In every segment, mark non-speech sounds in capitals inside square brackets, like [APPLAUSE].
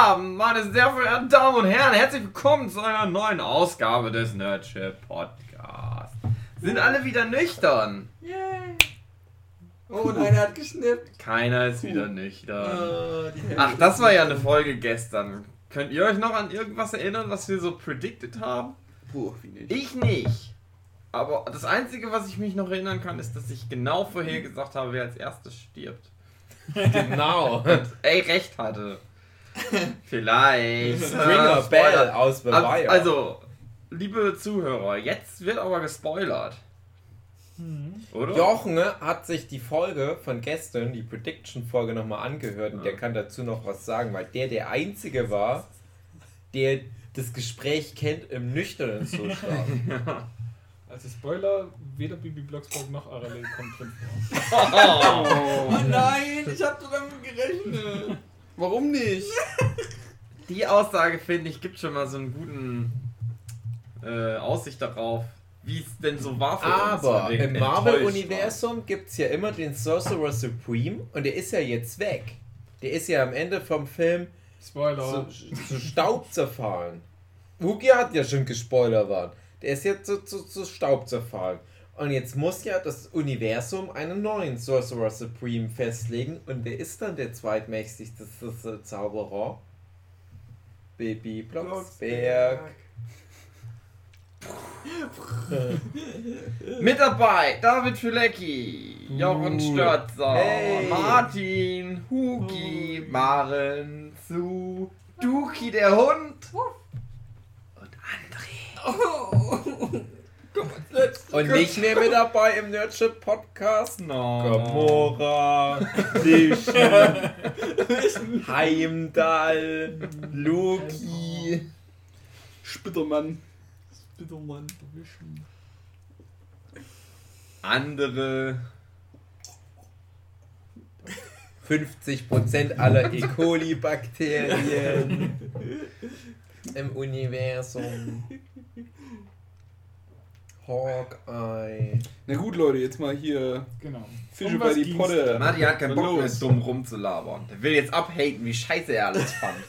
Abend, meine sehr verehrten Damen und Herren. Herzlich willkommen zu einer neuen Ausgabe des Nerdship Podcasts. Sind alle wieder nüchtern? Yay! Oh, und einer hat geschnippt. Keiner ist wieder nüchtern. Hälfte Ach, das war ja eine. Folge gestern. Könnt ihr euch noch an irgendwas erinnern, was wir so predicted haben? Puh, wie nicht. Ich nicht. Aber das Einzige, was ich mich noch erinnern kann, ist, dass ich genau vorhergesagt habe, wer als erstes stirbt. [LAUGHS] Genau. Ey, recht hatte. [LAUGHS] Vielleicht. Stringer Äh, Bell aus Ab- Bavaria. Also, liebe Zuhörer, jetzt wird aber gespoilert. Oder? Jochen hat sich die Folge von gestern, die Prediction-Folge, nochmal angehört und der kann dazu noch was sagen, weil der der Einzige war, der das Gespräch kennt im nüchternen Zustand. [LAUGHS] Also Spoiler, weder Bibi Blocksberg noch Arale kommt drin vor. [LAUGHS] Oh nein, ich hab damit gerechnet. Warum nicht? [LAUGHS] Die Aussage, finde ich, gibt schon mal so einen guten äh, Aussicht darauf, wie es denn so war für uns. Aber wir im Marvel-Universum gibt es ja immer den Sorcerer Supreme und der ist ja jetzt weg. Der ist ja am Ende vom Film Spoiler. zu, zu Staub zerfallen. Wookie hat ja schon gespoilert worden. Der ist jetzt zu, zu, zu Staub zerfallen. Und jetzt muss ja das Universum einen neuen Sorcerer Supreme festlegen. Und wer ist dann der zweitmächtigste Z- Zauberer? Baby Blocksberg. [LAUGHS] Mit dabei David Filecki, Jochen. Störzer, Hey. Martin, Hugi, Maren, Su, Duki der Hund und André. Oh. Und nicht mehr mit dabei im Nerdship Podcast. No. Gamora, [LAUGHS] Vision, Heimdall, Loki. Spittermann. Spittermann. Andere. 50% aller E. coli-Bakterien [LAUGHS] im Universum. Hawkeye. Na gut, Leute, jetzt mal hier Genau. Fische Um bei die Potte. Martin hat keinen Bock mehr, dumm rumzulabern. Der will jetzt abhaten, wie scheiße er alles fand. [LAUGHS]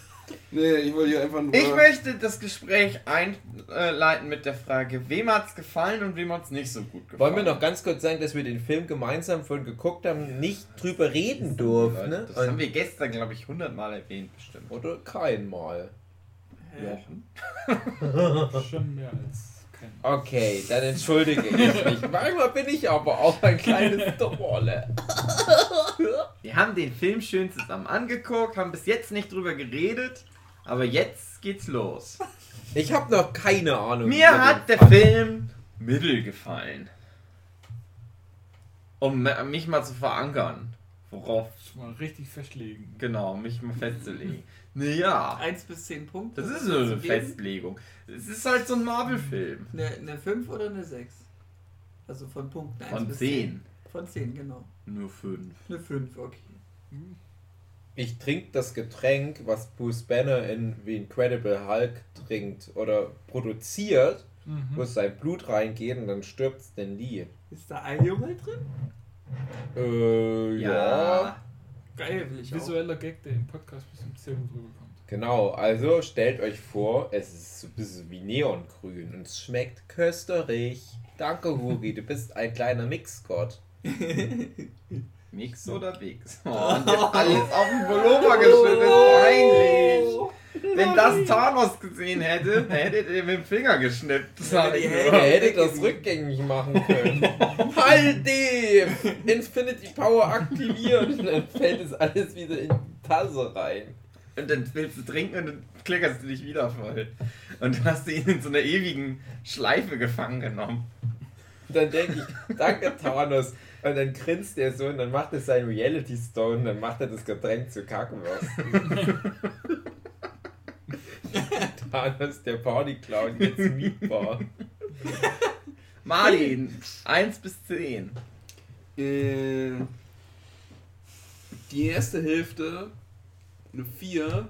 Nee, ich wollte hier einfach nur. Ich möchte das Gespräch einleiten mit der Frage, wem hat's gefallen und wem hat's nicht so gut gefallen. Wollen wir noch ganz kurz sagen, dass wir den Film gemeinsam von geguckt haben, nicht drüber reden durften, ne? Das haben wir gestern, glaube ich, hundertmal erwähnt bestimmt. Oder kein Mal. Jochen? [LAUGHS] Schon mehr als. Okay, dann entschuldige ich mich. Manchmal bin ich aber auch ein kleines Dolle. Wir haben den Film schön zusammen angeguckt, haben bis jetzt nicht drüber geredet, aber jetzt geht's los. Ich habe noch keine Ahnung. Mir hat der Fall. Film mittel gefallen. Um mich mal zu verankern. Worauf, mal richtig festlegen. genau, mich mal festzulegen. Naja, 1 bis 10 Punkte. das ist nur eine? Festlegung. Es ist halt so ein Marvel-Film. Eine, eine 5 oder eine 6? Also von Punkten 1 Von bis 10. Von 10, genau. Nur 5. Eine 5, okay. Ich trinke das Getränk, was Bruce Banner in The Incredible Hulk trinkt oder produziert, Mhm. wo sein Blut reingeht und dann stirbt Stan Lee. Ist da ein Junge drin? Äh, ja. Ja. Geil, will ich auch. Visueller Gag, der im Podcast bestimmt sehr gut rüberkommt. Genau, also stellt euch vor, es ist so ein bisschen wie Neongrün und es schmeckt köstlich. Danke, Huri, du bist ein kleiner Mixgott. [LAUGHS] Mix oder Wix? [LAUGHS] Oh, und jetzt alles auf den Pullover geschüttet. Peinlich. Wenn das Thanos gesehen hätte, dann hättet ihr mit dem Finger geschnippt. Sag ich die nur. Hände- Er hätte das rückgängig machen können. halt die! Infinity Power aktivieren und dann fällt es alles wieder in die Tasse rein. Und dann willst du trinken und dann klickerst du dich wieder voll. Und dann hast du ihn in so einer ewigen Schleife gefangen genommen. Und dann denke ich, danke Thanos. Und dann grinst er so und dann macht er sein Reality Stone und dann macht er das Getränk zu Kackenwurst. [LAUGHS] [LAUGHS] Thanos, der Party-Clown, jetzt mietbar. [LAUGHS] Martin, 1 bis 10. Äh, die erste Hälfte eine 4,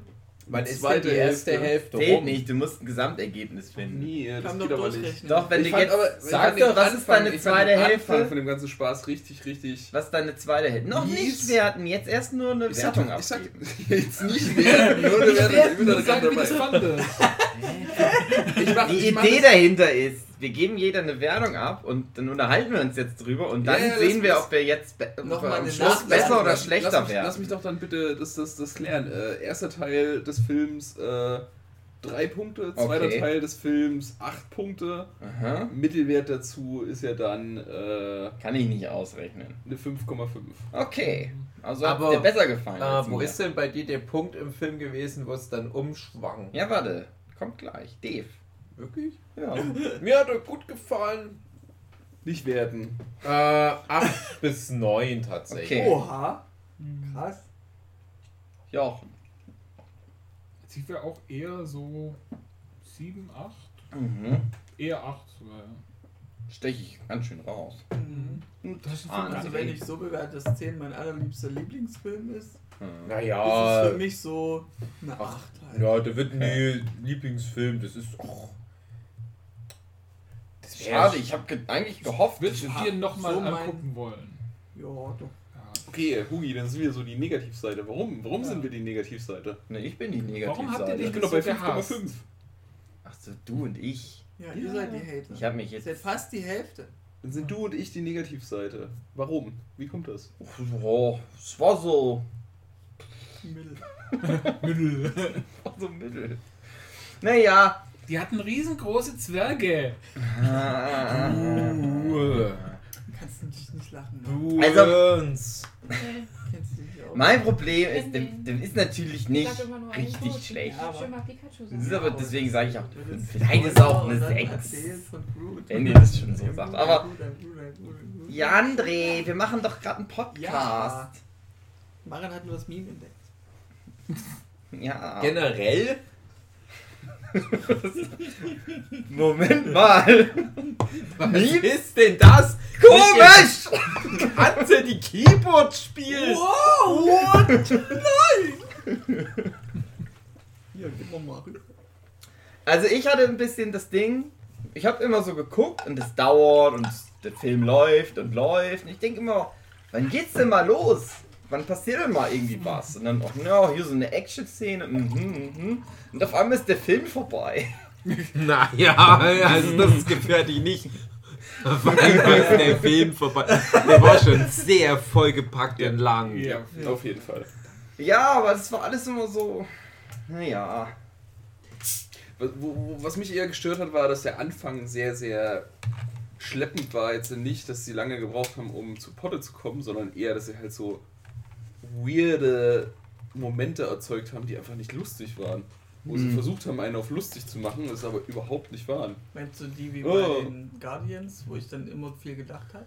Wann ist denn Zweite die erste Hälfte. Hälfte rum? nicht, du musst ein Gesamtergebnis finden. Nee, das Kann geht aber nicht. Doch, wenn Ich du jetzt. aber- ich sag doch, was ist deine ich zweite Hälfte? Anfang von dem ganzen Spaß richtig, richtig. Was ist deine zweite Hälfte? Noch Mies. nicht werten, jetzt erst nur eine Ich sag, Wertung ich sag abgeben. [LAUGHS] jetzt nicht [LAUGHS] mehr, nur eine Wertung. Ich bin da Sag, gerade dabei. fandest. [LAUGHS] Ich mach, Die ich Idee dahinter ist, wir geben jeder eine Wertung ab und dann unterhalten wir uns jetzt drüber und dann Ja, ja, sehen wir, ob wir jetzt be Noch mal am Schluss besser oder lass, schlechter lass mich, werden. Lass mich doch dann bitte das, das, das klären. Äh, erster Teil des Films äh, drei Punkte, zweiter Okay. Teil des Films acht Punkte. Aha. Mittelwert dazu ist ja dann äh, Kann ich nicht ausrechnen. eine 5,5. Okay. Also Aber- hat dir besser gefallen. Als wo mir. ist denn bei dir der Punkt im Film gewesen, wo es dann umschwang? Ja, warte. Kommt gleich. Dave. Wirklich? Ja. [LAUGHS] Mir hat er gut gefallen. Nicht werden. Äh, 8 [LAUGHS] bis 9 tatsächlich. Okay. Oha. Krass. Jochen. Ich wäre auch eher so 7, 8. Mhm. Eher 8 sogar. ja. Steche ich ganz schön raus. Mhm. Das ist Ah, Also wenn ich so bewerte, dass 10 mein allerliebster Lieblingsfilm ist, Hm. ist Naja, es für mich so eine 8 halt. ja, der wird nie Lieblingsfilm, das ist. Wär- Schade, ich habe ge eigentlich gehofft. Du dass- dir nochmal so angucken wollen? Ja, doch. Ja. Okay, Hugi, dann sind wir so die Negativseite. Warum? Warum Ja. sind wir die Negativseite? Ne, ich bin die Warum habt ihr Negativseite. dich Ich bin doch bei so gehasst? 5,5. Ach so, du und ich. Ja, ihr seid die Hater. Ich habe mich jetzt. seid fast die Hälfte. Dann sind du und ich die Negativseite. Warum? Wie kommt das? Oh, es war so. Mittel. [LAUGHS] Mittel. [LAUGHS] war so mittel. Naja. Die hatten riesengroße Zwerge. Buh. Kannst du nicht, nicht lachen. Ne? Du Also- uns. Kennst du dich auch. Mein Problem ist, dem, dem ist natürlich nicht richtig schlecht. Das ist sagen. aber deswegen sage ich auch Du eine willst 5. Vielleicht ist es auch eine dann 6. erzählen von Groot. Wenn ihr das schon so sagt. Aber Groot, Groot, Groot, Groot. ja, André, wir machen doch gerade einen Podcast. Ja. Maran hat nur das Meme entdeckt. Ja. Generell? [LAUGHS] Moment mal. Was ist denn das? Komisch! Kannst du die Keyboard spielen? Wow! [LAUGHS] Nein! Hier, gib mal mal rüber. Also ich hatte ein bisschen das Ding, ich habe immer so geguckt und es dauert und der Film läuft und läuft. Und ich denke immer, wann geht's denn mal los? Wann passiert denn mal irgendwie was? Und dann, auch, ja, hier so eine Action-Szene. Mhm, mhm. Und auf einmal ist der Film vorbei. [LAUGHS] Naja, also das gefährdet dich nicht. Ist der Film vorbei. Der war schon sehr vollgepackt und lang. Ja, auf jeden Fall. Ja, aber das war alles immer so. Naja. Was mich eher gestört hat, war, dass der Anfang sehr, sehr schleppend war. Jetzt nicht, dass sie lange gebraucht haben, um zu Potte zu kommen, sondern eher, dass sie halt so weirde Momente erzeugt haben, die einfach nicht lustig waren. Wo sie Mhm. versucht haben, einen auf lustig zu machen, es aber überhaupt nicht waren. Meinst du die wie Oh. bei den Guardians, wo ich dann immer viel gedacht habe?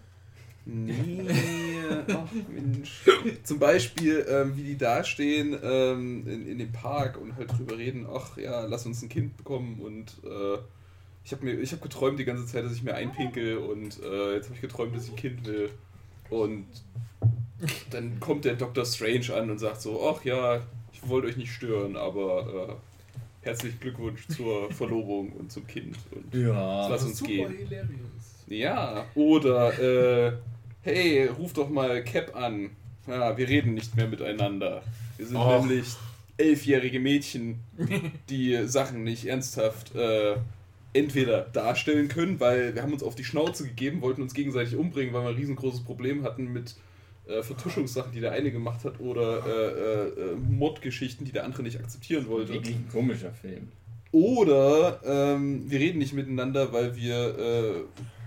Nee, [LAUGHS] ach Mensch. Zum Beispiel, ähm, wie die da stehen ähm, in, in dem Park und halt drüber reden, ach ja, lass uns ein Kind bekommen und äh, ich habe mir, ich habe geträumt die ganze Zeit, dass ich mir einpinkel und äh, jetzt habe ich geträumt, dass ich ein Kind will und [LAUGHS] dann kommt der Dr. Strange an und sagt so, ach ja, ich wollte euch nicht stören, aber äh, herzlichen Glückwunsch zur [LAUGHS] Verlobung und zum Kind und Ja. Lass uns super gehen. hilarious. ja, oder äh, hey, ruf doch mal Cap an. Ja, wir reden nicht mehr miteinander. Wir sind Och. nämlich elfjährige Mädchen, [LAUGHS] die Sachen nicht ernsthaft äh, entweder darstellen können, weil wir haben uns auf die Schnauze gegeben, wollten uns gegenseitig umbringen, weil wir ein riesengroßes Problem hatten mit äh, Vertuschungssachen, die der eine gemacht hat, oder äh, äh, äh, Mordgeschichten, die der andere nicht akzeptieren wollte. Wirklich ein komischer Film. Oder ähm, wir reden nicht miteinander, weil wir äh,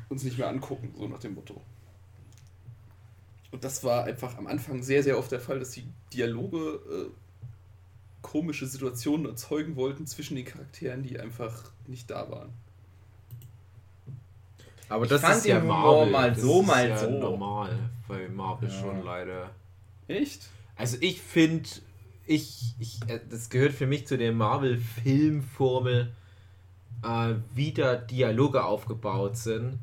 uns nicht mehr angucken, so nach dem Motto. Und das war einfach am Anfang sehr, sehr oft der Fall, dass die Dialoge äh, komische Situationen erzeugen wollten zwischen den Charakteren, die einfach nicht da waren. Aber Ich das fand ist ja Humor Marvel. mal das so, ist mal ja so. normal bei Marvel Ja. schon leider. Echt? Also ich finde, ich, ich, äh, das gehört für mich zu der Marvel-Filmformel, äh, wie da Dialoge aufgebaut sind,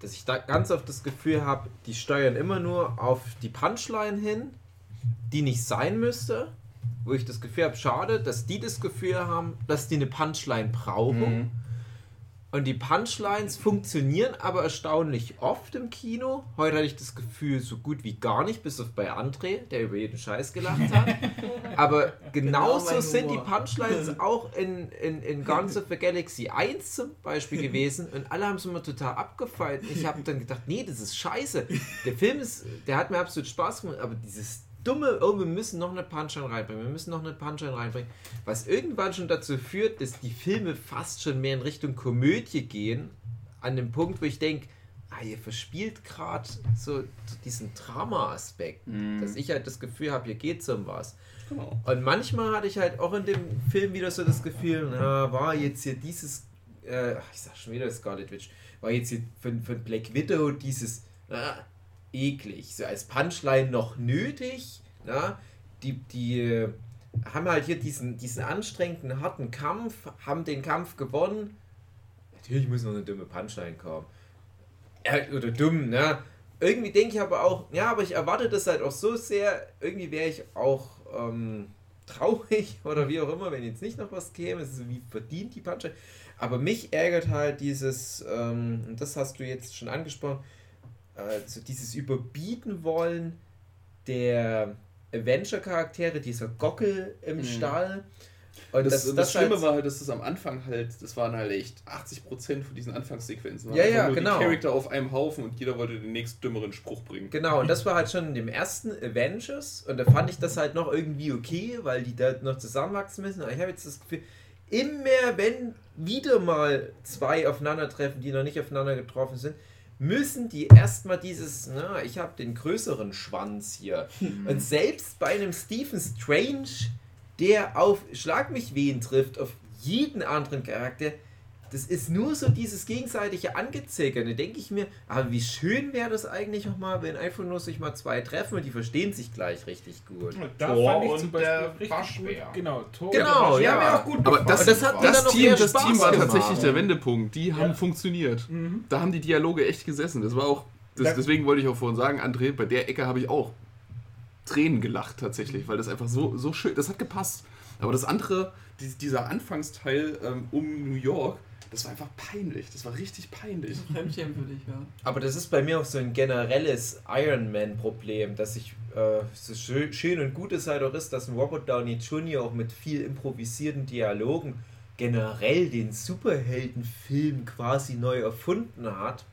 dass ich da ganz oft das Gefühl habe, die steuern immer nur auf die Punchline hin, die nicht sein müsste. wo ich das Gefühl habe, schade, dass die das Gefühl haben, dass die eine Punchline brauchen. Mhm. Und die Punchlines funktionieren aber erstaunlich oft im Kino. Heute hatte ich das Gefühl, so gut wie gar nicht, bis auf bei André, der über jeden Scheiß gelacht hat. [LAUGHS] aber genauso Genau sind die Humor. Punchlines [LAUGHS] auch in, in, in Guns of the Galaxy 1 zum Beispiel gewesen. Und alle haben es immer total abgefeiert. Und ich habe dann gedacht, nee, das ist scheiße. Der Film ist, der hat mir absolut Spaß gemacht, aber dieses dumme, oh, wir müssen noch eine Punchline reinbringen, wir müssen noch eine Punchline reinbringen, was irgendwann schon dazu führt, dass die Filme fast schon mehr in Richtung Komödie gehen, an dem Punkt, wo ich denke, ah, ihr verspielt gerade so diesen Drama-Aspekt, Mhm. dass ich halt das Gefühl habe, hier geht's um was. Genau. Und manchmal hatte ich halt auch in dem Film wieder so das Gefühl, na, war jetzt hier dieses, äh, ich sag schon wieder Scarlet Witch, war jetzt hier von, von Black Widow dieses, ah, eklig, so als Punchline noch nötig, na, die, die äh, haben halt hier diesen, diesen anstrengenden, harten Kampf, haben den Kampf gewonnen. Natürlich muss noch eine dumme Punchline kommen. Ja, oder dumm, ne? Irgendwie denke ich aber auch, ja, aber ich erwarte das halt auch so sehr, irgendwie wäre ich auch ähm, traurig [LAUGHS] oder wie auch immer, wenn jetzt nicht noch was käme, es ist so wie verdient die Punchline. Aber mich ärgert halt dieses, ähm, und das hast du jetzt schon angesprochen, äh, so dieses Überbieten wollen der Adventure-Charaktere, dieser Gockel im Mhm. Stall. Und Das, das, Schlimme halt- war halt, dass das am Anfang halt, das waren halt echt 80% von diesen Anfangssequenzen. waren Ja, ja, nur genau. Die Charakter auf einem Haufen und jeder wollte den nächst dümmeren Spruch bringen. Genau, und das war halt schon in dem ersten Avengers und da fand ich das halt noch irgendwie okay, weil die da noch zusammenwachsen müssen. Aber ich habe jetzt das Gefühl, immer wenn wieder mal zwei aufeinandertreffen, die noch nicht aufeinander getroffen sind, müssen die erstmal dieses, na, ich habe den größeren Schwanz hier. Und selbst bei einem Stephen Strange, der auf Schlag mich wen trifft, auf jeden anderen Charakter, das ist nur so dieses gegenseitige Angezickern. Da denke ich mir, aber wie schön wäre das eigentlich nochmal, wenn einfach nur sich mal zwei treffen und die verstehen sich gleich richtig gut. Da Thor fand ich zum Beispiel richtig gut. Genau, Thor. Genau, Ja, ja. auch gut Aber das, das hat das, Team, das Spaß Team war gemacht. tatsächlich der Wendepunkt. Die haben Ja. funktioniert. Mhm. Da haben die Dialoge echt gesessen. Das war auch. Das, Da- deswegen wollte ich auch vorhin sagen, André, bei der Ecke habe ich auch Tränen gelacht tatsächlich, weil das einfach so, so schön, das hat gepasst. Aber das andere, die, dieser Anfangsteil ähm, um New York, das war einfach peinlich. Das war richtig peinlich. Fremdschämen für dich, ja. Aber das ist bei mir auch so ein generelles Iron Man-Problem, dass ich äh, so schön, schön und gut es halt auch ist, dass ein Robert Downey Jr. auch mit viel improvisierten Dialogen generell den Superheldenfilm quasi neu erfunden hat.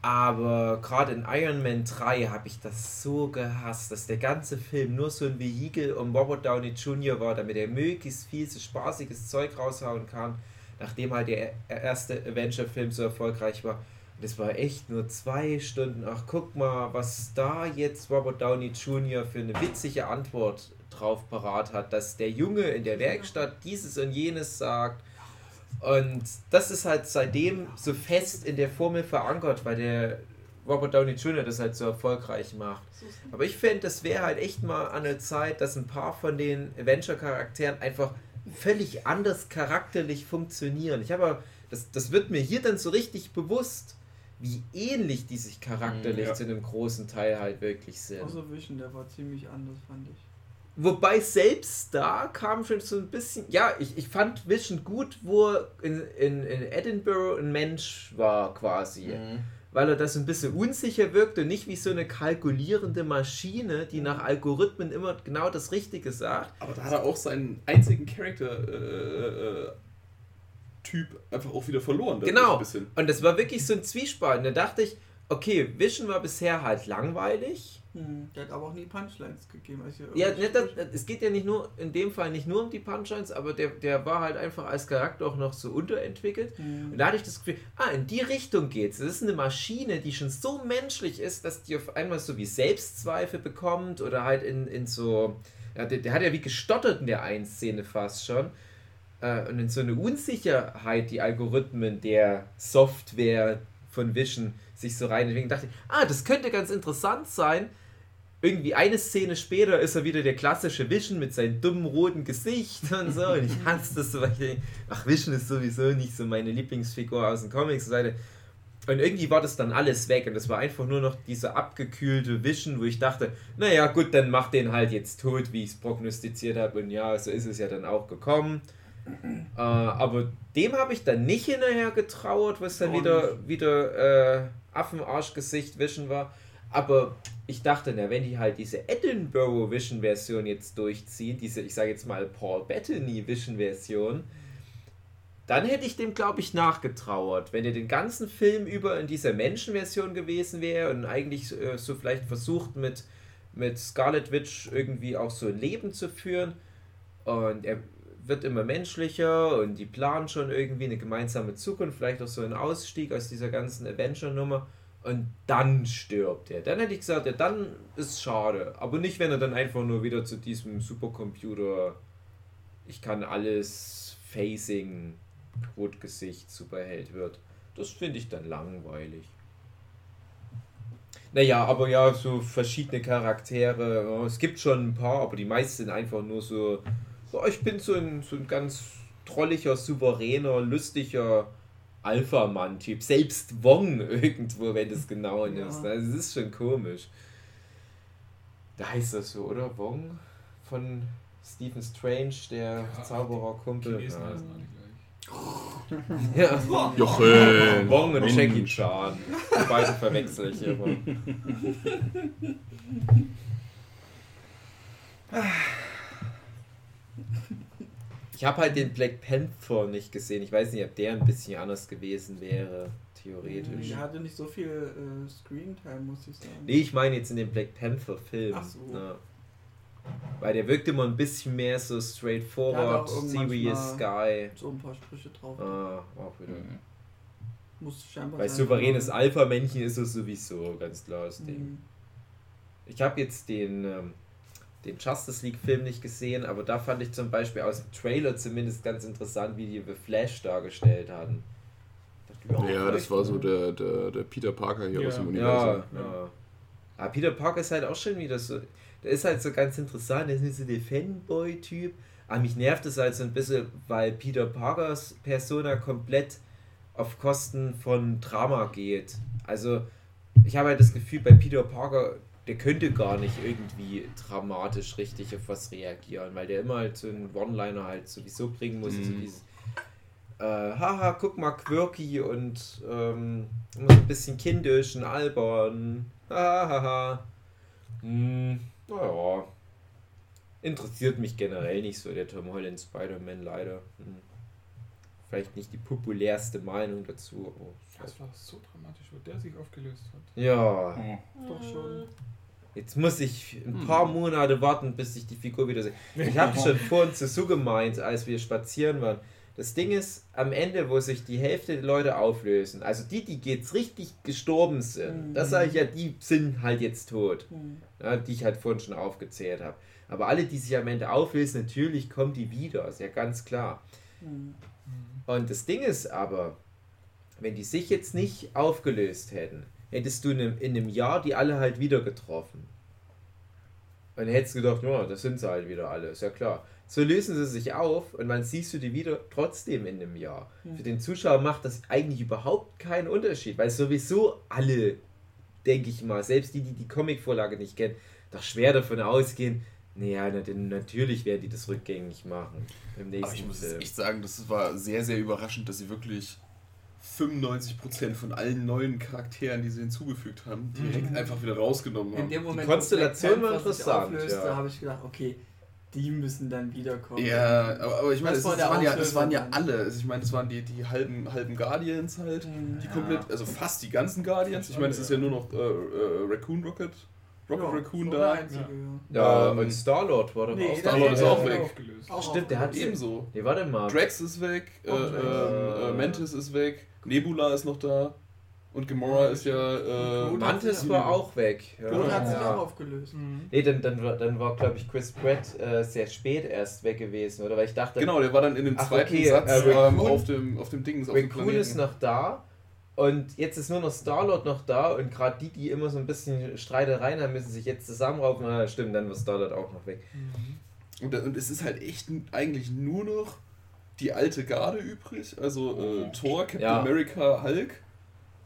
Aber gerade in Iron Man 3 habe ich das so gehasst, dass der ganze Film nur so ein Vehikel um Robert Downey Jr. war, damit er möglichst viel so spaßiges Zeug raushauen kann, nachdem halt der erste Avenger-Film so erfolgreich war. Und es war echt nur zwei Stunden. Ach, guck mal, was da jetzt Robert Downey Jr. für eine witzige Antwort drauf parat hat, dass der Junge in der Werkstatt dieses und jenes sagt. Und das ist halt seitdem so fest in der Formel verankert, weil der Robert Downey Jr. das halt so erfolgreich macht. Aber ich fände, das wäre halt echt mal an der Zeit, dass ein paar von den Adventure-Charakteren einfach völlig anders charakterlich funktionieren. Ich habe, das, das wird mir hier dann so richtig bewusst, wie ähnlich die sich charakterlich Mhm, ja. zu einem großen Teil halt wirklich sind. Außer Vision, der war ziemlich anders, fand ich. Wobei selbst da kam schon so ein bisschen, ja, ich, ich fand Vision gut, wo in, in, in Edinburgh ein Mensch war quasi. Mhm. Weil er da so ein bisschen unsicher wirkte und nicht wie so eine kalkulierende Maschine, die nach Algorithmen immer genau das Richtige sagt. Aber da hat er auch seinen einzigen Charakter äh, äh, Typ einfach auch wieder verloren. Genau. Und das war wirklich so ein Zwiespalt. Und da dachte ich, okay, Vision war bisher halt langweilig. Hm, der hat aber auch nie Punchlines gegeben. Also Ja, nicht, das, es geht ja nicht nur, in dem Fall nicht nur um die Punchlines, aber der, der war halt einfach als Charakter auch noch so unterentwickelt. Und Hm. da hatte ich das Gefühl, ah, in die Richtung geht's. Das ist eine Maschine, die schon so menschlich ist, dass die auf einmal so wie Selbstzweifel bekommt oder halt in, in so. Ja, der, der hat ja wie gestottert in der einen Szene fast schon. Äh, und in so eine Unsicherheit, die Algorithmen der Software von Vision sich so rein. Deswegen dachte ich, ah, das könnte ganz interessant sein. Irgendwie eine Szene später ist er wieder der klassische Vision mit seinem dummen roten Gesicht und so. Und ich hasse das so, weil ich denke, ach, Vision ist sowieso nicht so meine Lieblingsfigur aus den Comics. Und irgendwie war das dann alles weg und es war einfach nur noch dieser abgekühlte Vision, wo ich dachte, naja gut, dann mach den halt jetzt tot, wie ich es prognostiziert habe. Und ja, so ist es ja dann auch gekommen. Äh, aber dem habe ich dann nicht hinterher getrauert, was dann Auch wieder, wieder äh, Affenarschgesicht Vision war. Aber ich dachte, na, wenn die halt diese Edinburgh Vision Version jetzt durchziehen, diese, ich sage jetzt mal Paul Bettany Vision Version, dann hätte ich dem, glaube ich, nachgetrauert. Wenn er den ganzen Film über in dieser Menschenversion gewesen wäre und eigentlich äh, so vielleicht versucht mit, mit Scarlet Witch irgendwie auch so ein Leben zu führen und er wird immer menschlicher und die planen schon irgendwie eine gemeinsame Zukunft, vielleicht auch so einen Ausstieg aus dieser ganzen Adventure-Nummer und dann stirbt er. Dann hätte ich gesagt, ja, dann ist schade. Aber nicht, wenn er dann einfach nur wieder zu diesem Supercomputer, ich kann alles Facing, Rotgesicht, Superheld wird. Das finde ich dann langweilig. Naja, aber ja, so verschiedene Charaktere. Es gibt schon ein paar, aber die meisten sind einfach nur so. so ich bin so ein, so ein ganz trolliger, souveräner, lustiger Alpha-Mann-Typ. Selbst Wong [LAUGHS] irgendwo, wenn es genau Ja. ist. Also, es ist schon komisch. Da heißt das so, oder? Wong von Stephen Strange, der Ja, Zaubererkumpel. Ja. heißen alle gleich. [LAUGHS] Ja. Jochen! Wong und. Jackie Chan. Die beiden verwechsel ich immer. [LAUGHS] Ich habe halt den Black Panther nicht gesehen. Ich weiß nicht, ob der ein bisschen anders gewesen wäre, theoretisch. Der hatte nicht so viel äh, Screentime, muss ich sagen. Nee, ich meine jetzt in dem Black Panther Film. Ach so. Ja. Weil der wirkt immer ein bisschen mehr so straightforward, serious guy. So ein paar Sprüche drauf. Ah, auch wieder. Mhm. Muss scheinbar Bei sein. souveränes Alpha-Männchen ist es sowieso ganz klar das Ding. Mhm. Ich habe jetzt den, ähm, den Justice League-Film nicht gesehen, aber da fand ich zum Beispiel aus dem Trailer zumindest ganz interessant, wie die The Flash dargestellt hatten. Dachte, Ja, das war so der, der, der Peter Parker hier Ja. aus dem Ja, Universum. ja. Aber Peter Parker ist halt auch schon wieder so. Der ist halt so ganz interessant, der ist nicht so der Fanboy-Typ. Aber mich nervt es halt so ein bisschen, weil Peter Parkers Persona komplett auf Kosten von Drama geht. Also, ich habe halt das Gefühl, bei Peter Parker, der könnte gar nicht irgendwie dramatisch richtig auf was reagieren, weil der immer halt so einen One-Liner halt sowieso bringen muss. Mhm. So dieses, äh, haha, guck mal, quirky und ähm, immer so ein bisschen kindisch und albern. Hahaha. Hm, naja. Interessiert mich generell nicht so, der Tom Holland Spider-Man leider. Hm. Vielleicht nicht die populärste Meinung dazu. aber Das war so dramatisch, wo der sich aufgelöst hat. ja, Doch schon. jetzt muss ich ein paar Monate warten, bis ich die Figur wieder sehe. Ich habe [LAUGHS] schon vorhin zu Su gemeint, als wir spazieren waren. Das Ding ist, am Ende, wo sich die Hälfte der Leute auflösen, also die, die jetzt richtig gestorben sind, Mhm. das sage ich ja, die sind halt jetzt tot. Mhm. ja, die ich halt vorhin schon aufgezählt habe. Aber alle, die sich am Ende auflösen, natürlich kommen die wieder, ist ja ganz klar. Mhm. Und das Ding ist aber, wenn die sich jetzt nicht aufgelöst hätten, hättest du in einem, in einem Jahr die alle halt wieder getroffen. Und hättest gedacht, ja, das sind sie halt wieder alle, ist ja klar. So lösen sie sich auf und dann siehst du die wieder trotzdem in einem Jahr. Mhm. Für den Zuschauer macht das eigentlich überhaupt keinen Unterschied, weil sowieso alle, denke ich mal, selbst die, die die Comicvorlage nicht kennen, doch schwer davon ausgehen, naja, natürlich werden die das rückgängig machen im nächsten Aber ich muss Film. echt sagen, das war sehr, sehr überraschend, dass sie wirklich 95% von allen neuen Charakteren, die sie hinzugefügt haben, direkt Mhm. einfach wieder rausgenommen In haben. dem Moment, Konstellation wo Black war interessant, auflöste, ja. habe ich gedacht, okay, die müssen dann wiederkommen. Ja, aber, aber ich meine, Das es, der waren ja, es Auslöser waren ja alle. Also ich meine, es waren die, die halben, halben Guardians halt. Mhm. Die Ja. komplett, also fast die ganzen Guardians. Ich meine, es ist ja nur noch äh, äh, Raccoon Rocket. Rocket Ja, Raccoon da. Einzige, Ja. ja. Ja, Ähm, und Star-Lord war doch Nee, auch Star-Lord ist auch der- weg. Aufgelöst. Auch Stimmt, der hat Ebenso. Nee, warte mal. Drax ist weg, äh, ähm, weg. äh, Mantis ist weg, Nebula ist noch da und Gamora ist ja. Äh, Mantis war auch weg. Ja. Groot hat sich ja. auch aufgelöst. Mhm. Nee, dann, dann, war- dann war, glaube ich, Chris Pratt äh, sehr spät erst weg gewesen, oder? Weil ich dachte, genau, der war dann in dem Ach, zweiten okay, Satz äh, ähm, Raccoon- auf dem auf dem Dings auf dem Raccoon Planeten. ist noch da und jetzt ist nur noch Star-Lord noch da und gerade die, die immer so ein bisschen Streitereien haben, müssen sich jetzt zusammenraufen. Na, stimmt, dann war Star-Lord auch noch weg. Mhm. Und, und es ist halt echt eigentlich nur noch die alte Garde übrig, also äh, Thor, Captain Ja. America, Hulk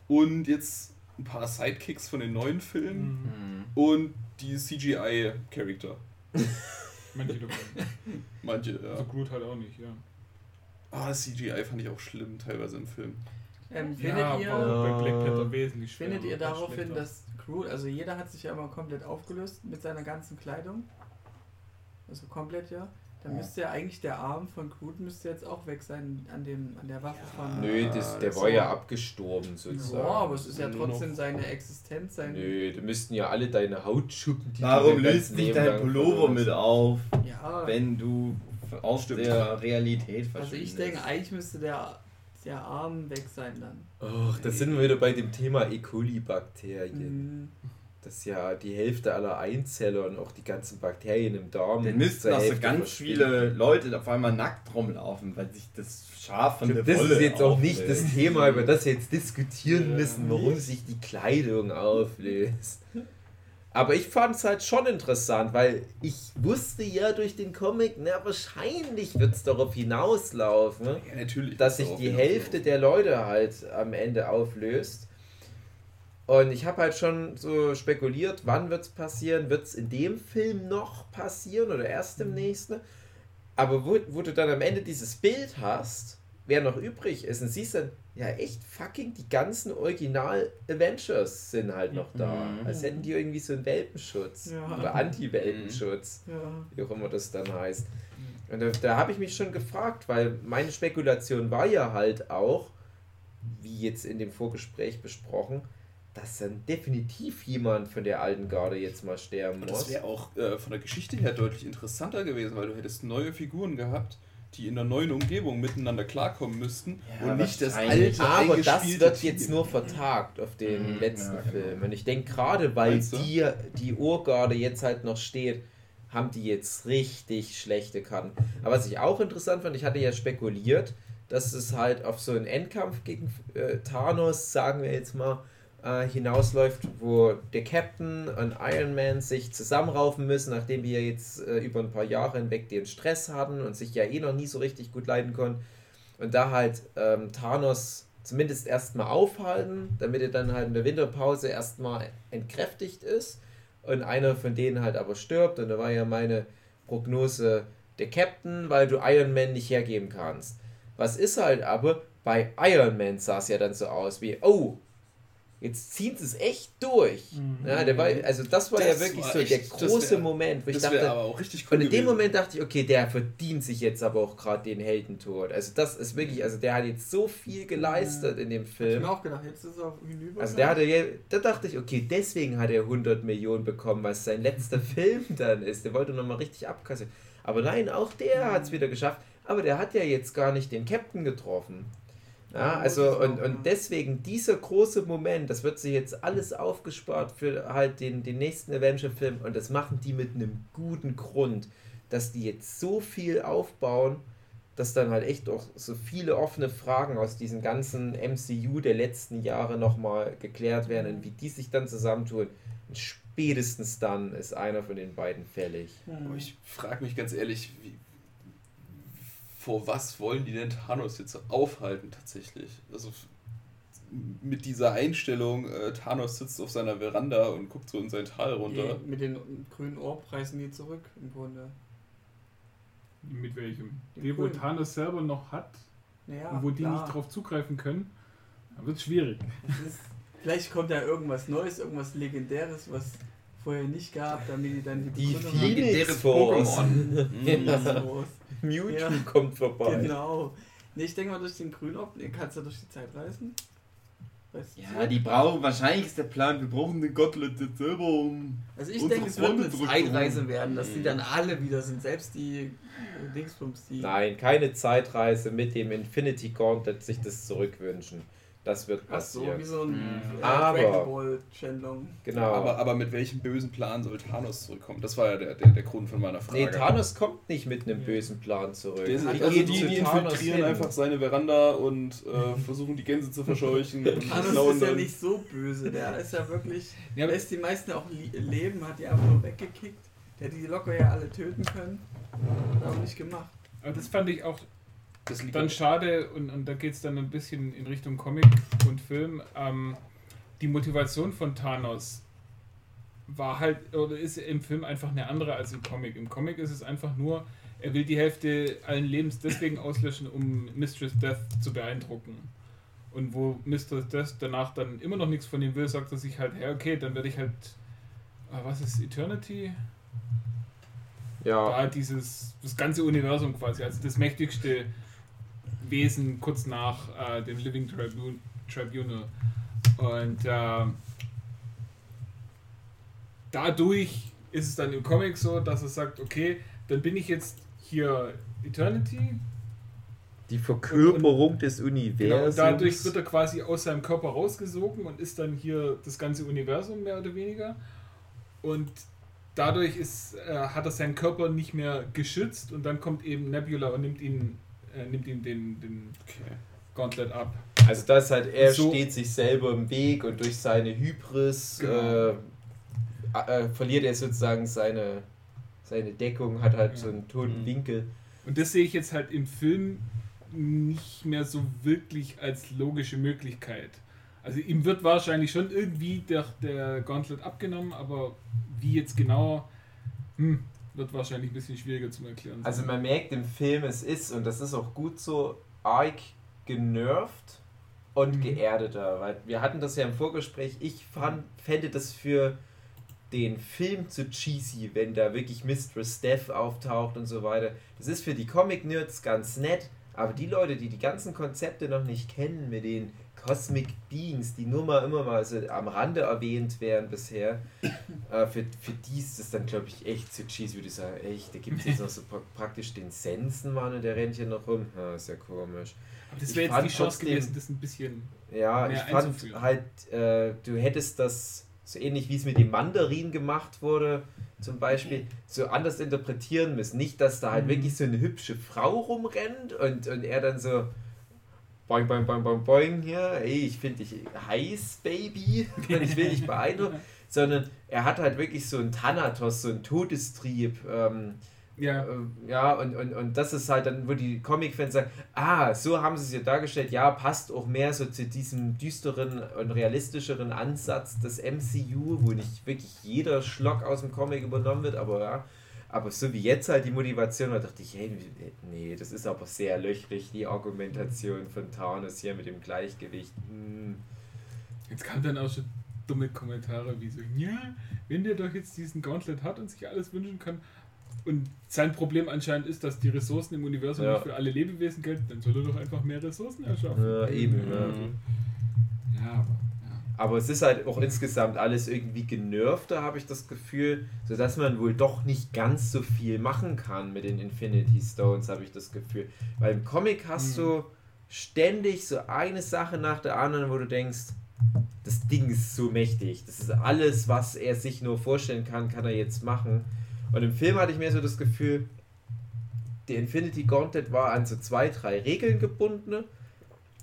und jetzt ein paar Sidekicks von den neuen Filmen Mhm. und die CGI-Charakter. [LAUGHS] Manche davon. Manche, ja. Also Groot halt auch nicht, ja. Ah, das CGI fand ich auch schlimm, teilweise im Film. Ähm, findet ja, ihr, wesentlich schwerer. findet ihr daraufhin, dass Groot, also jeder hat sich ja immer komplett aufgelöst mit seiner ganzen Kleidung? Also komplett ja. Dann müsste ja eigentlich der Arm von Groot müsste jetzt auch weg sein an dem an der Waffe von. Nö, das, der das war ja abgestorben sozusagen. Ja, aber es ist ja trotzdem seine Existenz, sein. Nö, da müssten ja alle deine Hautschuppen, die Warum löst Leben dein Pullover mit auf, Ja. wenn du aus der Realität also verschwindest? ich denke, eigentlich müsste der der Arm weg sein dann. Ach, da sind wir wieder bei dem Thema E. coli-Bakterien. Mhm. Dass ja die Hälfte aller Einzeller und auch die ganzen Bakterien im Darm. Dann müssten zur auch so ganz viele Leute auf einmal nackt rumlaufen, weil sich das Schaf von der Das Wolle ist jetzt auch nicht das Thema, über das wir jetzt diskutieren Ja. müssen, warum sich die Kleidung auflöst. Aber ich fand es halt schon interessant, weil ich wusste ja durch den Comic, na wahrscheinlich wird es darauf hinauslaufen, Ja, natürlich. dass sich die. Hälfte der Leute halt am Ende auflöst. Und ich habe halt schon so spekuliert, wann wird es passieren? Wird es in dem Film noch passieren oder erst im nächsten? Aber wo, wo du dann am Ende dieses Bild hast, wer noch übrig ist, und siehst dann, ja echt fucking die ganzen Original-Avengers sind halt noch da. Mhm. Als hätten die irgendwie so einen Welpenschutz Ja. oder Anti-Welpenschutz Ja. wie auch immer das dann heißt. Und da, da habe ich mich schon gefragt, weil meine Spekulation war ja halt auch, wie jetzt in dem Vorgespräch besprochen, dass dann definitiv jemand von der alten Garde jetzt mal sterben Und muss. das wäre auch äh, von der Geschichte her deutlich interessanter gewesen, weil du hättest neue Figuren gehabt, die in einer neuen Umgebung miteinander klarkommen müssten Ja, und nicht das alte Aber das wird Team. jetzt nur vertagt auf den Mhm, letzten ja, genau. Film. Und ich denke, gerade weil die, die Urgarde jetzt halt noch steht, haben die jetzt richtig schlechte Karten. Aber was ich auch interessant fand, ich hatte ja spekuliert, dass es halt auf so einen Endkampf gegen äh, Thanos, sagen wir jetzt mal, äh, hinausläuft, wo der Captain und Iron Man sich zusammenraufen müssen, nachdem wir jetzt äh, über ein paar Jahre hinweg den Stress hatten und sich ja eh noch nie so richtig gut leiden konnten. Und da halt ähm, Thanos zumindest erstmal aufhalten, damit er dann halt in der Winterpause erstmal entkräftigt ist und einer von denen halt aber stirbt. Und da war ja meine Prognose der Captain, weil du Iron Man nicht hergeben kannst. Was ist halt aber, bei Iron Man sah es ja dann so aus wie, oh, jetzt zieht es echt durch. Mhm. Ja, der war, also das war ja Das wirklich war so echt- der große wär- Moment, wo ich Das dachte, aber auch richtig cool und in dem gewesen. Moment dachte ich, okay, der verdient sich jetzt aber auch gerade den Heldentod. Also das ist wirklich, also der hat jetzt so viel geleistet in dem Ich Film. mir auch gedacht, jetzt ist er hinüber. Also der hatte, ja- da dachte ich, okay, deswegen hat er 100 Millionen bekommen, weil es sein letzter [LAUGHS] Film dann ist. Der wollte nochmal richtig abkassieren. Aber nein, auch der hat es wieder geschafft. Aber der hat ja jetzt gar nicht den Captain getroffen. Ja, also und, auch, und deswegen dieser große Moment, das wird sich jetzt alles aufgespart für halt den, den nächsten Avenger-Film und das machen die mit einem guten Grund, dass die jetzt so viel aufbauen, dass dann halt echt auch so viele offene Fragen aus diesem ganzen MCU der letzten Jahre nochmal geklärt werden und wie die sich dann zusammentun. Und spätestens dann ist einer von den beiden fällig. Ich frage mich ganz ehrlich, wie, vor was wollen die denn Thanos jetzt aufhalten tatsächlich? Also mit dieser Einstellung, äh, Thanos sitzt auf seiner Veranda und guckt so in sein Tal runter. Die, mit den grünen Ohrpreisen die zurück im Grunde. Mit welchem? Den Die, wo. Thanos selber noch hat Naja, und wo die klar. nicht drauf zugreifen können, dann wird es schwierig. Ist, vielleicht kommt da irgendwas Neues, irgendwas Legendäres, was vorher nicht gab, damit die dann die Die Force. Pokémon. [LAUGHS] Los. Mewtwo Ja. kommt vorbei. Genau. Nee, ich denke mal, durch den Grünop nee, kannst du durch die Zeit reisen. Weißt du? Ja, die brauchen, wahrscheinlich ist der Plan, wir brauchen den Gotlet jetzt selber um. Also ich denke, es wird eine. Zeitreise werden, dass die dann alle wieder sind. Selbst die Dingsbums, die. Nein, keine Zeitreise mit dem Infinity Gauntlet sich das zurückwünschen. Das wird Ach so, passieren. wie so ein Mhm. äh, Aber- Dragon Ball Shenlong. genau. Aber, aber mit welchem bösen Plan soll Thanos zurückkommen? Das war ja der, der, der Grund von meiner Frage. nee, Thanos kommt nicht mit einem bösen Plan zurück. Der, Die also gehen die, die Thanos infiltrieren hin. einfach seine Veranda und äh, [LAUGHS] versuchen die Gänse zu verscheuchen. Thanos ist ja nicht so böse, der ist ja wirklich. Ja, lässt die meisten auch leben, hat die einfach nur weggekickt. Der hätte die locker ja alle töten können. Hat er auch nicht gemacht. Aber das fand ich auch Das liegt dann schade, und, und da geht es dann ein bisschen in Richtung Comic und Film. Ähm, die Motivation von Thanos war halt, oder ist im Film einfach eine andere als im Comic. Im Comic ist es einfach nur, er will die Hälfte allen Lebens deswegen auslöschen, um Mistress Death zu beeindrucken. Und wo Mistress Death danach dann immer noch nichts von ihm will, sagt er sich halt, ja, okay, dann werde ich halt, äh, was ist Eternity? Ja. da dieses, das ganze Universum quasi, also das mächtigste Wesen kurz nach äh, dem Living Tribun Tribunal. Und äh, dadurch ist es dann im Comic so, dass er sagt, okay, dann bin ich jetzt hier Eternity. Die Verkörperung des Genau, Universums. und dadurch wird er quasi aus seinem Körper rausgesogen und ist dann hier das ganze Universum mehr oder weniger. Und dadurch ist, äh, hat er seinen Körper nicht mehr geschützt und dann kommt eben Nebula und nimmt ihn, äh, nimmt ihm den, den Okay. Gauntlet ab. Also das halt, er So- steht sich selber im Weg und durch seine Hybris Genau. äh, äh, verliert er sozusagen seine, seine Deckung, hat halt Ja. so einen toten Mhm. Winkel. Und das sehe ich jetzt halt im Film nicht mehr so wirklich als logische Möglichkeit. Also ihm wird wahrscheinlich schon irgendwie der, der Gauntlet abgenommen, aber wie jetzt genau, hm, wird wahrscheinlich ein bisschen schwieriger zu erklären. Also man merkt im Film, es ist, und das ist auch gut so, arg genervt und Mhm. geerdeter. Weil wir hatten das ja im Vorgespräch, ich fand, fände das für den Film zu cheesy, wenn da wirklich Mistress Death auftaucht und so weiter. Das ist für die Comic-Nerds ganz nett, aber die Leute, die die ganzen Konzepte noch nicht kennen mit den Cosmic Beings, die nur mal immer mal so am Rande erwähnt werden bisher, äh, für, für die ist das dann, glaube ich, echt zu cheesy, würde ich sagen. Echt, da gibt es jetzt noch so pra praktisch den Sensenmann und der rennt hier noch rum. Ja, ist ja komisch. Aber das wäre jetzt die Chance trotzdem- gewesen, das ein bisschen. Ja, ich fand halt, äh, du hättest das so ähnlich wie es mit dem Mandarin gemacht wurde, zum Beispiel, so anders interpretieren müssen. Nicht, dass da halt Mhm. wirklich so eine hübsche Frau rumrennt und, und er dann so boing, boing, boing, boing, boing hier, ey, ich finde dich heiß, Baby, [LAUGHS] und ich will dich beeindrucken, [LAUGHS] sondern er hat halt wirklich so einen Thanatos, so einen Todestrieb, ähm, Ja, äh, Ja, und, und, und das ist halt dann, wo die Comic-Fans sagen, ah, so haben sie es ja dargestellt, ja, passt auch mehr so zu diesem düsteren und realistischeren Ansatz des MCU, wo nicht wirklich jeder Schlock aus dem Comic übernommen wird, aber ja, aber so wie jetzt halt die Motivation, da dachte ich, hey, nee, das ist aber sehr löchrig, die Argumentation von Thanos hier mit dem Gleichgewicht. Hm. jetzt kamen dann auch schon dumme Kommentare wie so, ja, wenn der doch jetzt diesen Gauntlet hat und sich alles wünschen kann. Und sein Problem anscheinend ist, dass die Ressourcen im Universum Ja. nicht für alle Lebewesen gelten, dann soll er doch einfach mehr Ressourcen erschaffen. Ja, eben, ja. Ja, aber. Aber es ist halt auch insgesamt alles irgendwie genervter, habe ich das Gefühl, sodass man wohl doch nicht ganz so viel machen kann mit den Infinity Stones, habe ich das Gefühl. Weil im Comic hast Mhm. du ständig so eine Sache nach der anderen, wo du denkst, das Ding ist so mächtig. Das ist alles, was er sich nur vorstellen kann, kann er jetzt machen. Und im Film hatte ich mir so das Gefühl, der Infinity Gauntlet war an so zwei, drei Regeln gebunden.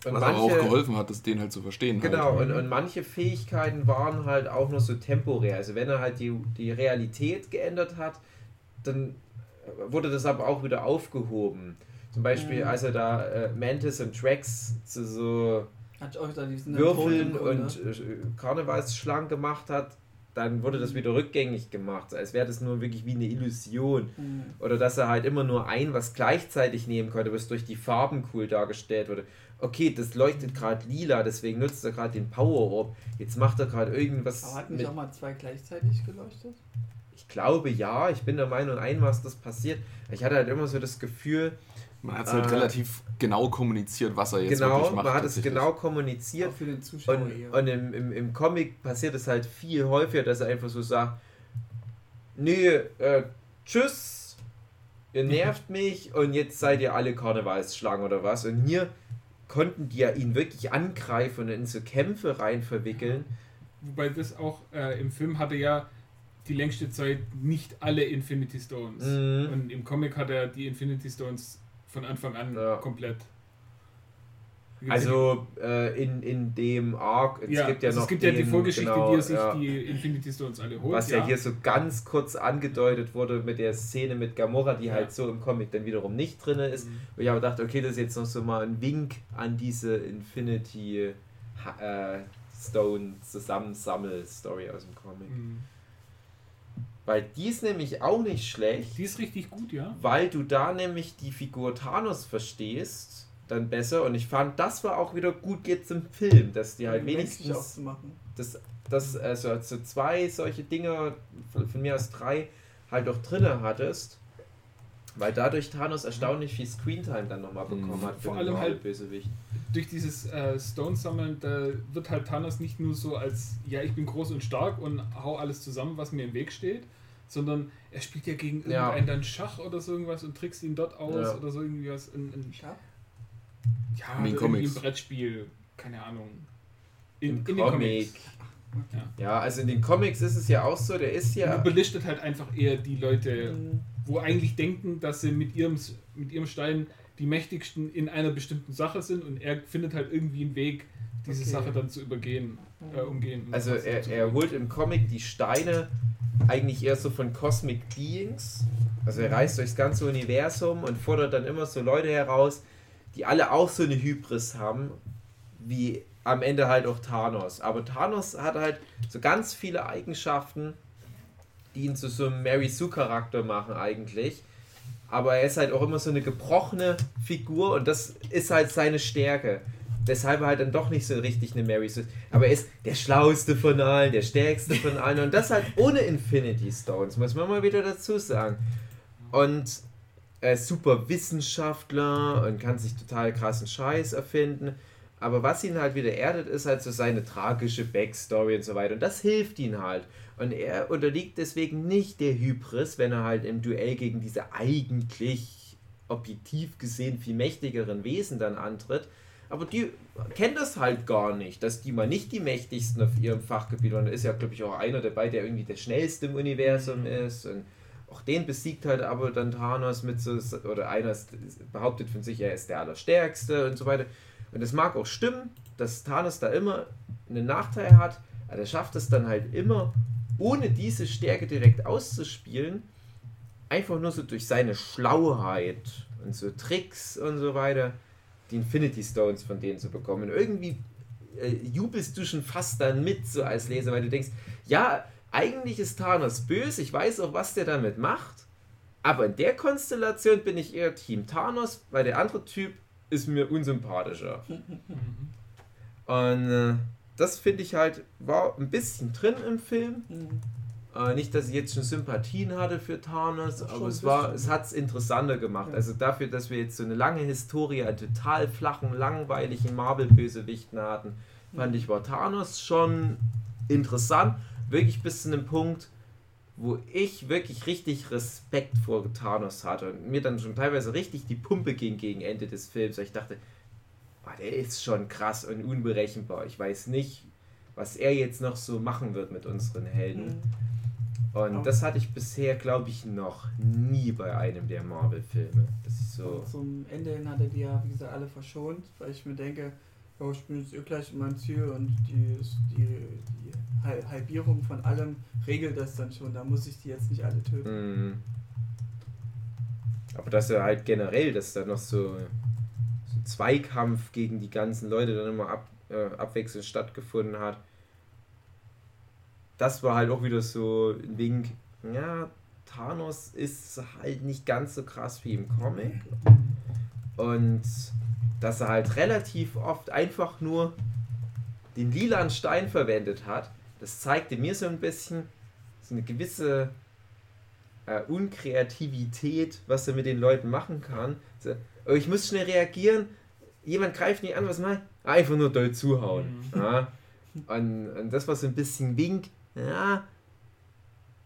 Und Was aber auch geholfen hat, das den halt zu verstehen. Genau, Halt. und, und manche Fähigkeiten waren halt auch nur so temporär. Also wenn er halt die, die Realität geändert hat, dann wurde das aber auch wieder aufgehoben. Zum Beispiel, Mhm. als er da äh, Mantis und Drax zu so Hat euch da diesen Würfeln und äh, Karnevalsschlangen gemacht hat, dann wurde das wieder rückgängig gemacht, als wäre das nur wirklich wie eine Illusion. Mhm. Oder dass er halt immer nur ein was gleichzeitig nehmen konnte, was durch die Farben cool dargestellt wurde. Okay, das leuchtet gerade lila, deswegen nutzt er gerade den Power Orb. Jetzt macht er gerade irgendwas Aber hat nicht auch mal zwei gleichzeitig geleuchtet? Ich glaube ja, ich bin der Meinung, einmal ist das passiert. Ich hatte halt immer so das Gefühl, Man hat es halt Äh, relativ genau kommuniziert, was er jetzt genau, wirklich macht. man hat es genau kommuniziert. Auch für den Zuschauer Und, eher. und im, im, im Comic passiert es halt viel häufiger, dass er einfach so sagt, nee, äh, tschüss, ihr [LAUGHS] nervt mich und jetzt seid ihr alle Karnevalsschlangen oder was. Und hier konnten die ja ihn wirklich angreifen und in so Kämpfe rein verwickeln. Wobei das auch äh, im Film hatte ja die längste Zeit nicht alle Infinity Stones. Mhm. Und im Comic hat er die Infinity Stones von Anfang an Ja. komplett. Also äh, in, in dem Arc, es ja, gibt ja also noch es gibt ja die den, Vorgeschichte, genau, er sich ja, die Infinity Stones alle holt. was ja. hier so ganz kurz angedeutet wurde mit der Szene mit Gamora, die Ja. halt so im Comic dann wiederum nicht drin ist. Mhm. Wo ich aber dachte, okay, das ist jetzt noch so mal ein Wink an diese Infinity äh, Stone Zusammensammel-Story aus dem Comic. Mhm. Weil die ist nämlich auch nicht schlecht. Die ist richtig gut, ja. weil du da nämlich die Figur Thanos verstehst, dann besser. Und ich fand, das war auch wieder gut jetzt im Film, dass die halt wenigstens das, das also, also zwei solche Dinger, von, von mir aus drei, halt auch drinne hattest. Weil dadurch Thanos erstaunlich viel Screentime dann nochmal bekommen Mhm. hat. für Vor allem halt- Bösewicht. Durch dieses äh, Stone-Sammeln, da wird halt Thanos nicht nur so als, ja, ich bin groß und stark und hau alles zusammen, was mir im Weg steht, sondern er spielt ja gegen Ja. irgendeinen dann Schach oder so irgendwas und trickst ihn dort aus Ja. oder so irgendwie was. In, in, Schach? Ja, In den irgendwie Comics. ein Brettspiel, keine Ahnung. In, Im in den Comic. Comics. Ja. Ja, also in den Comics ist es ja auch so, der ist Ja. ja. belichtet halt einfach eher die Leute, Mhm. wo eigentlich denken, dass sie mit ihrem, mit ihrem Stein die mächtigsten in einer bestimmten Sache sind und er findet halt irgendwie einen Weg, diese Okay. Sache dann zu übergehen, äh, umgehen. und Also er, er holt im Comic die Steine eigentlich eher so von Cosmic Beings. Also er reist durchs ganze Universum und fordert dann immer so Leute heraus, die alle auch so eine Hybris haben, wie am Ende halt auch Thanos. Aber Thanos hat halt so ganz viele Eigenschaften, die ihn zu so einem Mary Sue Charakter machen eigentlich. Aber er ist halt auch immer so eine gebrochene Figur und das ist halt seine Stärke. Deshalb halt dann doch nicht so richtig eine Mary Sue. Aber er ist der schlauste von allen, der stärkste von allen und das halt ohne Infinity Stones, muss man mal wieder dazu sagen. Und ist super Wissenschaftler und kann sich total krassen Scheiß erfinden. Aber was ihn halt wieder erdet, ist halt so seine tragische Backstory und so weiter. Und das hilft ihm halt. Und er unterliegt deswegen nicht der Hybris, wenn er halt im Duell gegen diese eigentlich objektiv gesehen viel mächtigeren Wesen dann antritt. Aber die kennen das halt gar nicht, dass die mal nicht die mächtigsten auf ihrem Fachgebiet waren. Da ist ja, glaube ich, auch einer dabei, der irgendwie der schnellste im Universum ist. Und auch den besiegt halt aber dann Thanos mit so, oder einer ist, behauptet von sich, er ist der Allerstärkste und so weiter. Und es mag auch stimmen, dass Thanos da immer einen Nachteil hat, aber er schafft es dann halt immer, ohne diese Stärke direkt auszuspielen, einfach nur so durch seine Schlauheit und so Tricks und so weiter, die Infinity Stones von denen zu bekommen. Und irgendwie äh, jubelst du schon fast dann mit, so als Leser, weil du denkst, ja, eigentlich ist Thanos böse, ich weiß auch, was der damit macht, aber in der Konstellation bin ich eher Team Thanos, weil der andere Typ ist mir unsympathischer. Mhm. [LAUGHS] Und äh, das finde ich halt, war ein bisschen drin im Film. Mhm. Äh, nicht, dass ich jetzt schon Sympathien hatte für Thanos, aber es war, es hat es interessanter gemacht. Ja. Also dafür, dass wir jetzt so eine lange Historie an total flachen, langweiligen Marvel-Bösewichten hatten, fand ich war Thanos schon interessant. Wirklich bis zu einem Punkt, wo ich wirklich richtig Respekt vor Thanos hatte und mir dann schon teilweise richtig die Pumpe ging gegen Ende des Films. Ich dachte, ah, der ist schon krass und unberechenbar. Ich weiß nicht, was er jetzt noch so machen wird mit unseren Helden. Mhm. Und das hatte ich bisher, glaube ich, noch nie bei einem der Marvel-Filme. So. Zum Ende hin hat er die ja, wie gesagt, alle verschont, weil ich mir denke, ja, ich bin jetzt eh gleich in meinem Ziel und die, die, die Hal- Halbierung von allem regelt das dann schon. Da muss ich die jetzt nicht alle töten. Mm. Aber dass er halt generell, dass da noch so, so Zweikampf gegen die ganzen Leute dann immer ab, äh, abwechselnd stattgefunden hat, das war halt auch wieder so ein Wink. Ja, Thanos ist halt nicht ganz so krass wie im Comic. Und dass er halt relativ oft einfach nur den lilanen Stein verwendet hat, das zeigte mir so ein bisschen so eine gewisse äh, Unkreativität, was er mit den Leuten machen kann. So, oh, ich muss schnell reagieren, jemand greift nicht an, was mache ich? Einfach nur doll zuhauen. Mhm. Ja. Und, und das war so ein bisschen Wink, ja,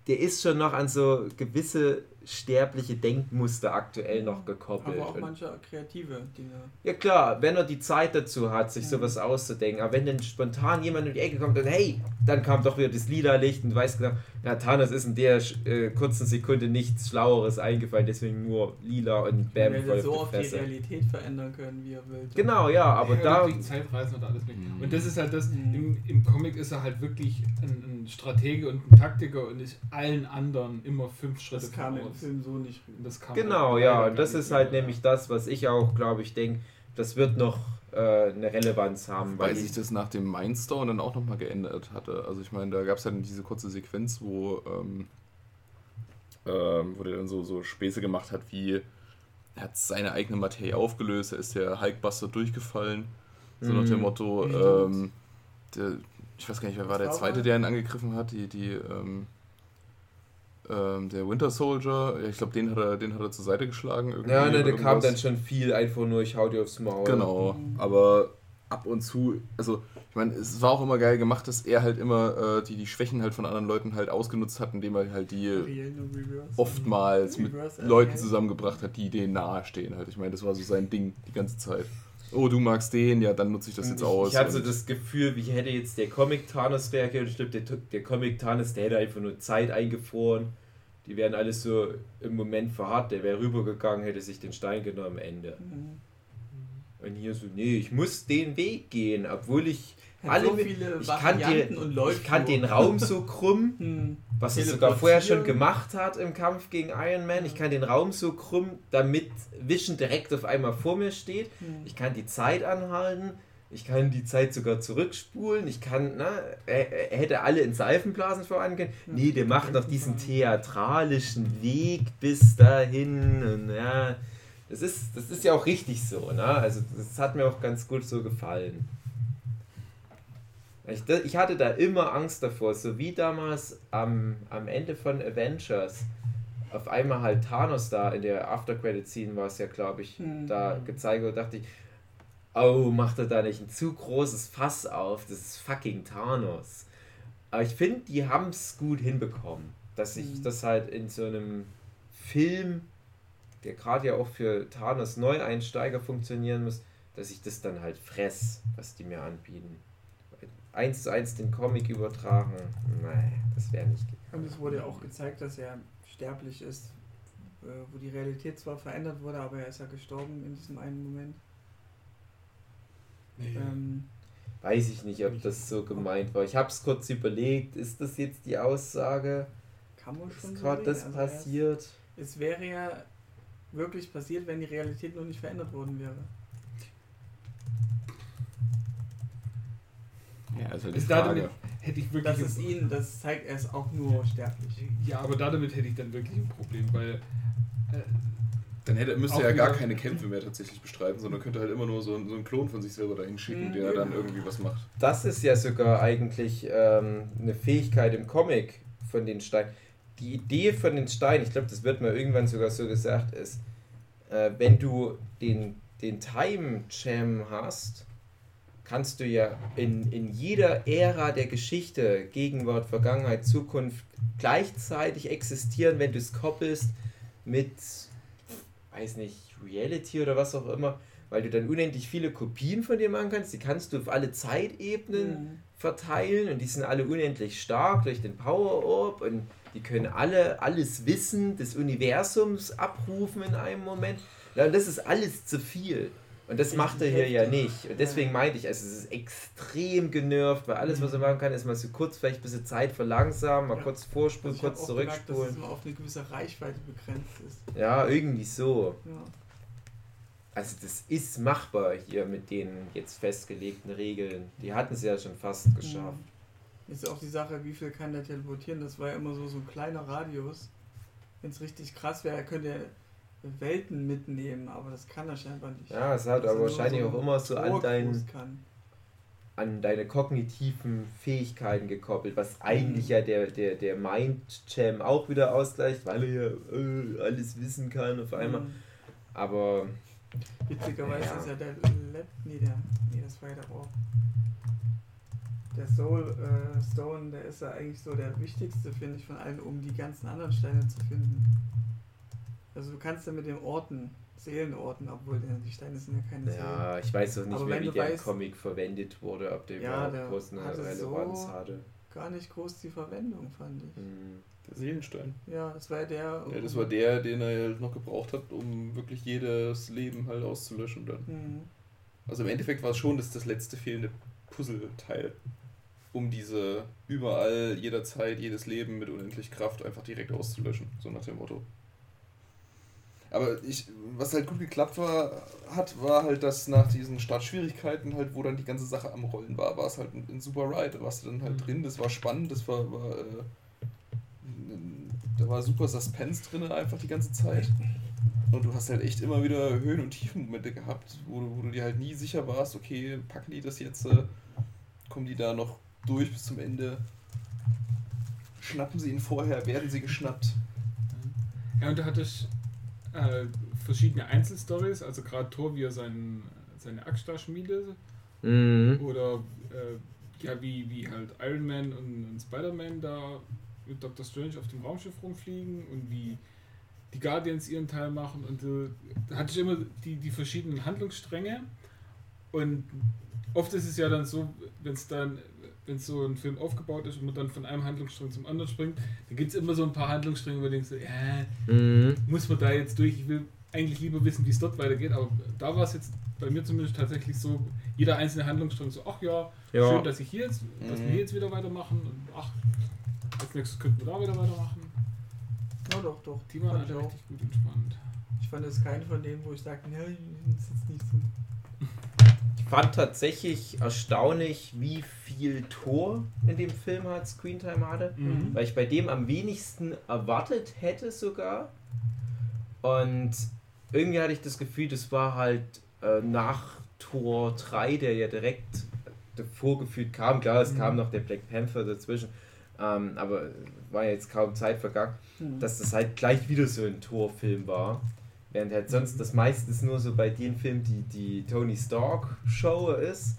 der ist schon noch an so gewisse sterbliche Denkmuster aktuell noch gekoppelt. Aber auch Und- manche kreative Dinge. ja klar, wenn er die Zeit dazu hat, sich Mhm. sowas auszudenken. Aber wenn dann spontan jemand um die Ecke kommt und hey, dann kam doch wieder das lila Licht und du weißt genau, ja, Thanos ist in der äh, kurzen Sekunde nichts Schlaueres eingefallen, deswegen nur lila und bam, er voll hätte so auf auf die. Realität verändern können, wie er will. Genau, ja, aber ja, da. wegen Zeitreisen und alles mögliche. Mhm. Und das ist halt das, Mhm. im, im Comic ist er halt wirklich ein, ein Stratege und ein Taktiker und ist allen anderen immer fünf Schritte Das kam im voraus. Film so nicht das kam Genau, halt ja, und das ist halt nämlich das, was ich auch, glaube ich, denke, das wird noch äh, eine Relevanz haben. Weil Weil sich das nach dem Mindstone dann auch nochmal geändert hatte. Also ich meine, da gab es ja dann diese kurze Sequenz, wo, ähm, ähm, wo der dann so, so Späße gemacht hat, wie er hat seine eigene Materie aufgelöst, er ist der Hulkbuster durchgefallen. So nach dem Mhm. Motto, ähm, der, ich weiß gar nicht, wer war der zweite, der ihn angegriffen hat, die, die, ähm, ähm, der Winter Soldier, ja, ich glaube, den hat er, den hat er zur Seite geschlagen. irgendwie ja, ne, oder da kam irgendwas. dann schon viel einfach nur, ich hau dir aufs Maul. Genau, Mhm. aber ab und zu, also ich meine, es war auch immer geil gemacht, dass er halt immer äh, die, die Schwächen halt von anderen Leuten halt ausgenutzt hat, indem er halt die oftmals mit Leuten zusammengebracht hat, die denen nahestehen halt. Ich meine, das war so sein Ding die ganze Zeit. Oh, du magst den, ja, dann nutze ich das jetzt ich, aus. Ich hatte so das Gefühl, wie hätte jetzt der Comic Thanos reagiert. Ich glaube, der, der Comic Thanos, der hätte einfach nur Zeit eingefroren. Die wären alles so im Moment verharrt. Der wäre rübergegangen, hätte sich den Stein genommen, Ende. Mhm. Und hier so, nee, ich muss den Weg gehen, obwohl ich alle so viele ich kann, den, und Läufe. ich kann den Raum so [LAUGHS] krummen, Hm. was er sogar vorher schon gemacht hat im Kampf gegen Iron Man. Ich kann den Raum so krummen, damit Vision direkt auf einmal vor mir steht. Hm. Ich kann die Zeit anhalten. Ich kann die Zeit sogar zurückspulen. Ich kann, na, er, er hätte alle in Seifenblasen vorangehen. Ja. Nee, der macht noch diesen theatralischen Weg bis dahin. Und ja, das ist, das ist ja auch richtig so. Ne? Also, das hat mir auch ganz gut so gefallen. Ich, ich hatte da immer Angst davor, so wie damals am, am Ende von Avengers. Auf einmal halt Thanos da in der After-Credit-Scene war es ja, glaube ich, Hm. da gezeigt wurde, dachte ich, oh, macht er da nicht ein zu großes Fass auf? Das ist fucking Thanos. Aber ich finde, die haben es gut hinbekommen, dass ich Mhm. das halt in so einem Film, der gerade ja auch für Thanos Neueinsteiger funktionieren muss, dass ich das dann halt fress, was die mir anbieten. Eins zu eins den Comic übertragen, nein, das wäre nicht Und es wurde ja auch gezeigt, dass er sterblich ist, äh, wo die Realität zwar verändert wurde, aber er ist ja gestorben in diesem einen Moment. Ähm, Weiß ich nicht, ob das so gemeint war. Ich habe es kurz überlegt, ist das jetzt die Aussage? kann man schon Ist gerade das Also er passiert? Es wäre ja wirklich passiert, wenn die Realität noch nicht verändert worden wäre. Ja, die Bis Frage. hätte ich wirklich. Das ist ihn, das zeigt, er ist auch nur sterblich. ja, aber damit hätte ich dann wirklich ein Problem, weil. Äh, Dann hätte, müsste er ja gar keine Kämpfe mehr tatsächlich bestreiten, sondern könnte halt immer nur so, einen- so einen Klon von sich selber dahin schicken, Mhm. der dann irgendwie was macht. Das ist ja sogar eigentlich ähm, eine Fähigkeit im Comic von den Steinen. Die Idee von den Steinen, ich glaube, das wird mal irgendwann sogar so gesagt, ist, äh, wenn du den, den Time Jam hast, kannst du ja in, in jeder Ära der Geschichte, Gegenwart, Vergangenheit, Zukunft, gleichzeitig existieren, wenn du es koppelst mit, weiß nicht, Reality oder was auch immer, weil du dann unendlich viele Kopien von dir machen kannst. Die kannst du auf alle Zeitebenen verteilen und die sind alle unendlich stark durch den Power Orb und die können alle alles Wissen des Universums abrufen in einem Moment. Ja, das ist alles zu viel. Und das macht er hier ja nicht. Und deswegen meinte ich, also es ist extrem genervt, weil alles, was er machen kann, ist mal so kurz vielleicht ein bisschen Zeit verlangsamen, mal Ja. kurz vorspulen, Also kurz auch gemerkt, dass zurückspulen. es immer auf eine gewisse Reichweite begrenzt ist. Ja, irgendwie so. Ja. Also das ist machbar hier mit den jetzt festgelegten Regeln. Die hatten sie ja schon fast geschafft. Mhm. Ist auch die Sache, wie viel kann der teleportieren? Das war ja immer so, so ein kleiner Radius. Wenn es richtig krass wäre, er könnte Welten mitnehmen, aber das kann er scheinbar nicht. Ja, es hat Dass er aber wahrscheinlich so auch immer so an, Tor dein, groß kann. an deine kognitiven Fähigkeiten gekoppelt, was eigentlich Mhm. ja der, der, der Mind Jam auch wieder ausgleicht, weil er ja äh, alles wissen kann auf einmal. Mhm. Aber Witzigerweise Ja. ist ja der Let nee, der nee, das war ja der Orb. Der Soul äh, Stone, der ist ja eigentlich so der wichtigste, finde ich, von allen, um die ganzen anderen Steine zu finden. Also du kannst ja mit den Orten, Seelenorten, obwohl die- die Steine sind ja keine Seelen. Ja, ich weiß auch nicht Aber mehr, wie der weißt- Comic verwendet wurde, ob der Ja, überhaupt der groß eine hatte Relevanz so- hatte. Gar nicht groß die Verwendung, fand ich. Hm. Der Seelenstein. Ja, das war der. Ja, das war der, den er halt noch gebraucht hat, um wirklich jedes Leben halt auszulöschen dann. Mhm. Also im Endeffekt war es schon das, das letzte fehlende Puzzleteil, um diese überall, jederzeit, jedes Leben mit unendlich Kraft einfach direkt auszulöschen, so nach dem Motto. Aber ich, was halt gut geklappt war, hat, war halt, dass nach diesen Startschwierigkeiten halt, wo dann die ganze Sache am Rollen war, war es halt ein, ein super Ride. Da warst du dann halt Mhm. drin, das war spannend, das war, war äh, da war super Suspense drin einfach die ganze Zeit. Und du hast halt echt immer wieder Höhen- und Tiefenmomente gehabt, wo du, wo du dir halt nie sicher warst, okay, packen die das jetzt, äh, kommen die da noch durch bis zum Ende, schnappen sie ihn vorher, werden sie geschnappt. Ja, und da hatte ich äh, verschiedene Einzelstories, also gerade Thor, wie er sein, seine Axt da schmiedet, Mhm. oder äh, ja, wie, wie halt Iron Man und, und Spider-Man da mit Doctor Strange auf dem Raumschiff rumfliegen und wie die Guardians ihren Teil machen und äh, da hatte ich immer die, die verschiedenen Handlungsstränge. Und oft ist es ja dann so, wenn es dann wenn so ein Film aufgebaut ist und man dann von einem Handlungsstrang zum anderen springt, dann gibt es immer so ein paar Handlungsstränge, wo du denkst, so, ja, Mhm. muss man da jetzt durch? Ich will eigentlich lieber wissen, wie es dort weitergeht, aber da war es jetzt bei mir zumindest tatsächlich so, jeder einzelne Handlungsstrang so, ach ja, Ja. schön, dass ich hier jetzt, dass wir Mhm. hier jetzt wieder weitermachen und ach, als nächstes könnten wir da wieder weitermachen. Ja, doch, doch. Die waren alle richtig gut und spannend. Ich fand es keinen von denen, wo ich sagte, ja, das ist jetzt nicht so. Ich fand tatsächlich erstaunlich, wie viel Tor in dem Film hat Screentime hatte. Mhm. Weil ich bei dem am wenigsten erwartet hätte sogar. Und irgendwie hatte ich das Gefühl, das war halt äh, nach Tor 3, der ja direkt davor gefühlt kam. Klar, es Mhm. kam noch der Black Panther dazwischen. Ähm, aber war jetzt kaum Zeit vergangen, Mhm. dass das halt gleich wieder so ein Torfilm war. Während halt sonst das meistens nur so bei den Filmen, die die Tony Stark Show ist,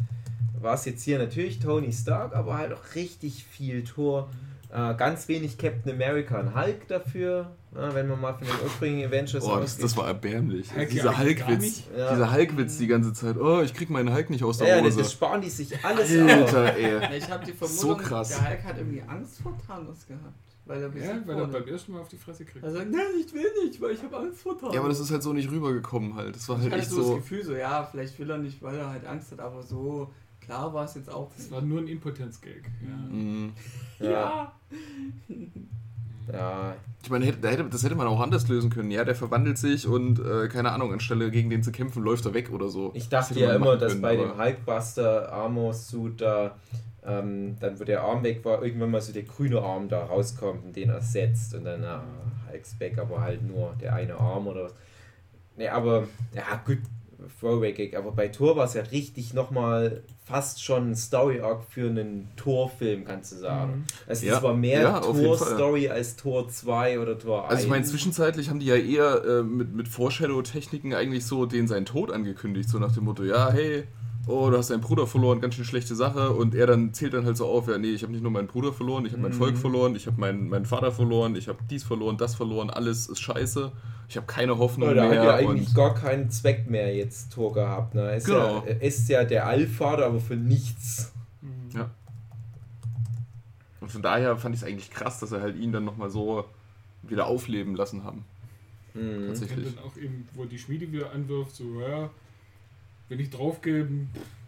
war es jetzt hier natürlich Tony Stark, aber halt auch richtig viel Tor. Äh, ganz wenig Captain America und Hulk dafür, äh, wenn man mal von den ursprünglichen Avengers Oh, das, das war erbärmlich. Hulk Dieser Hulkwitz. Ja. Dieser Hulkwitz die ganze Zeit. Oh, ich krieg meinen Hulk nicht aus der ja, ja, das, Hose. sparen die sich alles auf. Alter, ey. Ich habe die So Vermutung, krass. der Hulk hat irgendwie Angst vor Thanos gehabt. Weil er Ja, weil er beim ersten Mal auf die Fresse kriegt. Er sagt, nein, ich will nicht, weil ich habe Angst vor Thanos. Ja, aber das ist halt so nicht rübergekommen halt. Das war ich halt hatte echt so das so. Gefühl, so, ja, vielleicht will er nicht, weil er halt Angst hat, aber so klar war es jetzt auch Das war nur ein Impotenz-Gag. Ja. Mhm. [LAUGHS] Ja. ja. Ich meine, das hätte man auch anders lösen können. Ja, der verwandelt sich und äh, keine Ahnung, anstelle gegen den zu kämpfen, läuft er weg oder so. Ich dachte ja immer, machen dass können, bei dem Hulkbuster Armor Suit da, ähm, dann wo der Arm weg war, irgendwann mal so der grüne Arm da rauskommt und den ersetzt und dann, na, Hulk's weg, aber halt nur der eine Arm oder was. Ne, aber, ja gut, Throwback, aber bei Thor war es ja richtig nochmal fast schon ein Story-Arc für einen Thor-Film, kannst du sagen. Mhm. Also Ja, es war mehr ja. Tor-Story als Tor 2 oder Tor 1. Also ich meine, zwischenzeitlich haben die ja eher äh, mit, mit Foreshadow-Techniken eigentlich so den seinen Tod angekündigt, so nach dem Motto, ja, hey, oh, du hast deinen Bruder verloren, ganz schön schlechte Sache. Und er dann zählt dann halt so auf, ja, nee, ich habe nicht nur meinen Bruder verloren, ich habe mein Mhm. Volk verloren, ich habe meinen, meinen Vater verloren, ich habe dies verloren, das verloren, alles ist scheiße. Ich habe keine Hoffnung Ja, der hat ja mehr. eigentlich und gar keinen Zweck mehr jetzt Tor gehabt. Ne? Er ist, Genau. ja, er ist ja der Allvater, aber für nichts. Mhm. Ja. Und von daher fand ich es eigentlich krass, dass er halt ihn dann nochmal so wieder aufleben lassen haben. Mhm. Und Tatsächlich. dann auch eben, wo die Schmiede wieder anwirft, so, ja, wenn ich draufgehe,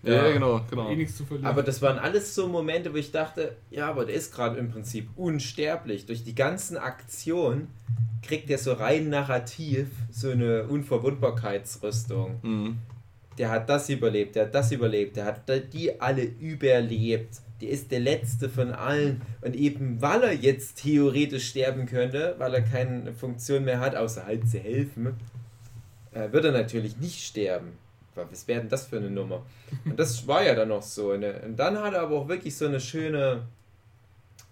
Ja, Ja. genau, genau. eh nichts zu verlieren. Aber das waren alles so Momente, wo ich dachte, ja, aber der ist gerade im Prinzip unsterblich. Durch die ganzen Aktionen kriegt er so rein narrativ so eine Unverwundbarkeitsrüstung. Mhm. Der hat das überlebt, der hat das überlebt, der hat die alle überlebt. Der ist der letzte von allen. Und eben weil er jetzt theoretisch sterben könnte, weil er keine Funktion mehr hat, außer halt zu helfen, äh, wird er natürlich nicht sterben. Was wäre denn das für eine Nummer? Und das war ja dann noch so. Ne? Und dann hat er aber auch wirklich so eine schöne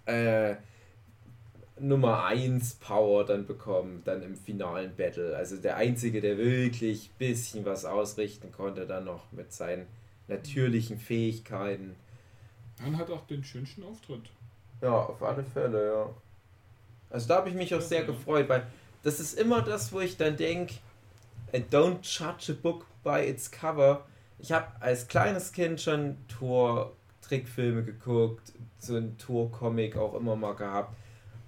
äh, Nummer 1 Power dann bekommen, dann im finalen Battle. Also der Einzige, der wirklich ein bisschen was ausrichten konnte, dann noch mit seinen natürlichen Fähigkeiten. Man hat auch den schönsten Auftritt. Ja, auf alle Fälle, ja. Also da habe ich mich auch sehr gefreut, weil das ist immer das, wo ich dann denke, don't judge a book by its cover. Ich habe als kleines Kind schon Tor-Trickfilme geguckt, so ein Tor-Comic auch immer mal gehabt.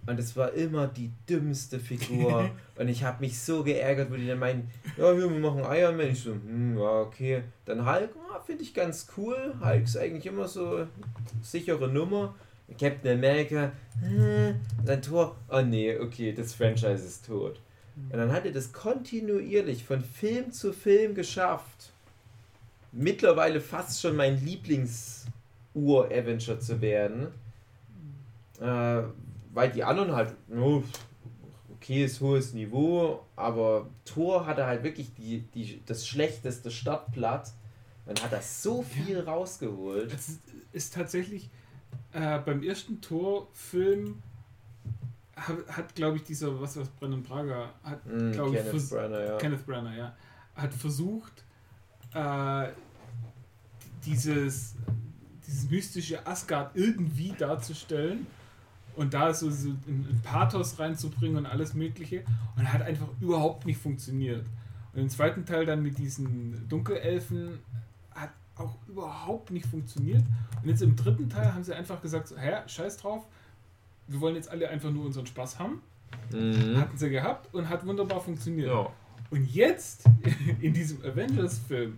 Und es war immer die dümmste Figur. [LAUGHS] und ich habe mich so geärgert, wo die dann meinen, ja, wir machen Iron Man. Ich so, hm, ja, okay. Dann Hulk, ja, finde ich ganz cool. Hulk ist eigentlich immer so sichere Nummer. Captain America, hm, dann Tor, oh nee, okay, das Franchise ist tot. Und dann hat er das kontinuierlich von Film zu Film geschafft. Mittlerweile fast schon mein Lieblings-Ur-Avenger zu werden. Äh, weil die anderen halt, no, okayes, hohes Niveau, aber Thor hatte halt wirklich die, die, das schlechteste Stadtblatt. Man hat das so viel rausgeholt. Das ist, ist tatsächlich äh, beim ersten Tor-Film hat, hat glaube ich, dieser, was was Brennan Prager hat, Mm, glaube ich, vers- Branagh, ja. Kenneth Branagh, ja, hat versucht, äh, dieses, dieses mystische Asgard irgendwie darzustellen und da so, so ein, ein Pathos reinzubringen und alles Mögliche und hat einfach überhaupt nicht funktioniert. Und im zweiten Teil dann mit diesen Dunkelelfen hat auch überhaupt nicht funktioniert. Und jetzt im dritten Teil haben sie einfach gesagt, so, hä, scheiß drauf, wir wollen jetzt alle einfach nur unseren Spaß haben. Mhm. Hatten sie gehabt und hat wunderbar funktioniert. Ja. Und jetzt, [LAUGHS] in diesem Avengers-Film,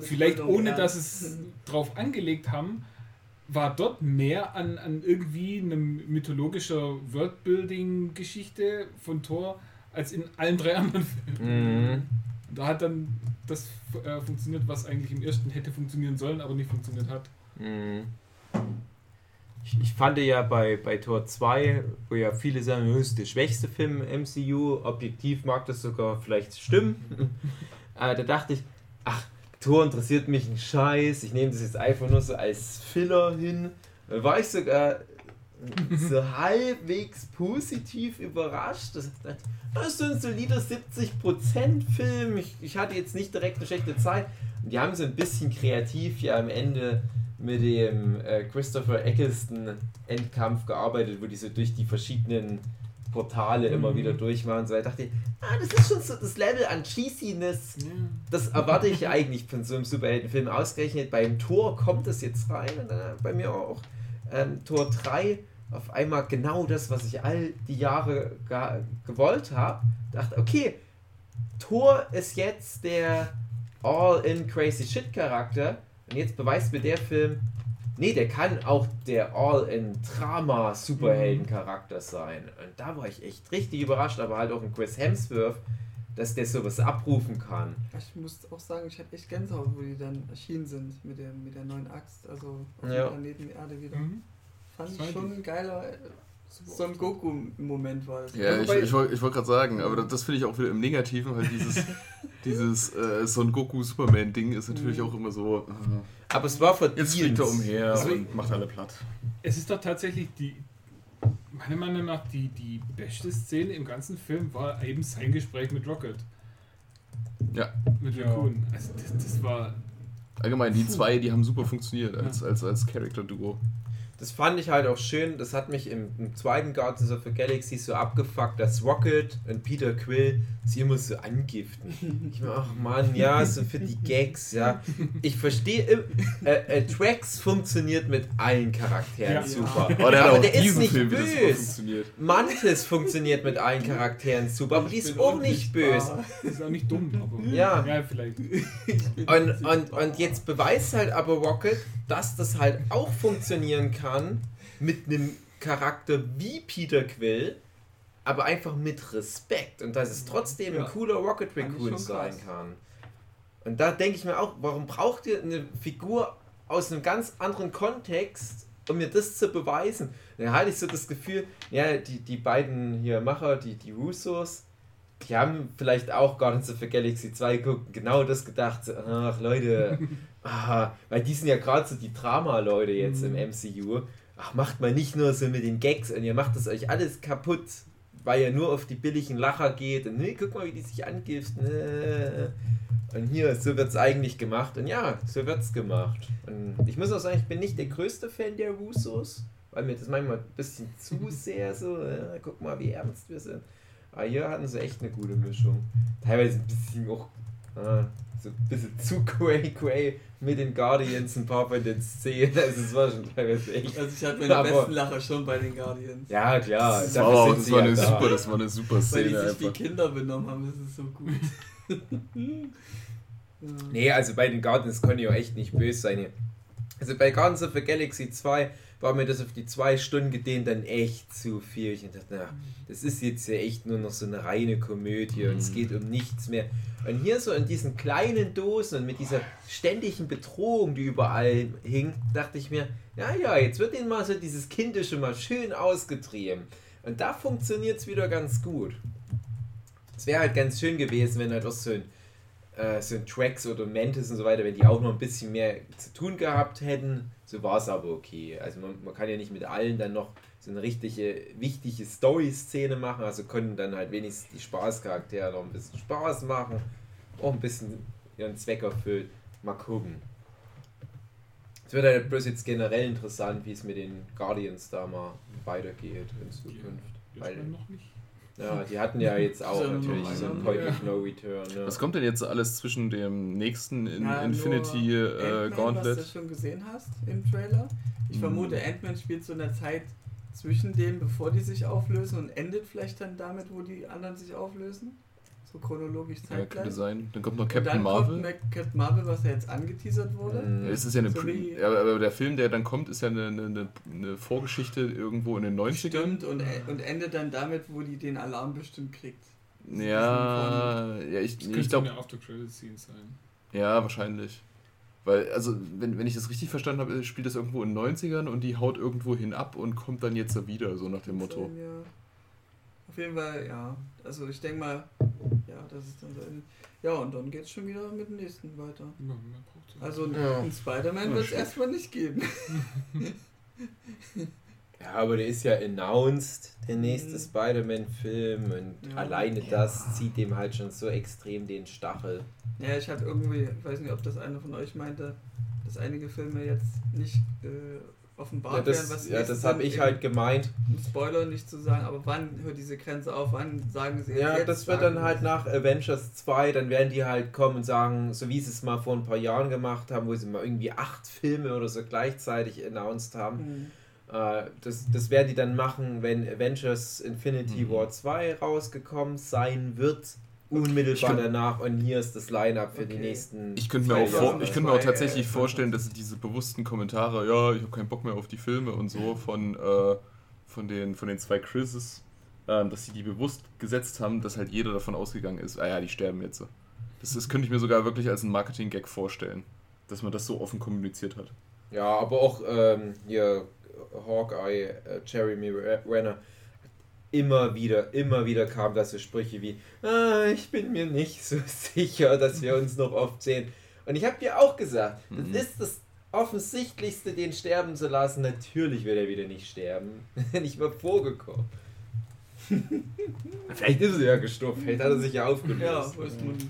vielleicht ohne dass es drauf angelegt haben, war dort mehr an, an irgendwie einem mythologischer Worldbuilding-Geschichte von Thor als in allen drei anderen Filmen. Mhm. Da hat dann das äh, funktioniert, was eigentlich im ersten hätte funktionieren sollen, aber nicht funktioniert hat. Mhm. Ich, ich fand ja bei, bei Tor 2, wo ja viele sagen, das ist der schwächste Film im MCU, objektiv mag das sogar vielleicht stimmen. [LAUGHS] äh, da dachte ich, ach, Tor interessiert mich ein Scheiß, ich nehme das jetzt einfach nur so als Filler hin. Da war ich sogar so [LAUGHS] halbwegs positiv überrascht. Das, das ist so ein solider 70% Film. Ich, ich hatte jetzt nicht direkt eine schlechte Zeit. Und die haben so ein bisschen kreativ ja am Ende mit dem äh, Christopher Eccleston Endkampf gearbeitet, wo die so durch die verschiedenen Portale immer Mhm. wieder durchmachen. So, ich dachte, ah, das ist schon so das Level an Cheesiness. Das erwarte ich ja eigentlich von so einem Superheldenfilm. Ausgerechnet beim Tor kommt das jetzt rein und dann bei mir auch ähm, Tor 3 auf einmal genau das, was ich all die Jahre gewollt habe. Dachte, okay, Thor ist jetzt der All-in Crazy Shit Charakter und jetzt beweist mir der Film, nee, der kann auch der All-in Drama Superhelden Charakter sein. Und da war ich echt richtig überrascht, aber halt auch in Chris Hemsworth, dass der sowas abrufen kann. Ich muss auch sagen, ich hatte echt Gänsehaut, wo die dann erschienen sind mit der, mit der neuen Axt, also auf Ja. dem Planeten Erde wieder. Mhm. Fand Das ich schon ein geiler Son Goku-Moment war das. Ja, ich, wobei- ich wollte ich wollt gerade sagen, aber das, das finde ich auch wieder im Negativen, weil dieses, [LAUGHS] dieses äh, Son Goku Superman-Ding ist natürlich Mhm. auch immer so. Äh, Aber es war verdient. jetzt fliegt er umher Also- und macht alle platt. Es ist doch tatsächlich die, meiner Meinung nach, die, die beste Szene im ganzen Film war eben sein Gespräch mit Rocket. Ja. Mit Ja. Raccoon. Also das, das war. Allgemein, die zwei, die haben super funktioniert als, als, als Character-Duo. Das fand ich halt auch schön. Das hat mich im, im zweiten Guardians of the Galaxy so abgefuckt, dass Rocket und Peter Quill sie immer so angiften. Ich meine, ach Mann, ja, so für die Gags, ja. Ich verstehe, äh, äh, Drax funktioniert mit allen Charakteren Ja. super. Oh, der hat Aber auch der ist diesen nicht Film böse. funktioniert. Mantis funktioniert mit allen Charakteren super, aber die ist auch nicht böse. Das ist auch nicht dumm, aber. Ja. Ja, vielleicht. Und, und, und jetzt beweist halt aber Rocket, dass das halt auch funktionieren kann mit einem Charakter wie Peter Quill, aber einfach mit Respekt und dass es trotzdem Ja. ein cooler Rocket Raccoon sein kann. Und da denke ich mir auch, warum braucht ihr eine Figur aus einem ganz anderen Kontext, um mir das zu beweisen? Dann hatte ich so das Gefühl, ja, die, die beiden hier Macher, die, die Russos, die haben vielleicht auch Guardians of the Galaxy 2 geguckt, und genau das gedacht, ach Leute, [LAUGHS] ah, weil die sind ja gerade so die Drama-Leute jetzt im MCU. Ach, macht mal nicht nur so mit den Gags und ihr macht das euch alles kaputt, weil ihr nur auf die billigen Lacher geht und nee, guck mal, wie die sich angiften. äh. Und hier, so wird es eigentlich gemacht. Und ja, so wird es gemacht. Und ich muss auch sagen, ich bin nicht der größte Fan der Russos, weil mir das manchmal ein bisschen [LAUGHS] zu sehr so, äh, guck mal, wie ernst wir sind. Aber hier hatten sie echt eine gute Mischung. Teilweise ein bisschen auch ah, so ein bisschen zu cray cray mit den Guardians, ein paar von den Szenen. Also es war schon teilweise echt. Also ich hatte meine Aber- besten Lacher schon bei den Guardians. Ja, klar. Das war, das war ja eine da. super, das war eine super Weil die Szene sich wie einfach. Kinder benommen haben, das ist so gut. [LAUGHS] ja. Nee, also bei den Guardians konnte ich auch echt nicht böse sein. hier. Also bei Guardians of the Galaxy 2 war mir das auf die zwei Stunden gedehnt dann echt zu viel. Ich dachte, na, das ist jetzt ja echt nur noch so eine reine Komödie und es geht um nichts mehr. Und hier so in diesen kleinen Dosen und mit dieser ständigen Bedrohung, die überall hing, dachte ich mir, ja, ja, jetzt wird ihnen mal so dieses Kindische mal schön ausgetrieben. Und da funktioniert es wieder ganz gut. Es wäre halt ganz schön gewesen, wenn halt auch so ein äh, so ein Tracks oder Mantis und so weiter, wenn die auch noch ein bisschen mehr zu tun gehabt hätten, so war es aber okay. Also man, man kann ja nicht mit allen dann noch so eine richtige, wichtige Story-Szene machen, also können dann halt wenigstens die Spaßcharaktere noch ein bisschen Spaß machen, auch ein bisschen ihren Zweck erfüllt. Mal gucken. Es wird halt bloß jetzt generell interessant, wie es mit den Guardians da mal weitergeht in Zukunft. Jetzt Weil, noch nicht. Ja, die hatten ja jetzt auch So, natürlich so ein einer. Point of No Return. Ne? Was kommt denn jetzt alles zwischen dem nächsten in Ja, Infinity nur äh, Ant-Man, Was Gauntlet? du schon gesehen hast im Trailer. Ich Hm. vermute, Ant-Man spielt so in der Zeit zwischen dem, bevor die sich auflösen und endet vielleicht dann damit, wo die anderen sich auflösen. So chronologisch Ja, zeitgleich. könnte sein. Dann kommt noch Und Captain dann Marvel. kommt Captain Marvel, was ja jetzt angeteasert wurde. Mhm. Ja, es ist ja eine, So ja, aber der Film, der dann kommt, ist ja eine, eine, eine- Vorgeschichte irgendwo in den 90ern. Stimmt, und, e- und endet dann damit, wo die den Alarm bestimmt kriegt. Ja, ja, ich, Das ich könnte glaube, eine After-Credit-Scene sein. ja, wahrscheinlich. Weil, also, wenn, wenn ich das richtig verstanden habe, spielt das irgendwo in den 90ern und die haut irgendwo hinab und kommt dann jetzt wieder, so nach dem Motto. Ja. Auf jeden Fall, ja. Also ich denke mal, ja, das ist dann so. Ein, ja, und dann geht's schon wieder mit dem nächsten weiter. Ja, Also Ja. einen Spider-Man wird es erstmal nicht geben. [LAUGHS] Ja, aber der ist ja announced, der nächste Mhm. Spider-Man-Film und Ja. alleine das zieht dem halt schon so extrem den Stachel. Ja, ich hatte irgendwie, ich weiß nicht, ob das einer von euch meinte, dass einige Filme jetzt nicht äh, offenbart Ja, werden, das, die ja, nächsten das habe ich halt gemeint. um Spoiler nicht zu sagen, aber wann hört diese Grenze auf? Wann sagen sie Ja, jetzt das wird dann halt nach Avengers 2, dann werden die halt kommen und sagen, so wie sie es mal vor ein paar Jahren gemacht haben, wo sie mal irgendwie acht Filme oder so gleichzeitig announced haben. Hm. Äh, das, das werden die dann machen, wenn Avengers Infinity Mhm. War 2 rausgekommen sein wird. Unmittelbar könnt- danach und hier ist das Line-Up für die Okay. nächsten. Ich könnte mir, auch vor, ich könnte mir auch tatsächlich äh, vorstellen, dass diese bewussten Kommentare, ja, ich habe keinen Bock mehr auf die Filme und so von, äh, von, den, von den zwei Chrises, ähm, dass sie die bewusst gesetzt haben, dass halt jeder davon ausgegangen ist, ah ja, die sterben jetzt. Das, das könnte ich mir sogar wirklich als einen Marketing-Gag vorstellen, dass man das so offen kommuniziert hat. Ja, aber auch ähm, hier Hawkeye, äh, Jeremy Re- Renner, immer wieder, immer wieder kam das so Sprüche wie, ah, ich bin mir nicht so [LAUGHS] sicher, dass wir uns noch oft sehen. Und ich habe dir auch gesagt, Mhm. das ist das Offensichtlichste, den sterben zu lassen. Natürlich wird er wieder nicht sterben. [LAUGHS] nicht mal vorgekommen. [LAUGHS] Vielleicht ist er ja gestorben, vielleicht hat er sich ja aufgelöst. Ja, wo ist Mutti?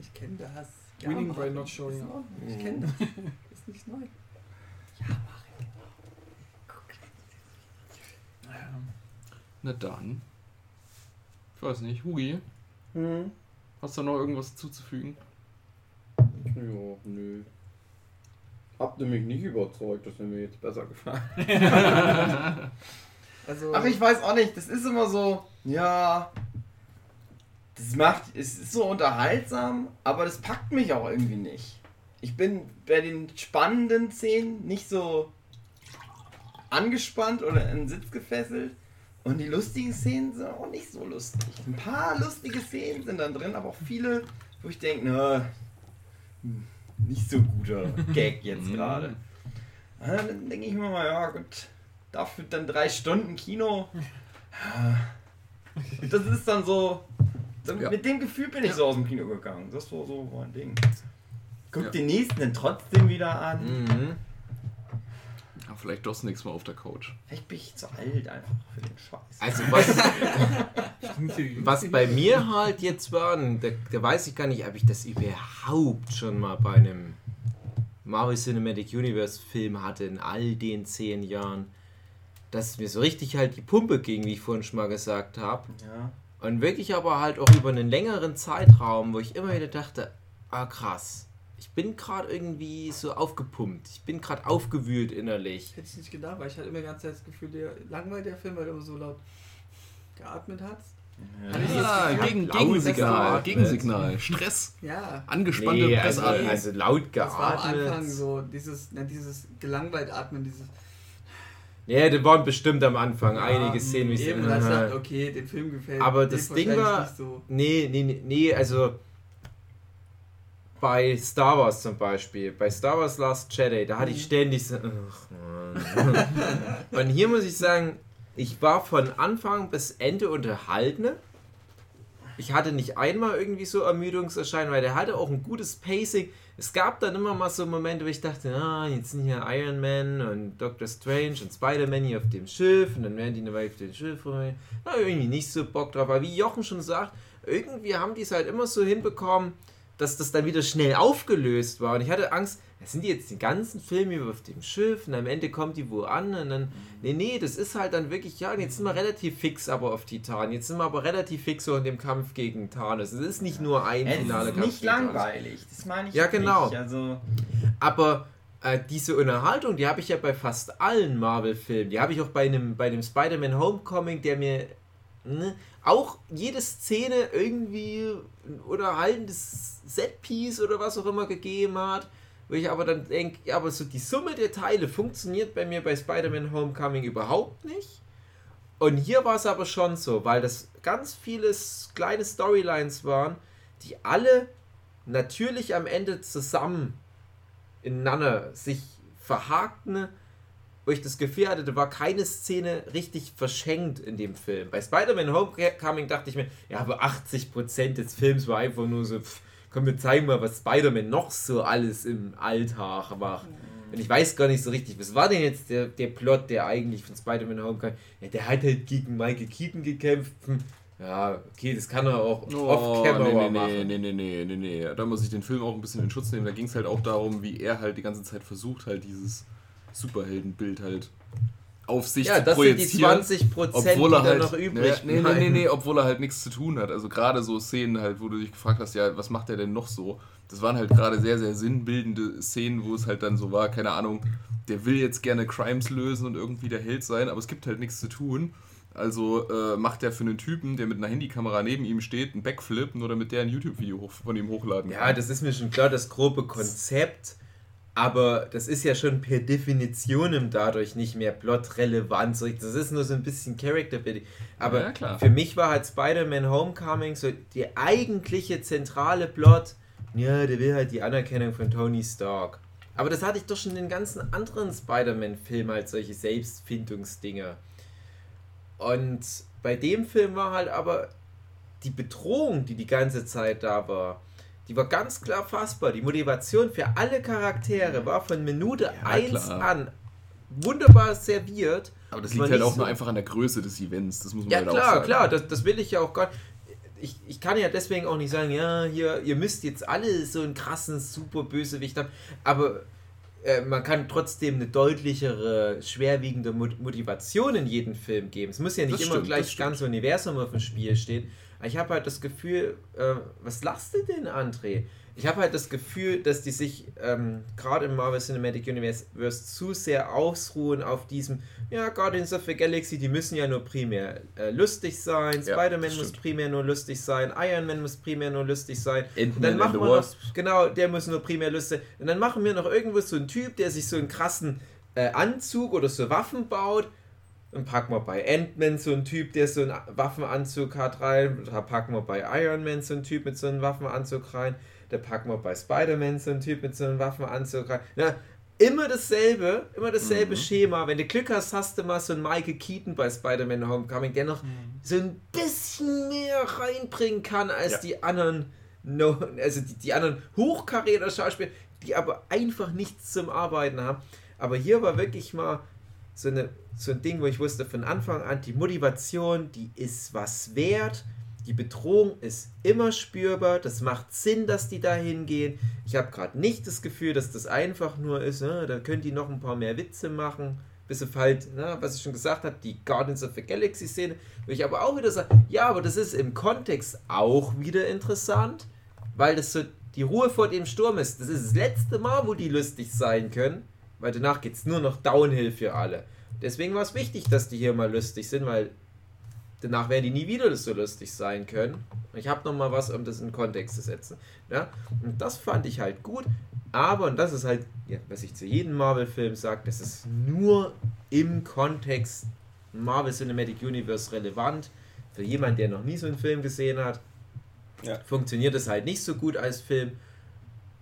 Ich kenne das. Winning Marek, by not showing in up. Ich kenne das. Ist nicht neu. Na dann. Ich weiß nicht, Hugi, Hm. hast du noch irgendwas zuzufügen? Ja, nö. Habt ihr mich nicht überzeugt, das wäre mir jetzt besser gefallen. [LAUGHS] Also, Ach, ich weiß auch nicht, das ist immer so, ja. Das macht, es ist so unterhaltsam, aber das packt mich auch irgendwie nicht. Ich bin bei den spannenden Szenen nicht so angespannt oder in den Sitz gefesselt. Und die lustigen Szenen sind auch nicht so lustig. Ein paar lustige Szenen sind dann drin, aber auch viele, wo ich denke, na, hm, nicht so guter [LAUGHS] Gag jetzt Mhm. gerade. Ja, Dann denke ich mir mal, ja gut, dafür dann drei Stunden Kino. [LAUGHS] Und das ist dann so, so Ja. mit dem Gefühl bin ich so aus dem Kino gegangen. Das war so mein Ding. Guck Ja. den nächsten dann trotzdem wieder an. Mhm. Vielleicht doch das nächste Mal auf der Couch. Vielleicht bin ich zu alt einfach für den Scheiß. Also was, [LAUGHS] Was bei mir halt jetzt war, und da, da weiß ich gar nicht, ob ich das überhaupt schon mal bei einem Marvel Cinematic Universe Film hatte in all den zehn Jahren. dass mir so richtig halt die Pumpe ging, wie ich vorhin schon mal gesagt habe. Ja. Und wirklich aber halt auch über einen längeren Zeitraum, wo ich immer wieder dachte, ah krass, ich bin gerade irgendwie so aufgepumpt. Ich bin gerade aufgewühlt innerlich. Hätte ich nicht gedacht, weil ich hatte immer die ganze Zeit das Gefühl, der langweilt der Film, weil du immer so laut geatmet ich Ah, jetzt gegen, Gegensignal, geatmet. Gegensignal, Stress, Ja, angespannte Nee, also, Pressatmung. also laut das war am geatmet. Anfang so, dieses, ne, dieses gelangweilt atmen, dieses. Ja, da waren bestimmt am Anfang Ja, einige Szenen, wie ich eben, dachte, okay, den Film gefällt Aber das Ding war- nicht so. Nee, nee, nee, nee, also bei Star Wars zum Beispiel, bei Star Wars Last Jedi, da hatte ich ständig so, ach Mann. Und hier muss ich sagen, ich war von Anfang bis Ende unterhalten. Ich hatte nicht einmal irgendwie so Ermüdungserscheinungen, weil der hatte auch ein gutes Pacing. Es gab dann immer mal so Momente, wo ich dachte, ah, jetzt sind hier Iron Man und Doctor Strange und Spider-Man hier auf dem Schiff und dann werden die eine Weile auf dem Schiff. rum. Irgendwie nicht so Bock drauf. Aber wie Jochen schon sagt, irgendwie haben die es halt immer so hinbekommen, dass das dann wieder schnell aufgelöst war. Und ich hatte Angst, das sind die jetzt den ganzen Film über auf dem Schiff und am Ende kommt die wo an und dann, nee, nee, das ist halt dann wirklich, ja, jetzt sind wir relativ fix aber auf Titan. Jetzt sind wir aber relativ fix so in dem Kampf gegen Thanos. Es ist nicht nur ein Es finaler ist Kampf. nicht langweilig, das meine ich Ja, genau. nicht. Also, Aber äh, diese Unterhaltung, die habe ich ja bei fast allen Marvel-Filmen. Die habe ich auch bei einem, bei dem Spider-Man Homecoming, der mir ne, auch jede Szene irgendwie ein unterhaltendes Setpiece oder was auch immer gegeben hat. Wo ich aber dann denke, ja, aber so die Summe der Teile funktioniert bei mir bei Spider-Man Homecoming überhaupt nicht. Und hier war es aber schon so, weil das ganz viele kleine Storylines waren, die alle natürlich am Ende zusammen ineinander sich verhakten, wo ich das Gefühl hatte, da war keine Szene richtig verschenkt in dem Film. Bei Spider-Man Homecoming dachte ich mir, ja, aber 80% des Films war einfach nur so, pff, komm, wir zeigen mal, was Spider-Man noch so alles im Alltag macht. Und ich weiß gar nicht so richtig, was war denn jetzt der, der Plot, der eigentlich von Spider-Man Homecoming, ja, der hat halt gegen Michael Keaton gekämpft. Hm, Ja, okay, das kann er auch Oh, off-camera nee, nee, machen. nee, nee, nee, nee, nee. Da muss ich den Film auch ein bisschen in Schutz nehmen. Da ging es halt auch darum, wie er halt die ganze Zeit versucht, halt dieses Superheldenbild halt auf sich Ja, das sind die projizieren. 20 Prozent, die obwohl er dann halt, noch übrig nee, nee, nee, nee, nee, obwohl er halt nichts zu tun hat. Also gerade so Szenen halt, wo du dich gefragt hast, ja, was macht er denn noch so? Das waren halt gerade sehr, sehr sinnbildende Szenen, wo es halt dann so war, keine Ahnung, der will jetzt gerne Crimes lösen und irgendwie der Held sein, aber es gibt halt nichts zu tun. Also äh, macht er für einen Typen, der mit einer Handykamera neben ihm steht, einen Backflip, nur damit der ein YouTube-Video von ihm hochladen Ja, das ist mir schon klar, das grobe Konzept, aber das ist ja schon per Definition dadurch nicht mehr plotrelevant. Das ist nur so ein bisschen Character Building. Aber Ja, für mich war halt Spider-Man Homecoming so die eigentliche zentrale Plot. Ja, der will halt die Anerkennung von Tony Stark. Aber das hatte ich doch schon in den ganzen anderen Spider-Man-Filmen halt solche Selbstfindungsdinger. Und bei dem Film war halt aber die Bedrohung, die die ganze Zeit da war, die war ganz klar fassbar. Die Motivation für alle Charaktere war von Minute Ja, 1 klar. an wunderbar serviert. Aber das liegt halt nicht auch nur so- einfach an der Größe des Events. Das muss man Ja, halt auch klar, sagen. klar, das, das will ich ja auch gar ich, ich kann ja deswegen auch nicht sagen, ja, hier, ihr müsst jetzt alle so einen krassen Superbösewicht haben, aber äh, man kann trotzdem eine deutlichere, schwerwiegende Mot- Motivation in jeden Film geben. Es muss ja nicht Das immer stimmt, gleich das ganze Universum auf dem Spiel stehen. Ich habe halt das Gefühl, äh, was lachst du denn, André? Ich habe halt das Gefühl, dass die sich ähm, gerade im Marvel Cinematic Universe zu sehr ausruhen auf diesem, ja, Guardians of the Galaxy, die müssen ja nur primär äh, lustig sein, Ja, Spider-Man muss primär nur lustig sein, Iron Man muss primär nur lustig sein. Und dann machen wir noch, genau, der muss nur primär lustig Und dann machen wir noch irgendwo so einen Typ, der sich so einen krassen äh, Anzug oder so Waffen baut. Dann packen wir bei Ant-Man so einen Typ, der so einen Waffenanzug hat rein. Da packen wir bei Iron Man so einen Typ mit so einem Waffenanzug rein. Da packen wir bei Spider-Man so einen Typ mit so einem Waffenanzug rein. Na, immer dasselbe, immer dasselbe Mhm. Schema. Wenn du Glück hast, hast du mal so einen Michael Keaton bei Spider-Man Homecoming, der noch so ein bisschen mehr reinbringen kann als Ja. die anderen, no, also die, die anderen hochkaräter Schauspieler, die aber einfach nichts zum Arbeiten haben. Aber hier war wirklich mal so, eine, so ein Ding, wo ich wusste von Anfang an, die Motivation, die ist was wert. Die Bedrohung ist immer spürbar. Das macht Sinn, dass die da hingehen. Ich habe gerade nicht das Gefühl, dass das einfach nur ist, äh, da können die noch ein paar mehr Witze machen. bis auf halt, na, was ich schon gesagt habe, die Guardians of the Galaxy Szene, würde ich aber auch wieder sagen, ja, aber das ist im Kontext auch wieder interessant, weil das so die Ruhe vor dem Sturm ist. Das ist das letzte Mal, wo die lustig sein können, weil danach geht es nur noch Downhill für alle. Deswegen war es wichtig, dass die hier mal lustig sind, weil danach werden die nie wieder so lustig sein können. Ich habe noch mal was, um das in Kontext zu setzen. Ja? Und das fand ich halt gut. Aber, und das ist halt, ja, was ich zu jedem Marvel-Film sage, das ist nur im Kontext Marvel Cinematic Universe relevant. Für jemanden, der noch nie so einen Film gesehen hat, Ja. funktioniert es halt nicht so gut als Film.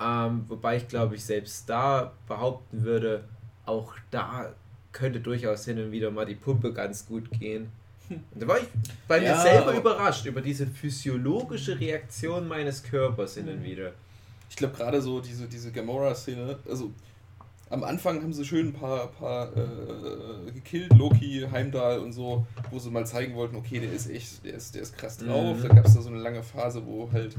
Ähm, wobei ich glaube, ich selbst da behaupten würde, auch da könnte durchaus hin und wieder mal die Pumpe ganz gut gehen. Und da war ich bei mir Ja, selber aber- überrascht über diese physiologische Reaktion meines Körpers hin und wieder. Ich glaube gerade so diese, diese Gamora-Szene, also am Anfang haben sie schön ein paar, paar äh, gekillt, Loki, Heimdall und so, wo sie mal zeigen wollten, okay, der ist echt, der ist, der ist krass drauf. Mhm. Da gab es da so eine lange Phase, wo halt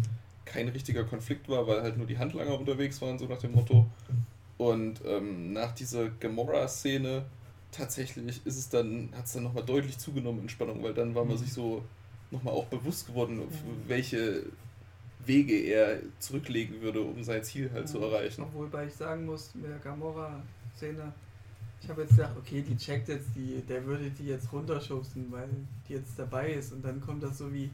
kein richtiger Konflikt war, weil halt nur die Handlanger unterwegs waren, so nach dem Motto. Und ähm, nach dieser Gamora-Szene tatsächlich ist es dann, hat es dann nochmal deutlich zugenommen in Spannung, weil dann war man sich so nochmal auch bewusst geworden, auf welche Wege er zurücklegen würde, um sein Ziel halt zu erreichen. Obwohl, weil ich sagen muss, mit der Gamora-Szene, ich habe jetzt gedacht, okay, die checkt jetzt, die, der würde die jetzt runterschubsen, weil die jetzt dabei ist. Und dann kommt das so wie,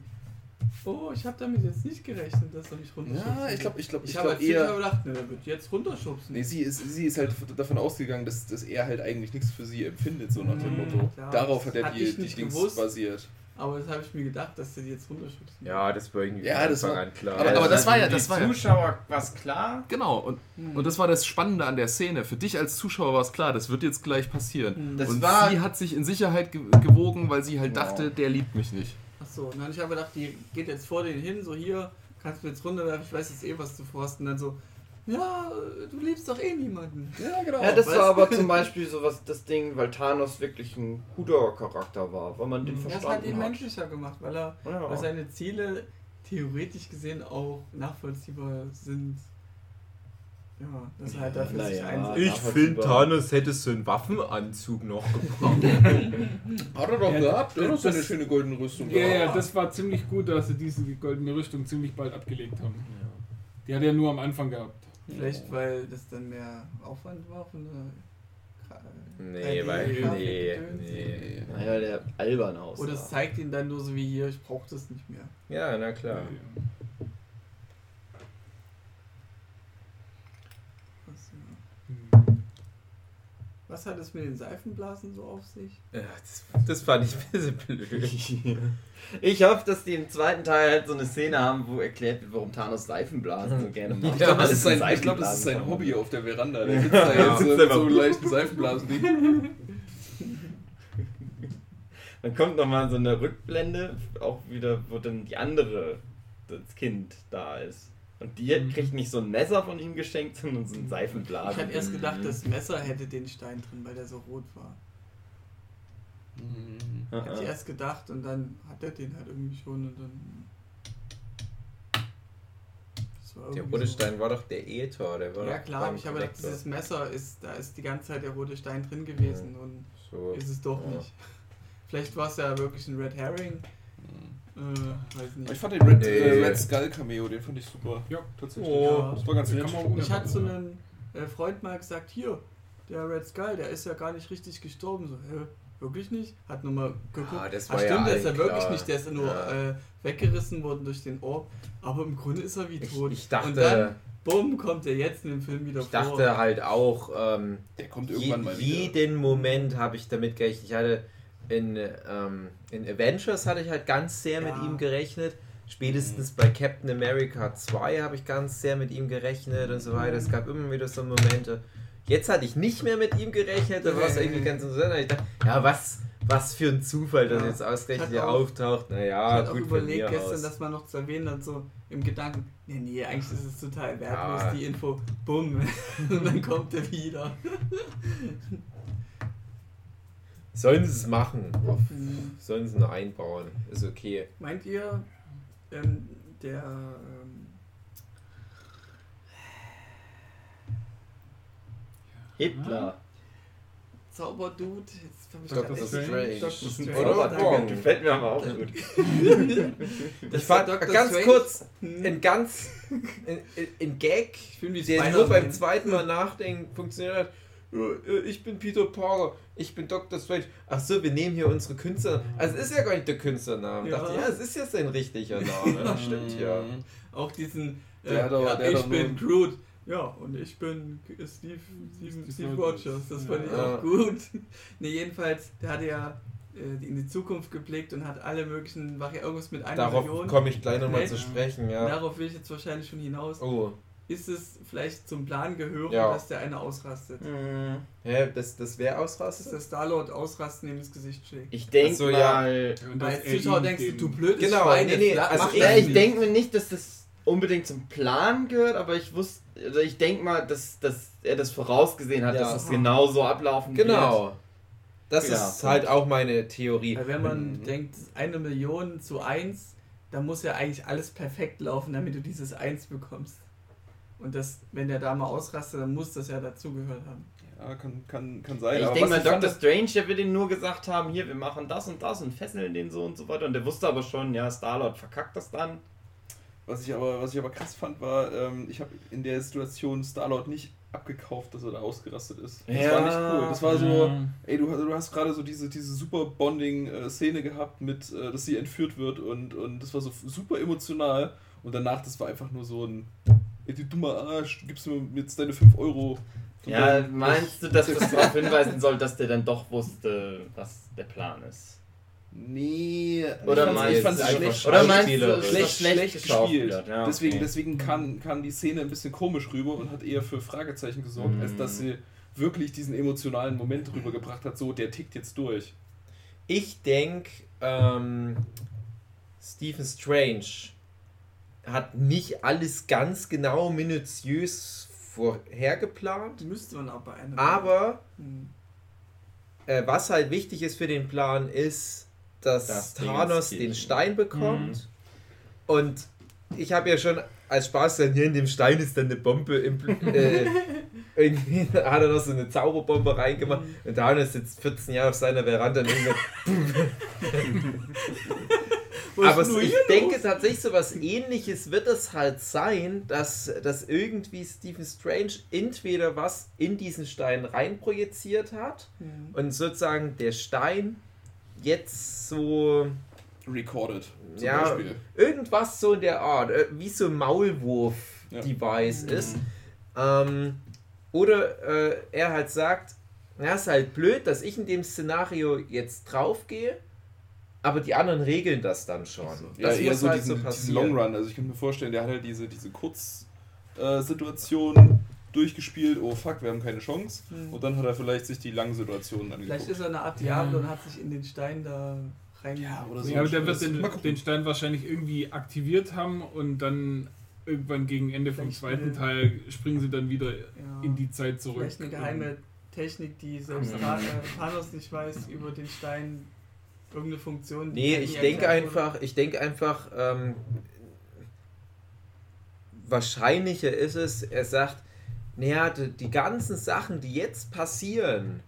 oh, ich habe damit jetzt nicht gerechnet, dass er mich runterschubsen Ja, ich glaube, ich glaube, Ich, ich habe als Zuschauer eher. gedacht, ne, der wird jetzt runterschubsen. Nee, sie ist, sie ist halt davon ausgegangen, dass, dass er halt eigentlich nichts für sie empfindet, so nach dem Mhm, Motto. klar. Darauf hat er die, die nicht Dings gewusst. basiert. Aber das habe ich mir gedacht, dass der die jetzt runterschubsen. Ja, das war irgendwie Ja, von das Anfang war- an klar. Aber- aber das war ja- das war ja- Zuschauer was klar. Genau, und, Hm. und das war das Spannende an der Szene. Für dich als Zuschauer war es klar, das wird jetzt gleich passieren. Hm. Das und war- sie hat sich in Sicherheit ge gewogen, weil sie halt Wow. dachte, der liebt mich nicht. Achso, und dann ich habe gedacht, die geht jetzt vor den hin, so hier, kannst du jetzt runterwerfen, ich weiß jetzt eh, was du vorhast. Und dann so, ja, du liebst doch eh niemanden. Ja, genau. Ja, das Weißt war aber zum Beispiel so was das Ding, weil Thanos wirklich ein guter Charakter war, weil man den Das hat ihn verstanden hat. menschlicher gemacht, weil er Ja. weil seine Ziele theoretisch gesehen auch nachvollziehbar sind. Ja, dass er halt dafür na sich ja. einsetzt. Ich find, Thanos hätte so einen Waffenanzug noch gebraucht. [LAUGHS] Hat er doch Ja, gehabt, oder? das- So eine schöne goldene Rüstung. Ja, ja, das war ziemlich gut, dass sie diese goldene Rüstung ziemlich bald abgelegt haben. Die hat er nur am Anfang gehabt. Vielleicht, weil das dann mehr Aufwand war von der. Nee, 3D weil. Nee, nee. Naja, der albern aus. Oder es zeigt ihn dann nur so wie hier, ich brauche das nicht mehr. Ja, na klar. Was, Was hat es mit den Seifenblasen so auf sich? Ja, das, das fand ich ein bisschen blöd. [LAUGHS] Ich hoffe, dass die im zweiten Teil halt so eine Szene haben, wo erklärt wird, warum Thanos Seifenblasen so gerne macht. [LAUGHS] Ich glaube, das, ist sein- ich glaub, das ist sein Seifenblasen Hobby auf der Veranda. Der [LAUGHS] sitzt da Ja. jetzt mit so einem leichten Seifenblasen-Ding. Dann kommt nochmal so eine Rückblende, auch wieder, wo dann die andere, das Kind da ist. Und die Mhm. kriegt nicht so ein Messer von ihm geschenkt, sondern so ein Ich Seifenblasen. hatte erst gedacht, das Messer hätte den Stein drin, weil der so rot war. Ah, Hätte ich erst gedacht und dann hat er den halt irgendwie schon und dann. Der rote so. Stein war doch der Äther, der war Ja klar, ich habe gedacht, dieses Messer ist, da ist die ganze Zeit der rote Stein drin gewesen und So. ist es doch Ja. nicht. [LAUGHS] Vielleicht war es ja wirklich ein Red Herring. Äh, weiß nicht. Ich fand den Red, äh, Red Skull Cameo, den fand ich super. Ja. tatsächlich. Oh. das war ganz Den nett. Ich hatte so einen äh, Freund mal gesagt, hier, der Red Skull, der ist ja gar nicht richtig gestorben. So, hä, wirklich nicht? Hat nochmal geguckt. Ah, das Ah, war stimmt, ja der ist ja wirklich klar. nicht, der ist ja nur Ja. äh, weggerissen worden durch den Orb. Aber im Grunde ist er wie Ich, tot. ich dachte, Und dann, bumm, kommt er jetzt in dem Film wieder ich vor. dachte halt auch, ähm, Der kommt je, irgendwann mal wieder. jeden Moment habe ich damit gerechnet. Ich hatte in, ähm, in Avengers hatte ich halt ganz sehr mit Ja. ihm gerechnet. Spätestens bei Captain America 2 habe ich ganz sehr mit ihm gerechnet und so weiter. Es gab immer wieder so Momente. Jetzt hatte ich nicht mehr mit ihm gerechnet, da war es irgendwie ganz interessant. Ich dachte, ja, was, was für ein Zufall, dass Ja. jetzt ausgerechnet auch- auftaucht. ich Naja, hatte auch gut von überlegt gestern, aus. dass man noch zu erwähnen hat, so im Gedanken, nee, nee, eigentlich ist es total wertlos, Ja. die Info, bumm, [LAUGHS] und dann kommt er wieder. [LAUGHS] Sollen sie es machen? Mhm. Sollen sie nur einbauen? Ist okay. Meint ihr, ähm, der, ähm, Hitler. Zauberdude. Jetzt ich Dr. Strange. Dr. Das ist ein Strange. Oder? danke. Bong. Gefällt mir aber auch gut. Das Ich fand [LAUGHS] Dr. ganz Strange. kurz Hm. ein ganz ein, ein- ein Gag, Ich der Spider-Man. nur beim zweiten Mal nachdenken funktioniert hat. Äh, Ich bin Peter Parker, ich bin Dr. Strange. Ach so, wir nehmen hier unsere Künstler. Also es ist ja gar nicht der Künstlername. Ja. Dachte, ja, es ist ja sein richtiger [LAUGHS] Name. Das stimmt ja. Auch diesen. Äh, Der hat aber- ja, der hat ich doch bin Groot. Ja, und ich bin Steve, Steve, Steve Steve Rogers. Das fand ich Ja. auch gut. [LAUGHS] ne, jedenfalls, der hatte ja äh, in die Zukunft geblickt und hat alle möglichen, war ja irgendwas mit einer Darauf Million. komme ich gleich nochmal zu sprechen, ja. Darauf will ich jetzt wahrscheinlich schon hinaus. Oh, Ist es vielleicht zum Plan gehören, Ja. dass der eine ausrastet? Hm. hä, das, das wäre Dass ausrastet? der Star-Lord ausrasten ihm ins Gesicht schlägt. Ich denke so, ja. mal. Dass als er Zuschauer denkst du, du blödes Genau, Schwein, nee, nee, also ich- Ja, ich denke mir nicht, dass das unbedingt zum Plan gehört, aber ich wusste, also ich denke mal, dass, dass er das vorausgesehen hat, Ja. dass es genau so ablaufen wird. Genau. Das Ja, ist halt auch meine Theorie. Weil wenn man Mhm. denkt, eine Million zu eins, dann muss ja eigentlich alles perfekt laufen, damit du dieses Eins bekommst. Und das, wenn der da mal ausrastet, dann muss das ja dazugehört haben. Ja, kann, kann, kann sein. Ich aber denke mal, Dr. Strange, der wird ihm nur gesagt haben, hier, wir machen das und das und fesseln den so und so weiter. Und der wusste aber schon, ja, Star-Lord verkackt das dann. Was ich aber, was ich aber krass fand, war, ähm, ich habe in der Situation Star-Lord nicht abgekauft, dass er da ausgerastet ist. Das Ja. war nicht cool. Das war so, Ja. ey, du, du hast gerade so diese, diese super Bonding-Szene gehabt, mit, äh, dass sie entführt wird und, und das war so super emotional. Und danach, das war einfach nur so ein, ey, du dummer Arsch, gibst mir jetzt deine 5 Euro. Ja, meinst du, dass das darauf hinweisen soll, dass der dann doch wusste, was der Plan ist? Nee, Oder ich fand's du schlecht. einfach Oder meinst du, es schlecht, ist schlecht, schlecht gespielt. Ja, Deswegen, okay. deswegen kam, kam die Szene ein bisschen komisch rüber und hat eher für Fragezeichen gesorgt, Mhm. als dass sie wirklich diesen emotionalen Moment rübergebracht hat, so der tickt jetzt durch. Ich denke, ähm, Stephen Strange hat nicht alles ganz genau minutiös vorhergeplant, Müsste man auch bei einem. aber Hm. äh, was halt wichtig ist für den Plan ist, dass Das Thanos den. Stein bekommt Mhm. und ich habe ja schon als Spaß dann hier in dem Stein ist dann eine Bombe im, äh, [LAUGHS] irgendwie hat er noch so eine Zauberbombe reingemacht und Thanos sitzt 14 Jahre auf seiner Veranda und [LAUGHS] [LAUGHS] Aber nur ich denke los? tatsächlich, so was ähnliches wird es halt sein, dass, dass irgendwie Stephen Strange entweder was in diesen Stein reinprojiziert hat Hm. und sozusagen der Stein jetzt so Recorded, zum Ja. Beispiel. irgendwas so in der Art, äh, wie so ein Maulwurf-Device Ja. ist. Ähm, oder äh, er halt sagt, ja, ist halt blöd, dass ich in dem Szenario jetzt draufgehe, aber die anderen regeln das dann schon. Ja, das eher muss so halt diesen, so diesen passieren. Long Run. Also ich könnte mir vorstellen, der hat halt diese, diese Kurz-Situation durchgespielt, oh fuck, wir haben keine Chance. Hm. Und dann hat er vielleicht sich die langen Situationen Vielleicht angeguckt. ist er eine Art Diablo und hat sich in den Stein da rein. Ja, oder so. Ja, aber der wird den, den Stein wahrscheinlich irgendwie aktiviert haben und dann irgendwann gegen Ende vom Vielleicht zweiten eine- Teil springen sie dann wieder Ja. in die Zeit zurück. Vielleicht eine geheime Technik, die selbst Mhm. Tha- äh, Thanos nicht weiß, über den Stein irgendeine Funktion. die Nee, ich denke einfach, ich denke einfach, ähm, wahrscheinlicher ist es, er sagt, naja, die, die ganzen Sachen, die jetzt passieren,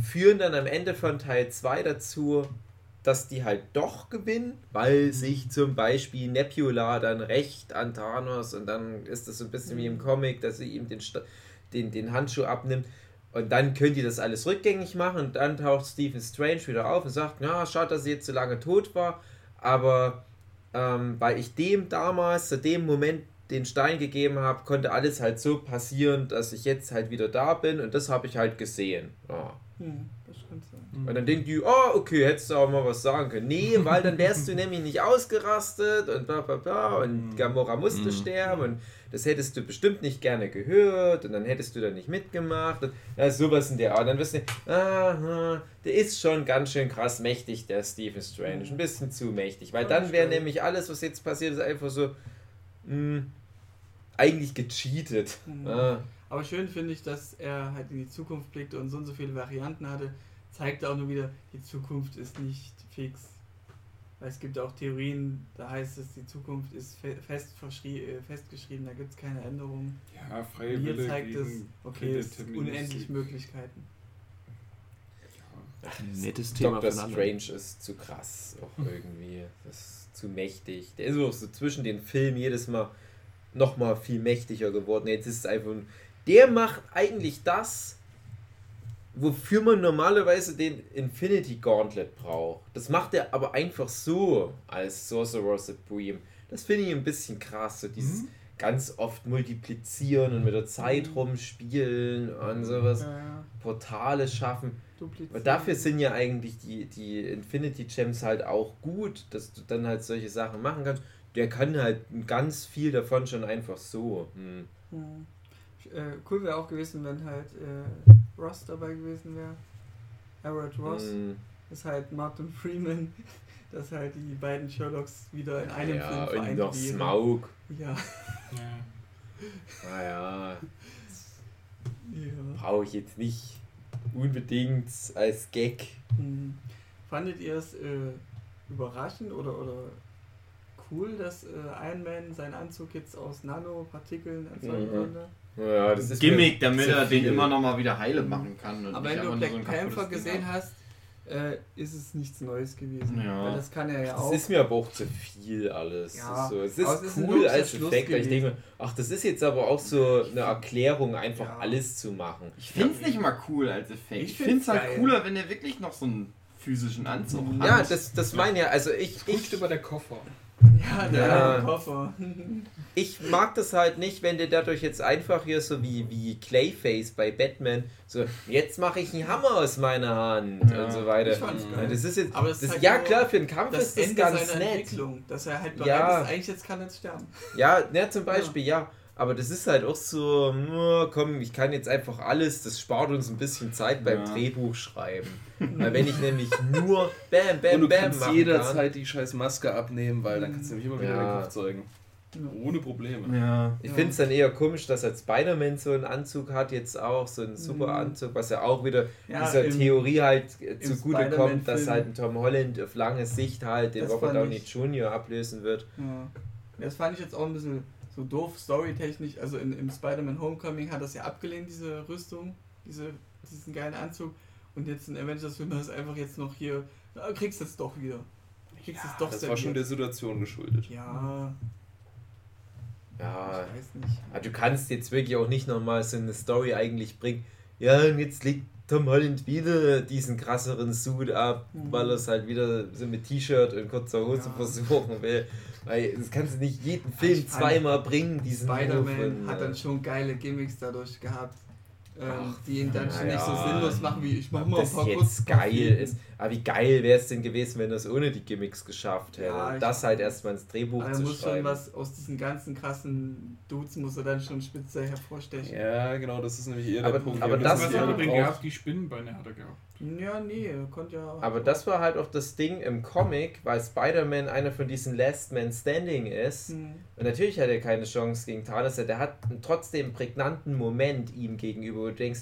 führen dann am Ende von Teil 2 dazu, dass die halt doch gewinnen, weil sich zum Beispiel Nebula dann recht an Thanos und dann ist das so ein bisschen wie im Comic, dass sie ihm den, den, den Handschuh abnimmt und dann könnt ihr das alles rückgängig machen und dann taucht Stephen Strange wieder auf und sagt, ja, schade, dass sie jetzt so lange tot war, aber ähm, weil ich dem damals, zu dem Moment den Stein gegeben habe, konnte alles halt so passieren, dass ich jetzt halt wieder da bin und das habe ich halt gesehen. Ja. Hm, sein. Mhm. Und dann denken die, oh, okay, hättest du auch mal was sagen können. Nee, [LAUGHS] weil dann wärst du nämlich nicht ausgerastet und bla bla bla und Gamora musste Mhm. sterben und das hättest du bestimmt nicht gerne gehört und dann hättest du da nicht mitgemacht und ja, sowas in der Art. Dann wirst du, aha, der ist schon ganz schön krass mächtig, der Stephen Strange. Ein bisschen zu mächtig, weil dann wäre nämlich alles, was jetzt passiert ist, einfach so, mh, eigentlich gecheatet. Mhm. Ah. Aber schön finde ich, dass er halt in die Zukunft blickte und so und so viele Varianten hatte. Zeigt auch nur wieder, die Zukunft ist nicht fix. Weil es gibt auch Theorien, da heißt es, die Zukunft ist fe fest äh, festgeschrieben, da gibt es keine Änderungen. Ja, freie Hier Wille zeigt es, okay, es gibt unendlich Möglichkeiten. Nettes Thema Doctor für einen anderen. Strange ist zu krass auch irgendwie. Das ist zu mächtig. Der ist auch so zwischen den Filmen jedes Mal nochmal viel mächtiger geworden. Jetzt ist es einfach. ein- Der macht eigentlich das, wofür man normalerweise den Infinity Gauntlet braucht. Das macht er aber einfach so als Sorcerer Supreme. Das finde ich ein bisschen krass. So dieses ganz oft multiplizieren und mit der Zeit rumspielen und sowas. Ja, ja. Portale schaffen. Duplizieren. Aber dafür sind ja eigentlich die, die Infinity Gems halt auch gut, dass du dann halt solche Sachen machen kannst. Der kann halt ganz viel davon schon einfach so. Hm. Hm. Äh, cool wäre auch gewesen, wenn halt äh, Ross dabei gewesen wäre. Everett Ross. Hm. ist halt Martin Freeman, [LAUGHS] dass halt die beiden Sherlocks wieder in einem ja, Film und vereint noch wären. Smaug. Ja. Ja. Naja, ja. brauche ich jetzt nicht unbedingt als Gag. Hm. Fandet ihr es äh, überraschend oder, oder cool, dass äh, Iron Man seinen Anzug jetzt aus Nanopartikeln erzeugen Mhm. konnte? Ja, das ist Gimmick, damit er den immer noch mal wieder heile machen kann. und Aber wenn du Black so Panther gesehen hat. hast, äh, ist es nichts Neues gewesen. Ja. Weil das kann er ja Das auch. ist mir aber auch zu viel alles. Ja, so, es aber ist es ist cool logischer als Schluss Effekt, weil ich denke mir, ach, das ist jetzt aber auch so eine Erklärung, einfach Ja. alles zu machen. Ich find's nicht mal cool als Effekt. Ich Ich find's find's halt geil. cooler, wenn er wirklich noch so einen physischen Anzug hat. Ja, das, das meine ja, also ich, ich, über der Koffer. Ja, der Ja. Koffer. ich mag das halt nicht, wenn der dadurch jetzt einfach hier so wie, wie Clayface bei Batman, so, jetzt mache ich einen Hammer aus meiner Hand Ja. und so weiter. Ich fand's Ja, geil. das ist jetzt, Aber das das, ist halt ja klar, für einen Kampf das ist das Ende ganz seiner nett. Entwicklung, dass er halt bereit Ja. ist, eigentlich jetzt kann er jetzt sterben. Ja, ne, zum Beispiel, ja. Aber das ist halt auch so, komm, ich kann jetzt einfach alles, das spart uns ein bisschen Zeit beim Ja. Drehbuch schreiben. [LAUGHS] Weil wenn ich nämlich nur Bam, Bam, Und du Bam kannst machen jederzeit die scheiß Maske abnehmen, weil dann kannst du nämlich immer wieder Ja. den Kopf zeigen. Ohne Probleme. Ja. Ich Ja. finde es dann eher komisch, dass halt Spider-Man so einen Anzug hat, jetzt auch so einen super Mhm. Anzug, was ja auch wieder Ja, dieser im- Theorie halt zugute kommt, dass halt ein Tom Holland auf lange Sicht halt den Robert Downey Jr. ablösen wird. Ja. Das fand ich jetzt auch ein bisschen so doof, storytechnisch. Also in, im Spider-Man Homecoming hat das ja abgelehnt, diese Rüstung, diese, diesen geilen Anzug. Und jetzt in Avengers-Film ist einfach jetzt noch hier, na, kriegst es doch wieder. Kriegst es doch Das war schon der. Situation geschuldet. Ja, Ja, ich weiß nicht. Ah, Du kannst jetzt wirklich auch nicht nochmal so eine Story eigentlich bringen. Ja, und jetzt legt Tom Holland wieder diesen krasseren Suit ab, Mhm. weil er es halt wieder so mit T-Shirt und kurzer Hose Ja. versuchen will. Weil das kannst du nicht jeden Film zweimal bringen, diesen Spider-Man hat äh, dann schon geile Gimmicks dadurch gehabt, ähm, Ach, die ihn dann schon nicht so ja. sinnlos machen wie ich mach mal ein das paar jetzt kurz geil ist. Aber wie geil wäre es denn gewesen, wenn er es ohne die Gimmicks geschafft hätte? Ja, das halt erstmal ins Drehbuch Aber er zu muss schon schreiben. was aus diesen ganzen krassen Dudes muss er dann schon speziell hervorstechen. Ja, genau, das ist nämlich eher Aber- der Punkt. aber Ja, das Was hat ja er denn gehabt? Die Spinnenbeine hat er gehabt. Ja, nee, er konnte ja. Aber das war halt auch das Ding im Comic, weil Spider-Man einer von diesen Last Man Standing ist. Hm. Und natürlich hat er keine Chance gegen Thanos. Der hat einen trotzdem prägnanten Moment ihm gegenüber, wo du denkst,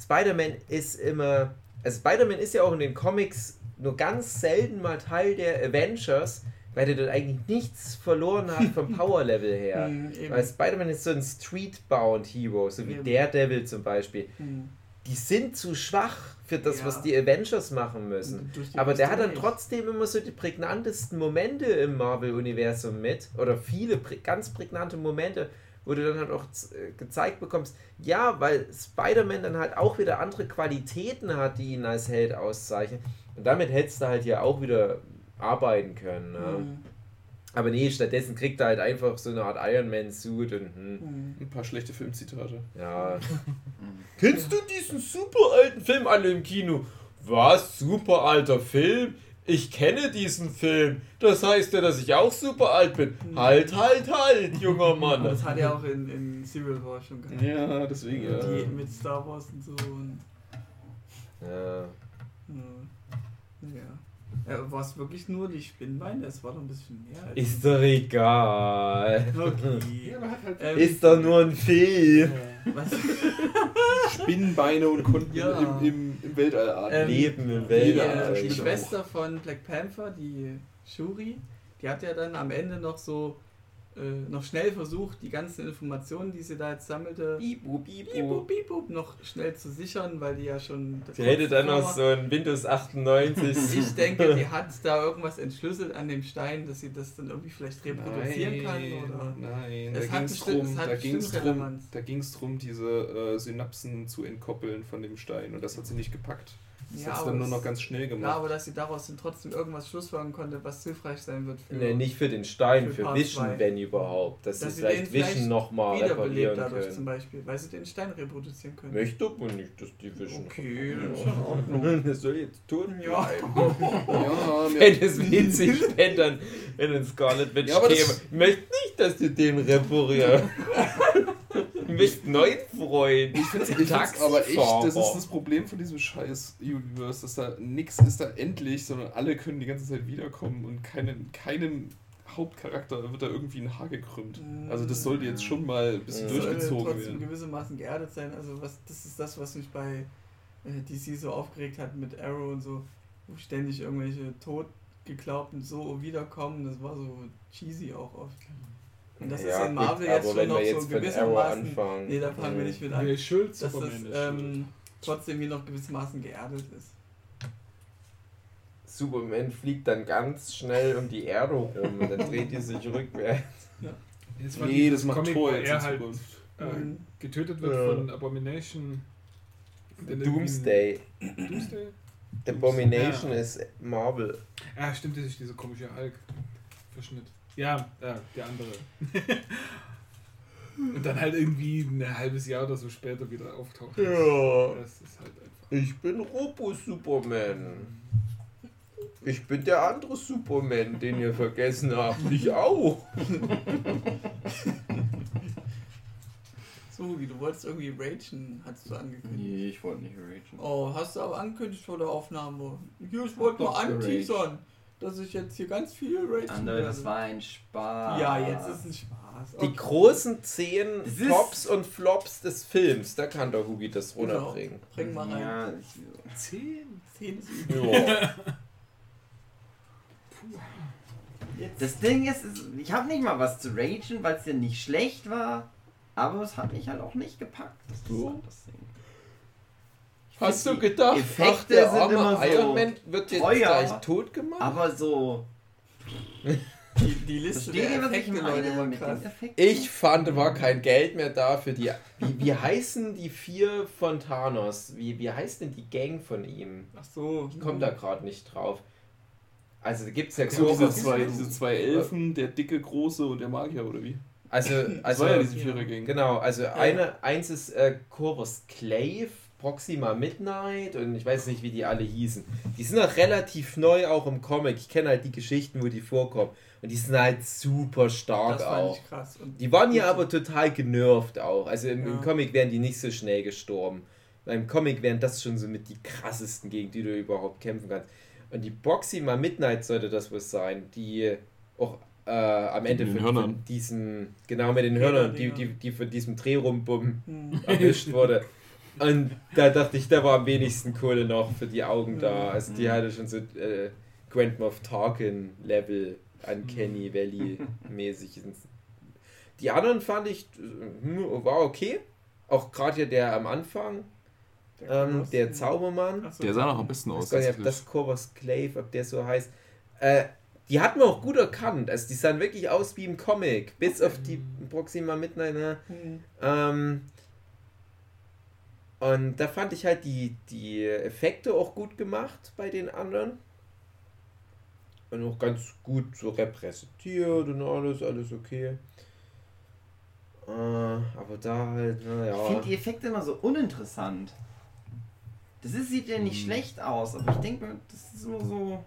Spider-Man ist immer. Also Spider-Man ist ja auch in den Comics nur ganz selten mal Teil der Avengers, weil der dort eigentlich nichts verloren hat vom [LAUGHS] Power-Level her. Hm, eben. Weil Spider-Man ist so ein Street-bound Hero, so wie Eben. Daredevil zum Beispiel. Hm. Die sind zu schwach für das, Ja. was die Avengers machen müssen. Aber der hat dann Rüstung trotzdem immer so die prägnantesten Momente im Marvel-Universum mit. Oder viele prä ganz prägnante Momente, wo du dann halt auch äh, gezeigt bekommst, ja, weil Spider-Man dann halt auch wieder andere Qualitäten hat, die ihn als Held auszeichnen. Und damit hättest du halt hier auch wieder arbeiten können. nicht. Ne? Hm. Aber nee, stattdessen kriegt er halt einfach so eine Art Iron Man-Suit und hm, Hm. Ein paar schlechte Filmzitate. ja. Kennst du diesen super alten Film alle im Kino? Was? Super alter Film? Ich kenne diesen Film. Das heißt ja, dass ich auch super alt bin. Halt, halt, halt, junger [LAUGHS] Mann. das hat er auch in, in Civil War schon gehabt. Ja, deswegen. Ja. Die mit Star Wars und so und. Ja. Hm. Ja. Ja War es wirklich nur die Spinnbeine? Es war doch ein bisschen mehr. als- Ist doch egal. Okay. [LAUGHS] halt. Ähm, Ist doch nur ein Film. was? [LAUGHS] Spinnenbeine und konnten Ja. im, im, im Weltall atmen. Ähm, Leben im Die, Weltall. äh, die Schwester von Black Panther, die Shuri, die hat ja dann am Ende noch so äh, noch schnell versucht, die ganzen Informationen, die sie da jetzt sammelte, Bibu, Bibu, Bibu. Bibu, noch schnell zu sichern, weil die ja schon. Sie hätte dann noch so ein Windows 98. [LAUGHS] Ich denke, die [LAUGHS] hat da irgendwas entschlüsselt an dem Stein, dass sie das dann irgendwie vielleicht reproduzieren kann oder. Nein, Es da hat ging es drum, da ging's drum, Relevanz. da ging's drum, diese äh, Synapsen zu entkoppeln von dem Stein und das hat sie nicht gepackt. Das Ja, hat dann nur noch ganz schnell Ja, gemacht. aber dass sie daraus dann trotzdem irgendwas schlussfolgern konnte, was hilfreich sein wird für. Nee, nicht für den Stein, Für für zwei. wenn überhaupt. Dass, Dass sie vielleicht Vision nochmal Wiederbelebt reparieren dadurch zum können. Beispiel, weil sie den Stein reproduzieren können. Möchte aber nicht, dass die Vision. Okay, Ja. das ist schon in Ordnung. [LAUGHS] Das soll jetzt tot Ja. [LAUGHS] ja, Wenn es witzig fände, dann wenn ein Scarlet Witch Ja, aber das- käme. Ich möchte nicht, dass du den reparierst. [LAUGHS] einen neuen Freund. ich finde es aber echt, das ist das Problem von diesem scheiß Universe, dass da nichts ist da endlich, sondern alle können die ganze Zeit wiederkommen und keinen, keinem Hauptcharakter wird da irgendwie ein Haar gekrümmt. Also das sollte jetzt schon mal ein bisschen soll durchgezogen trotzdem werden. gewissermaßen geerdet sein. Also was, das ist das, was mich bei äh, DC so aufgeregt hat mit Arrow und so, wo ständig irgendwelche Totgeglaubten so wiederkommen. Das war so cheesy auch oft. Und das ist in Marvel jetzt aber schon wenn noch so jetzt Arrow gewissermaßen. anfangen. Nee, da fangen wir nicht mit an. Wer ist schuld? Dass das ähm, trotzdem hier noch gewissermaßen geerdet ist. Superman fliegt dann ganz schnell um die Erde rum und dann dreht die sich rückwärts. [LAUGHS] war Nee, das macht Comic, Thor wo jetzt er in halt äh, Mhm. getötet wird Ja. von Abomination. Doomsday. Doomsday? Abomination Ja. ist Marvel. Ah, stimmt, das ist dieser komische Hulk-Verschnitt. Ja, ja, der andere. Und dann halt irgendwie ein halbes Jahr oder so später wieder auftaucht. Ja. Das ist halt einfach. Ich bin Robo-Superman. Ich bin der andere Superman, den ihr vergessen habt. Ich auch. So, wie du wolltest irgendwie ragen, hast du angekündigt. Nee, ich wollte nicht ragen. Oh, hast du aber angekündigt vor der Aufnahme. Ich wollte Doch, mal geraged. Dass ich jetzt hier ganz viel ragen Andere, werde. das war ein Spaß. Ja, jetzt ist ein Spaß. Die Okay. großen zehn Das ist- Tops und Flops des Films, da kann der Hugi das Genau. runterbringen. Bring mal rein. Ja, ich, Zehn? Zehn Ja. [LAUGHS] das Ding ist, ist ich habe nicht mal was zu ragen, weil es ja nicht schlecht war, aber es hat mich halt auch nicht gepackt. Das ist So. halt das Ding. Hast du gedacht, Effekte ach, der sind arme immer so Iron Man wird jetzt teuer, gleich tot gemacht? Aber so. Die, die Liste Versteht ihr, der was ich Effekte, Leute, war mit krass. Ich fand, war kein Geld mehr da für die. Wie, wie heißen die vier von Thanos? Wie, wie heißt denn die Gang von ihm? Ach so. Ich komme da gerade nicht drauf. Also da gibt es ja So, diese zwei, diese zwei Elfen, der dicke, große und der Magier, oder wie? Also, Das also war ja diese Vierer-Gang. genau, also eine, eins ist äh, Corvus Clave, Proxima Midnight und ich weiß nicht, wie die alle hießen. Die sind auch relativ neu auch im Comic. Ich kenne halt die Geschichten, wo die vorkommen. Und die sind halt super stark Das fand auch. ich krass. Und Die waren ja aber total genervt auch. Also im, im Ja. Comic wären die nicht so schnell gestorben. Beim Comic wären das schon so mit die krassesten, gegen die du überhaupt kämpfen kannst. Und die Proxima Midnight sollte das wohl sein, die auch äh, am Ende von, diesen, genau mit den Hörnern, die, die, die von diesem Drehrumbum Hm. erwischt wurde. [LAUGHS] Und da dachte ich, da war am wenigsten Kohle noch für die Augen da. Mhm. Also die hatte schon so äh, Grand Moff Tarkin Level Uncanny Valley [LAUGHS] mäßig. Die anderen fand ich, äh, hm, war okay. Auch gerade hier der am Anfang, ähm, Koloss. der Zaubermann. So. Der sah noch am besten Ich aus. weiß gar nicht, ob das Corvus Clave, ob der so heißt. Äh, die hat man auch gut erkannt. Also die sahen wirklich aus wie im Comic. Bis auf die Proxima Midnight. Ne? Hm. Ähm, und da fand ich halt die, die Effekte auch gut gemacht bei den anderen. Und auch ganz gut so repräsentiert und alles, alles okay. Äh, aber da halt, Ich naja. finde die Effekte immer so uninteressant. Das ist, sieht ja nicht Hm. schlecht aus, aber ich denke, mir, das ist immer so.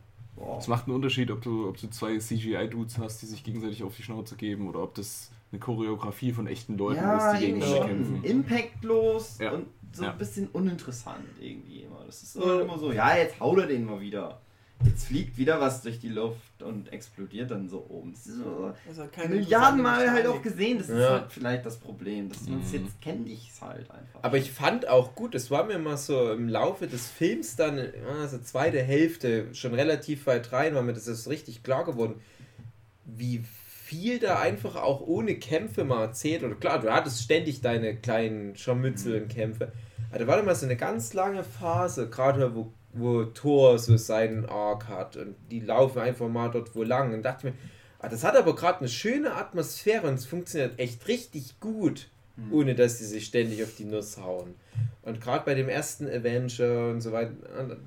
Es macht einen Unterschied, ob du, ob du zwei CGI-Dudes hast, die sich gegenseitig auf die Schnauze geben oder ob das eine Choreografie von echten Leuten Ja, ist, die gegeneinander schon kämpfen. impactlos Ja. und so Ja. ein bisschen uninteressant irgendwie immer. Das ist so immer so, ja, jetzt haut er den mal wieder. Jetzt fliegt wieder was durch die Luft und explodiert dann so oben. Das ist so Also keine Milliarden Mal interessante halt auch gesehen. Das ist Ja. halt vielleicht das Problem, dass Mhm. jetzt kennt ich es halt einfach. Aber ich fand auch gut, es war mir mal so im Laufe des Films dann, also zweite Hälfte, schon relativ weit rein, war mir das ist richtig klar geworden, wie viel da einfach auch ohne Kämpfe mal erzählt. Oder klar, du hattest ständig deine kleinen Scharmützel und Kämpfe. Aber da war mal so eine ganz lange Phase, gerade wo, wo Thor so seinen Arc hat und die laufen einfach mal dort wo lang. Und dachte mir, ah, das hat aber gerade eine schöne Atmosphäre und es funktioniert echt richtig gut, ohne dass sie sich ständig auf die Nuss hauen. Und gerade bei dem ersten Avenger und so weiter,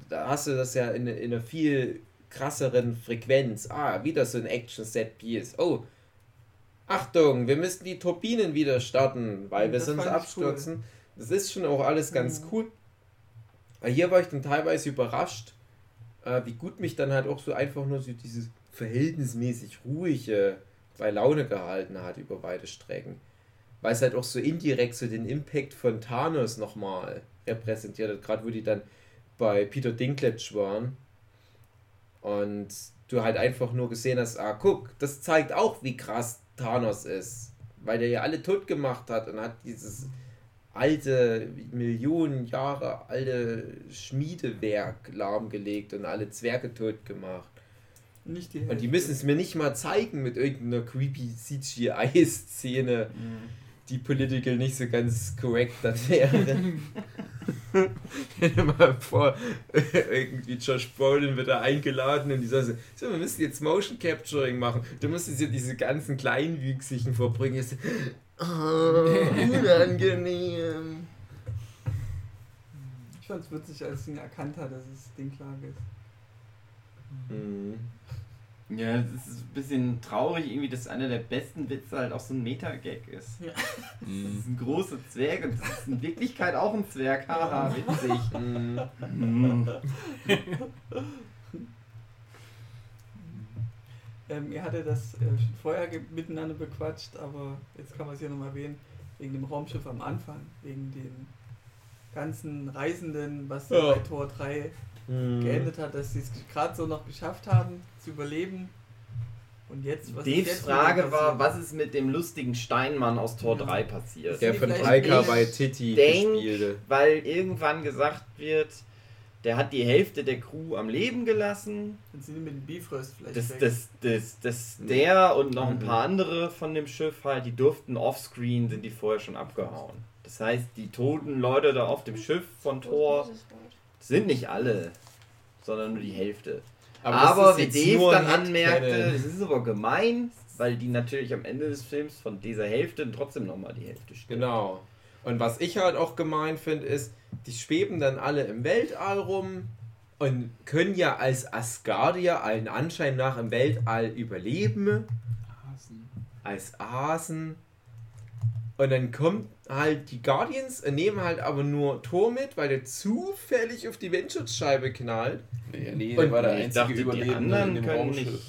da hast du das ja in, in einer viel krasseren Frequenz. Ah, wieder so ein Action-Set-Piece. Oh, Achtung, wir müssen die Turbinen wieder starten, weil wir Das sonst fand ich abstürzen. Das ist schon auch alles ganz Mhm. cool. Aber hier war ich dann teilweise überrascht, äh, wie gut mich dann halt auch so einfach nur so dieses verhältnismäßig ruhige bei Laune gehalten hat über weite Strecken. Weil es halt auch so indirekt so den Impact von Thanos nochmal repräsentiert hat, gerade wo die dann bei Peter Dinklage waren und du halt einfach nur gesehen hast, ah guck, das zeigt auch, wie krass Thanos ist, weil der ja alle tot gemacht hat und hat dieses alte, Millionen Jahre alte Schmiedewerk lahmgelegt und alle Zwerge tot gemacht. Nicht die Und die müssen es mir nicht mal zeigen mit irgendeiner creepy CGI-Szene, die political nicht so ganz korrekt dann wäre. Stell mal vor, irgendwie Josh Brolin wird da eingeladen und die sagen so, so, wir müssen jetzt Motion Capturing machen. Du musst jetzt hier diese ganzen Kleinwüchsigen verbringen. Jetzt, oh, unangenehm. Ich fand es witzig, als ich erkannt hat, dass es Ding klar ist. Hm. Ja, es ist ein bisschen traurig, irgendwie, dass einer der besten Witze halt auch so ein Meta-Gag ist. Mhm. Das ist ein großer Zwerg und das ist in Wirklichkeit auch ein Zwerg. Haha, witzig. Hm. Mhm. [LAUGHS] Ähm, ihr hattet das äh, schon vorher miteinander bequatscht, aber jetzt kann man es hier nochmal erwähnen, wegen dem Raumschiff am Anfang, wegen den ganzen Reisenden, was ja. Ja. bei Tor 3 Hm. geendet hat, dass sie es gerade so noch geschafft haben, zu überleben. Und jetzt, was Die ist jetzt Frage war, was ist mit dem lustigen Steinmann aus Tor Ja. 3 passiert? Der von nicht bei Titi denk- gespielte. Weil irgendwann gesagt wird, der hat die Hälfte der Crew am Leben gelassen. Dann sind die mit dem Bifrost vielleicht Das, das, das, das, der und noch ein Mhm. paar andere von dem Schiff halt, die durften offscreen, sind die vorher schon abgehauen. Das heißt, die toten Leute da auf dem Schiff von Thor sind nicht alle, sondern nur die Hälfte. Aber, das wie Dave dann anmerkte, das ist aber gemein, weil die natürlich am Ende des Films von dieser Hälfte trotzdem nochmal die Hälfte stimmt. Genau. Und was ich halt auch gemein finde, ist, die schweben dann alle im Weltall rum und können ja als Asgardier allen Anschein nach im Weltall überleben, Hasen. als Asen. Und dann kommt halt die Guardians und nehmen halt aber nur Thor mit, weil der zufällig auf die Windschutzscheibe knallt. Nee, nee, Und der war der ich einzige dachte, Überlebende in dem Raumschiff. nicht-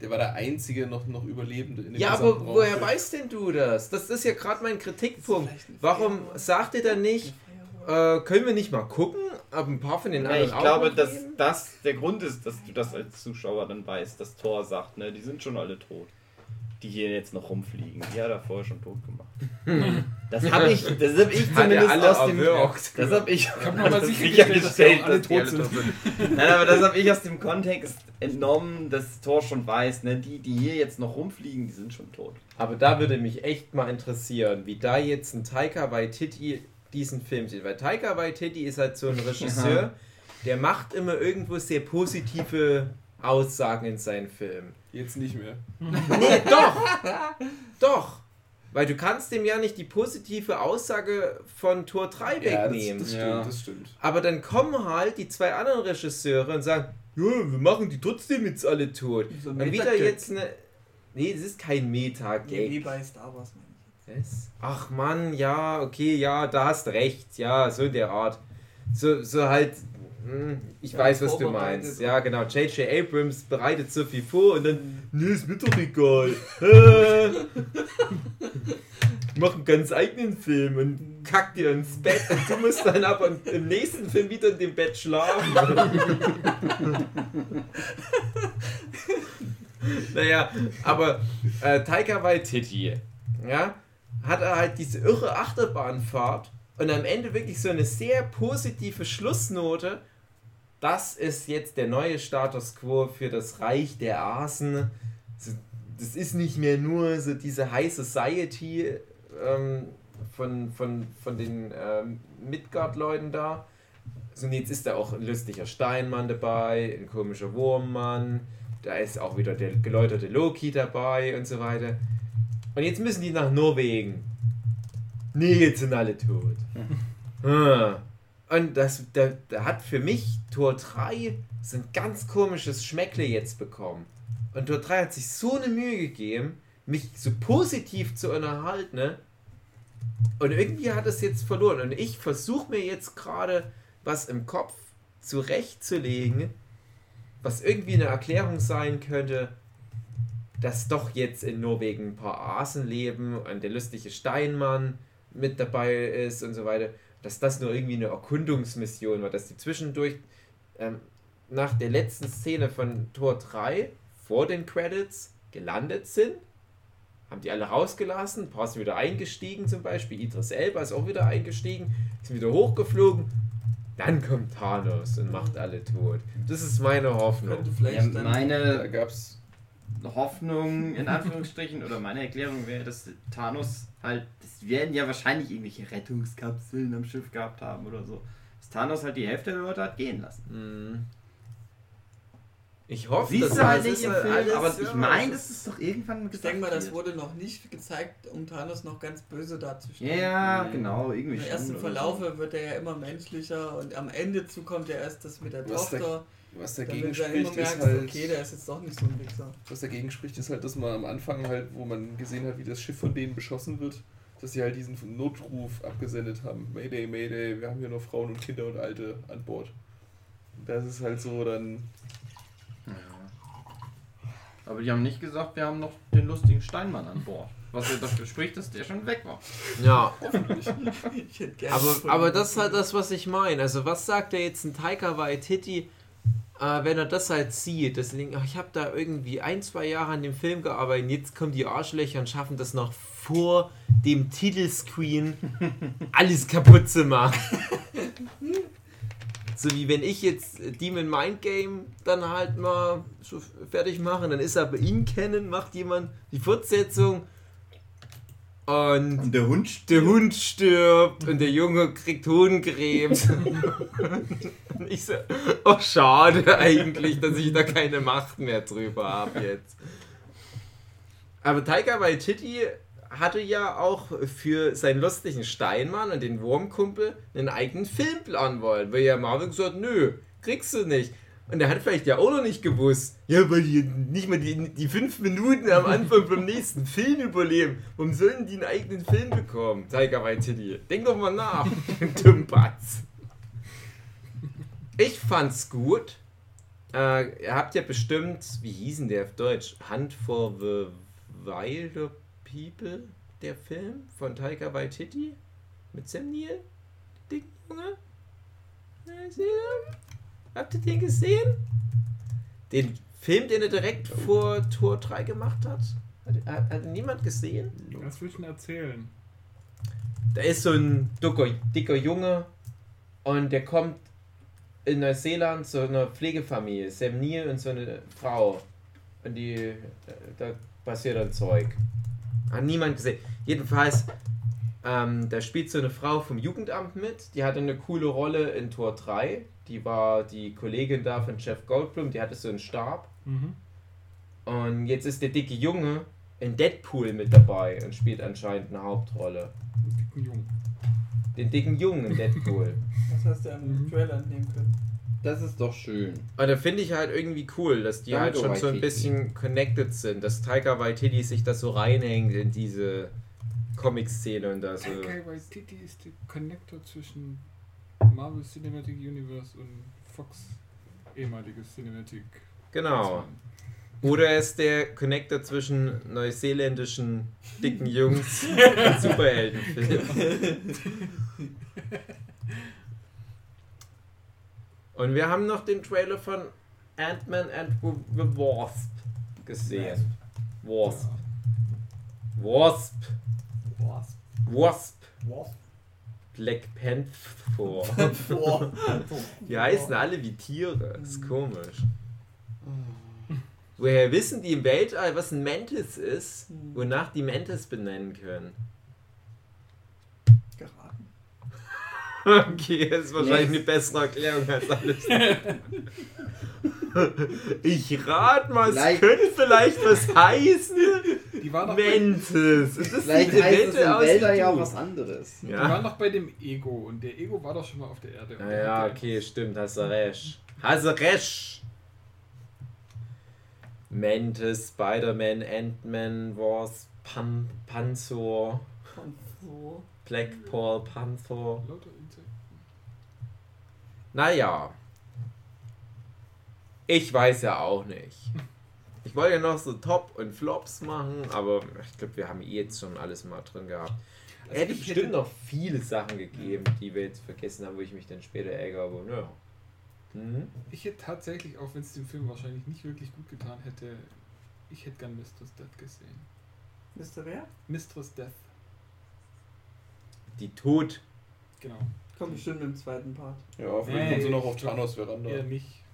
Der war der einzige noch, noch Überlebende in dem Ja, aber woher Raumschiff. weißt denn du das? Das ist ja gerade mein Kritikpunkt. Warum sagt ihr dann nicht, äh, können wir nicht mal gucken, ob ein paar von den Ja, anderen ich auch glaube, dass das der Grund ist, dass du das als Zuschauer dann weißt, dass Thor sagt, ne, die sind schon alle tot. Die hier jetzt noch rumfliegen. Die hat er vorher schon tot gemacht. [LAUGHS] Das habe ich, das hab ich zumindest alle aus dem. erwürgt. Das habe ich, hab noch mal [LAUGHS] sichergestellt, dass tot sind. Nein, aber das habe ich aus dem Kontext entnommen, dass Thor schon weiß, ne, die, die hier jetzt noch rumfliegen, die sind schon tot. Aber da würde mich echt mal interessieren, wie da jetzt ein Taika Waititi diesen Film sieht. Weil Taika Waititi ist halt so ein Regisseur, [LAUGHS] der macht immer irgendwo sehr positive Aussagen in seinen Filmen. Jetzt nicht mehr. [LAUGHS] Nee, doch! doch! Weil du kannst dem ja nicht die positive Aussage von Tor 3 Ja, das, wegnehmen. das stimmt, Ja. das stimmt. Aber dann kommen halt die zwei anderen Regisseure und sagen, ja, wir machen die trotzdem jetzt alle tot. So und wieder jetzt eine... Nee, das ist kein Nee, wie bei Star Wars, meine ich. Was? Ach Mann, ja, okay, ja, da hast recht. Ja, so in der Art. So, so halt... hm, Ich Ja, weiß, was du meinst. Ja, genau. J.J. Abrams bereitet so viel vor und dann... Nee, ist mir doch egal. [LAUGHS] Mach einen ganz eigenen Film und kack dir ins Bett und du musst dann aber im nächsten Film wieder in dem Bett schlafen. [LAUGHS] naja, aber äh, Taika Waititi, ja, hat er halt diese irre Achterbahnfahrt und am Ende wirklich so eine sehr positive Schlussnote. Das ist jetzt der neue Status quo für das Reich der Asen. So das ist nicht mehr nur so diese High Society ähm, von, von, von den ähm, Midgard-Leuten da. sondern jetzt ist da auch ein lustiger Steinmann dabei, ein komischer Wurmmann, da ist auch wieder der geläuterte Loki dabei und so weiter. Und jetzt müssen die nach Norwegen. Nee, jetzt sind alle tot. [LAUGHS] Ah. Und das, da, da hat für mich Tor 3 so ein ganz komisches Schmeckle jetzt bekommen. Und Tor 3 hat sich so eine Mühe gegeben, mich so positiv zu unterhalten. Ne? Und irgendwie hat es jetzt verloren. Und ich versuche mir jetzt gerade was im Kopf zurechtzulegen, was irgendwie eine Erklärung sein könnte, dass doch jetzt in Norwegen ein paar Asen leben und der lustige Steinmann mit dabei ist und so weiter. Dass das nur irgendwie eine Erkundungsmission war, dass die zwischendurch ähm, nach der letzten Szene von Tor 3 vor den Credits gelandet sind. Haben die alle rausgelassen, ein paar sind wieder eingestiegen zum Beispiel. Idris Elba ist auch wieder eingestiegen, ist wieder hochgeflogen. Dann kommt Thanos und macht alle tot. Das ist meine Hoffnung. Könnte Ja, vielleicht. Da meine gab's. Hoffnung, in Anführungsstrichen, oder meine Erklärung wäre, dass Thanos halt, das werden ja wahrscheinlich irgendwelche Rettungskapseln am Schiff gehabt haben oder so. Dass Thanos halt die Hälfte der Leute hat gehen lassen. Hm. Ich hoffe, Siehst das du halt ist nicht im halt Film, aber ich meine, das ist doch irgendwann ich gesagt. denke mal, das wird. wurde noch nicht gezeigt, um Thanos noch ganz böse darzustellen. Ja, Mhm. genau, irgendwie Im ersten oder Verlaufe wird er ja immer menschlicher und am Ende zu kommt ja erst das mit der Was Tochter. Was dagegen spricht, ist merken, halt. okay, der ist jetzt doch nicht so ein Wichser. Was dagegen spricht, ist halt, dass man am Anfang halt, wo man gesehen hat, wie das Schiff von denen beschossen wird, dass sie halt diesen Notruf abgesendet haben. Mayday, Mayday, wir haben hier noch Frauen und Kinder und Alte an Bord. Das ist halt so dann. Ja. Aber die haben nicht gesagt, wir haben noch den lustigen Steinmann an Bord. Was ja dafür spricht, dass der schon weg war. Ja, Hoffentlich. [LAUGHS] Ich hätte gerne aber, aber das ist halt das, was ich meine. Also was sagt der jetzt ein Taika Waititi, äh, wenn er das halt sieht? Deswegen, ach, ich habe da irgendwie ein, zwei Jahre an dem Film gearbeitet und jetzt kommen die Arschlöcher und schaffen das noch vor dem Titelscreen [LAUGHS] alles kaputt zu machen. So wie wenn ich jetzt Demon Mind Game dann halt mal so fertig mache, dann ist aber in Canon, macht jemand die Fortsetzung und Und der Hund der Hund stirbt und der Junge kriegt Hodenkrebs. und [LAUGHS] ich so, oh schade eigentlich, dass ich da keine Macht mehr drüber habe jetzt. Aber Taika Waititi hatte ja auch für seinen lustigen Steinmann und den Wurmkumpel einen eigenen Filmplan wollen, weil ja Marvel gesagt nö, kriegst du nicht. Und er hat vielleicht ja auch noch nicht gewusst, ja, weil die nicht mal die, die fünf Minuten am Anfang vom nächsten Film überleben. Warum sollen die einen eigenen Film bekommen? Taika Waititi. Denk doch mal nach, [LAUGHS] Dummbatz. Ich fand's gut. Äh, ihr habt ja bestimmt, wie hießen der auf Deutsch? Hunt for the Wilder People, der Film von Taika Waititi mit Sam Neill, dick Junge. Habt ihr den gesehen? Den Film, den er direkt vor Tor 3 gemacht hat? Hat, hat, hat niemand gesehen? Was willst du denn erzählen? Da ist so ein dicker, dicker Junge und der kommt in Neuseeland zu einer Pflegefamilie, Sam Neill und so eine Frau. Und die, äh, da passiert dann Zeug. Hat niemand gesehen. Jedenfalls, ähm, da spielt so eine Frau vom Jugendamt mit, die hatte eine coole Rolle in Tor 3. Die war die Kollegin da von Jeff Goldblum, die hatte so einen Stab. Mhm. Und jetzt ist der dicke Junge in Deadpool mit dabei und spielt anscheinend eine Hauptrolle. Dicken Jungen. Den dicken Jungen in Deadpool. [LAUGHS] Das hast du ja im Mhm. Trailer entnehmen können. Das ist doch schön. Und da finde ich halt irgendwie cool, dass die Danke, halt schon so ein Waititi. bisschen connected sind, dass Taika Waititi sich das so reinhängt in diese Comic-Szene und da so. Taika Waititi ist der Connector zwischen Marvel Cinematic Universe und Fox ehemaliges Cinematic. Genau. Oder er ist der Connector zwischen neuseeländischen dicken [LAUGHS] Jungs und Superheldenfilmen. [LAUGHS] Und wir haben noch den Trailer von Ant-Man and the Wasp gesehen. Wasp. Wasp. Wasp. Black [LAUGHS] Panther. Die heißen alle wie Tiere. Ist komisch. Woher wissen die im Weltall, was ein Mantis ist, Hm. wonach die Mantis benennen können? Geraten. [LAUGHS] Okay, das ist wahrscheinlich eine bessere Erklärung als alles. [LAUGHS] Ich rate mal, es Vielleicht- könnte vielleicht was heißen. Die waren noch bei, Mantis. Ist das Vielleicht diese heißt es Welt im aus Wälder ja auch was anderes. die Ja. waren noch bei dem Ego und der Ego war doch schon mal auf der Erde. Und Ja, der ja, hat okay, stimmt, hast du recht. Hast du recht. Mantis, Spider-Man, Ant-Man, Wasp, Pan Panther, Von so. Black Paul Panther. Lauter Insekten. Naja. Ich weiß ja auch nicht. Ich wollte ja noch so Top und Flops machen, aber ich glaube, wir haben eh jetzt schon alles mal drin gehabt. Es Also hätte ich bestimmt hätte- noch viele Sachen gegeben, die wir jetzt vergessen haben, wo ich mich dann später ärgere, aber naja. Mhm. Ich hätte tatsächlich, auch wenn es dem Film wahrscheinlich nicht wirklich gut getan hätte, ich hätte gern Mistress Death gesehen. Ihr wer? Mistress Death, Die Tod. genau. Kommt bestimmt im zweiten Part. Ja, vielleicht Nee, kommt sie noch auf Thanos Veranda. Eher nicht.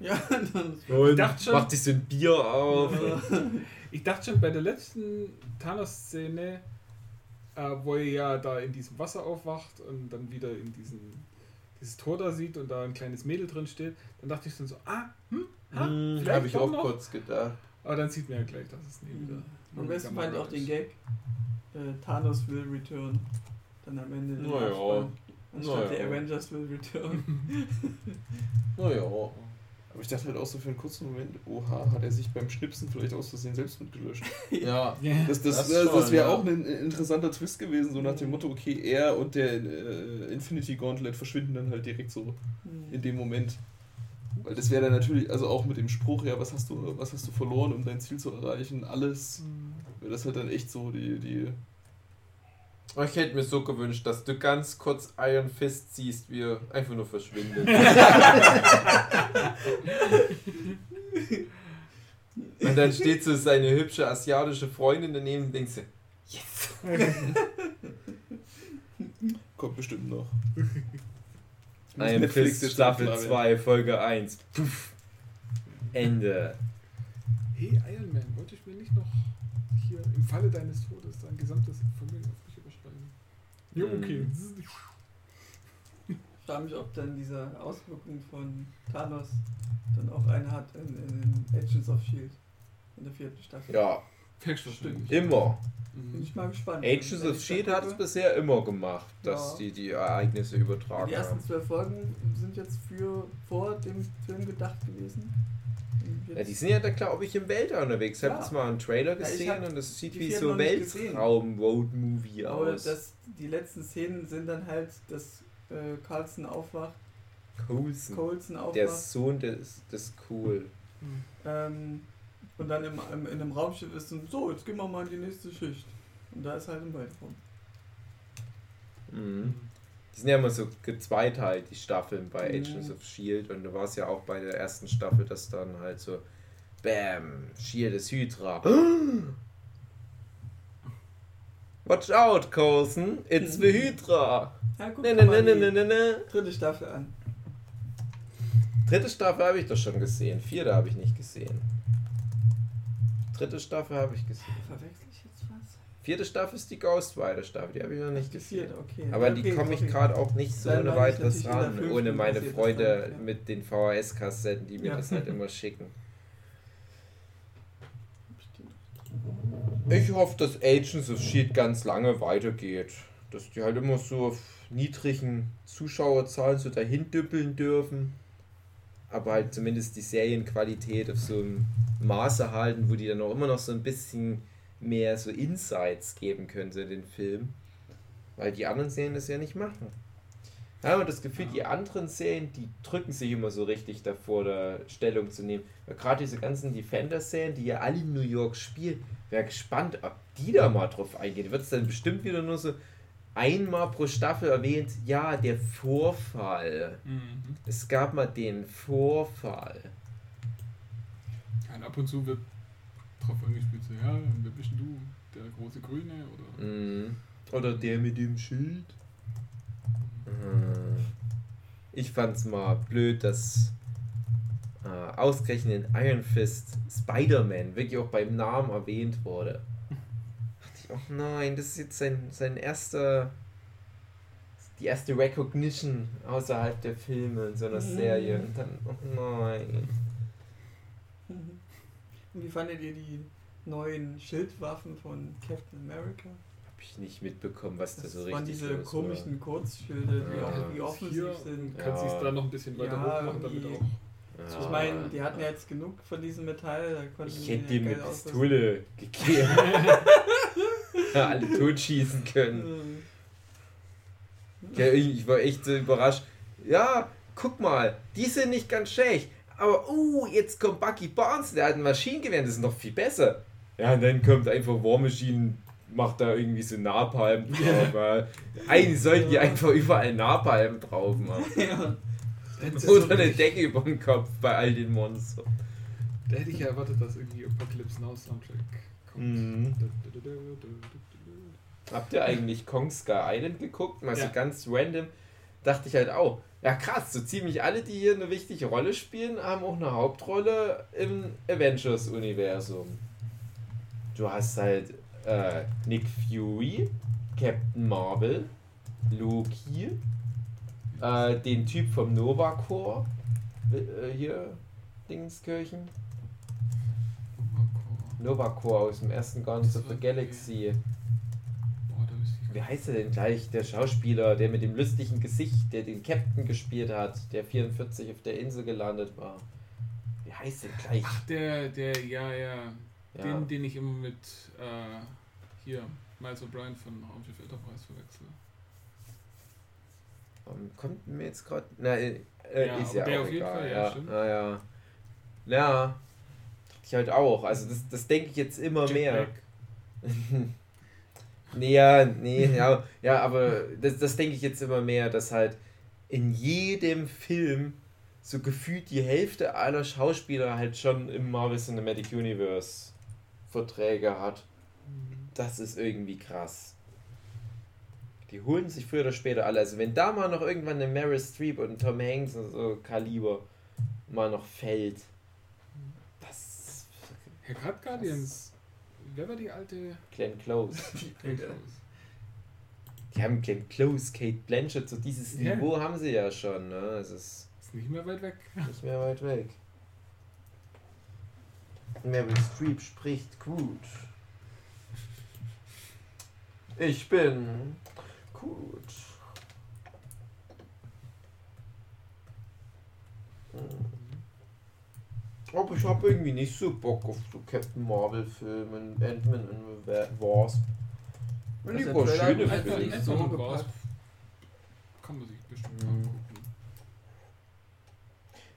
Ja, [LAUGHS] dann. Und dachte schon- macht sich so ein Bier auf. Ich dachte schon bei der letzten Thanos-Szene, äh, wo er ja da in diesem Wasser aufwacht und dann wieder in diesen, dieses Tor da sieht und da ein kleines Mädel drin steht, dann dachte ich dann so, ah, hm, ah, Hm, vielleicht Habe ich auch noch. kurz gedacht. Aber dann sieht man ja gleich, dass es nie wieder. Am besten fand ich auch den. Gag. Äh, Thanos will return. Dann am Ende Naja. Anstatt Naja. der Avengers will return. [LAUGHS] Naja. Aber ich dachte halt auch so für einen kurzen Moment, oha, hat er sich beim Schnipsen vielleicht aus Versehen selbst mitgelöscht. [LAUGHS] Ja. Das, das, Das das, wäre ja. auch ein interessanter Twist gewesen, so nach dem Motto, okay, er und der äh, Infinity Gauntlet verschwinden dann halt direkt so in dem Moment. Weil das wäre dann natürlich, also auch mit dem Spruch, ja, was hast du, was hast du verloren, um dein Ziel zu erreichen, alles, wäre das halt dann echt so die, die Ich hätte mir so gewünscht, dass du ganz kurz Iron Fist siehst, wie er einfach nur verschwindet. [LAUGHS] und dann steht so seine hübsche asiatische Freundin daneben und denkst du, [LAUGHS] kommt bestimmt noch. Iron Fist Staffel klar werden. 2, Folge 1. Puff. Ende. Hey Iron Man, wollte ich mir nicht noch hier im Falle deines Todes dein gesamtes Vermögen? Ja, okay. Ich frage mich, ob dann diese Auswirkung von Thanos dann auch eine hat in, in, Agents of Shield. In der vierten Staffel. Ja, Höchstwahrscheinlich. immer. Bin Mhm. ich mal gespannt. Agents of Shield hat es bisher immer gemacht, dass Ja. die die Ereignisse übertragen Die ersten zwölf Folgen sind jetzt für vor dem Film gedacht gewesen. Ja, die sind ja da, glaube ich, im Weltall unterwegs. Ich habe Ja. jetzt mal einen Trailer Ja, gesehen hab und das sieht wie so. Weltraum-Road-Movie aber aus. das, die letzten Szenen sind dann halt, dass äh, Carlson aufwacht, Coulson. Colson Der aufwacht Sohn des, des Cool. ähm, und dann im, im, in einem Raumschiff ist und so, jetzt gehen wir mal in die nächste Schicht. Und da ist halt im Weltraum. Mhm. Die sind ja immer so gezweiteilt, die Staffeln bei Mhm. Agents of Shield. Und du warst ja auch bei der ersten Staffel, dass dann halt so, Bam, Shield ist Hydra. [GASPS] Watch out, Coulson, it's the Hydra. Ja, guck Ne, ne, mal ne, ne, ne, ne. dritte Staffel an. Dritte Staffel habe ich doch schon gesehen. Vierte habe ich nicht gesehen. Dritte Staffel habe ich gesehen. Verwechsel ich jetzt was? Vierte Staffel ist die Ghostwriter Staffel, die habe ich noch nicht gesehen. okay. Aber okay, die komme ich gerade auch nicht so ohne weiteres ran, ohne meine Freunde dann, ja. mit den VHS-Kassetten, die mir Ja. das halt immer [LAUGHS] schicken. Ich hoffe, dass Agents of Shield ganz lange weitergeht. Dass die halt immer so auf niedrigen Zuschauerzahlen so dahin düppeln dürfen. Aber halt zumindest die Serienqualität auf so einem Maße halten, wo die dann auch immer noch so ein bisschen mehr so Insights geben können, so in den Film. Weil die anderen Serien das ja nicht machen. Da haben wir das Gefühl, die anderen Serien, die drücken sich immer so richtig davor, da Stellung zu nehmen. Gerade diese ganzen Defender-Serien, die ja alle in New York spielen, wäre gespannt, ob die da mal drauf eingehen. Wird es dann bestimmt wieder nur so einmal pro Staffel erwähnt, ja, der Vorfall. Mhm. Es gab mal den Vorfall. Ja, und ab und zu wird drauf angespielt, so, ja, wer bist denn du? Der große Grüne oder. Mhm. Oder der mit dem Schild. Mhm. Ich fand's mal blöd, dass äh, ausgerechnet in Iron Fist Spider-Man wirklich auch beim Namen erwähnt wurde. dachte ich, oh nein, das ist jetzt sein, sein erster, die erste Recognition außerhalb der Filme in so einer Serie. Und dann, oh nein. Und wie fandet ihr die neuen Schildwaffen von Captain America? Hab ich nicht mitbekommen, was da Das so waren richtig diese los komischen Kurzschilde, die Ja. auch wie offensiv Hier sind. kannst du es Ja. da noch ein bisschen weiter Ja, hoch machen, damit irgendwie- auch. war. Ich meine, die hatten ja jetzt genug von diesem Metall, da konnten Ich die hätte ihm eine geil ausrüsten. Pistole gegeben. [LAUGHS] [LAUGHS] ja, alle totschießen können. Ja, ich ich war echt so überrascht. Ja, guck mal, die sind nicht ganz schlecht. Aber, uh, jetzt kommt Bucky Barnes, der hat ein Maschinengewehr, das ist noch viel besser. Ja, und dann kommt einfach War Machine, macht da irgendwie so Napalm drauf. ja. Eigentlich sollten die einfach überall Napalm drauf [LAUGHS] machen. Ja. Oder eine Decke über dem Kopf bei all den Monstern. Da hätte ich ja erwartet, dass irgendwie Apocalypse Now Soundtrack kommt. Mhm. Habt ihr eigentlich Kong Sky Island geguckt? Mal so Ja. ganz random. Dachte ich halt auch. Ja krass, so ziemlich alle, die hier eine wichtige Rolle spielen, haben auch eine Hauptrolle im Avengers-Universum. Du hast halt äh, Nick Fury, Captain Marvel, Loki, äh, den Typ vom Nova Corps, äh, hier, Dingskirchen. Nova Corps aus dem ersten Guardians of the Galaxy. Boah, da wüsste ich Wie heißt er denn gleich, der Schauspieler, der mit dem lustigen Gesicht, der den Captain gespielt hat, der 44 auf der Insel gelandet war? Wie heißt der gleich? Ach, der, der, ja, ja. Ja. Den, den ich immer mit, äh, hier, Miles O'Brien von Raumschiff Enterprise verwechsel. Ähm, kommt mir jetzt gerade. Na, äh, äh, Ja, ist ja der auch auf jeden egal. Fall, ja, ja, stimmt. ja, ja. Ich halt auch. Also, das, das denke ich jetzt immer mehr. [LAUGHS] Nee, ja, nee, [LAUGHS] ja, ja, aber das, das denke ich jetzt immer mehr, dass halt in jedem Film so gefühlt die Hälfte aller Schauspieler halt schon im Marvel Cinematic Universe Verträge hat. Das ist irgendwie krass. Die holen sich früher oder später alle. Also wenn da mal noch irgendwann eine Meryl Streep und ein Tom Hanks und so Kaliber mal noch fällt, das Herr Grad Guardians. Wer war die alte? Glenn Close. [LAUGHS] Glenn Close. Die haben Glenn Close, Kate Blanchett, so dieses Ja. Niveau haben sie ja schon, ne? Es ist Ist nicht mehr weit weg. [LAUGHS] nicht mehr weit weg. Meryl Streep spricht gut. Ich bin gut. Hm. Aber ich habe irgendwie nicht so Bock auf so Captain Marvel Filme, Ant-Man the Wasp. Also Lieber der Trailer schöne hat einfach Filme. nicht so und. Kann man sich bestimmt Mhm. angucken.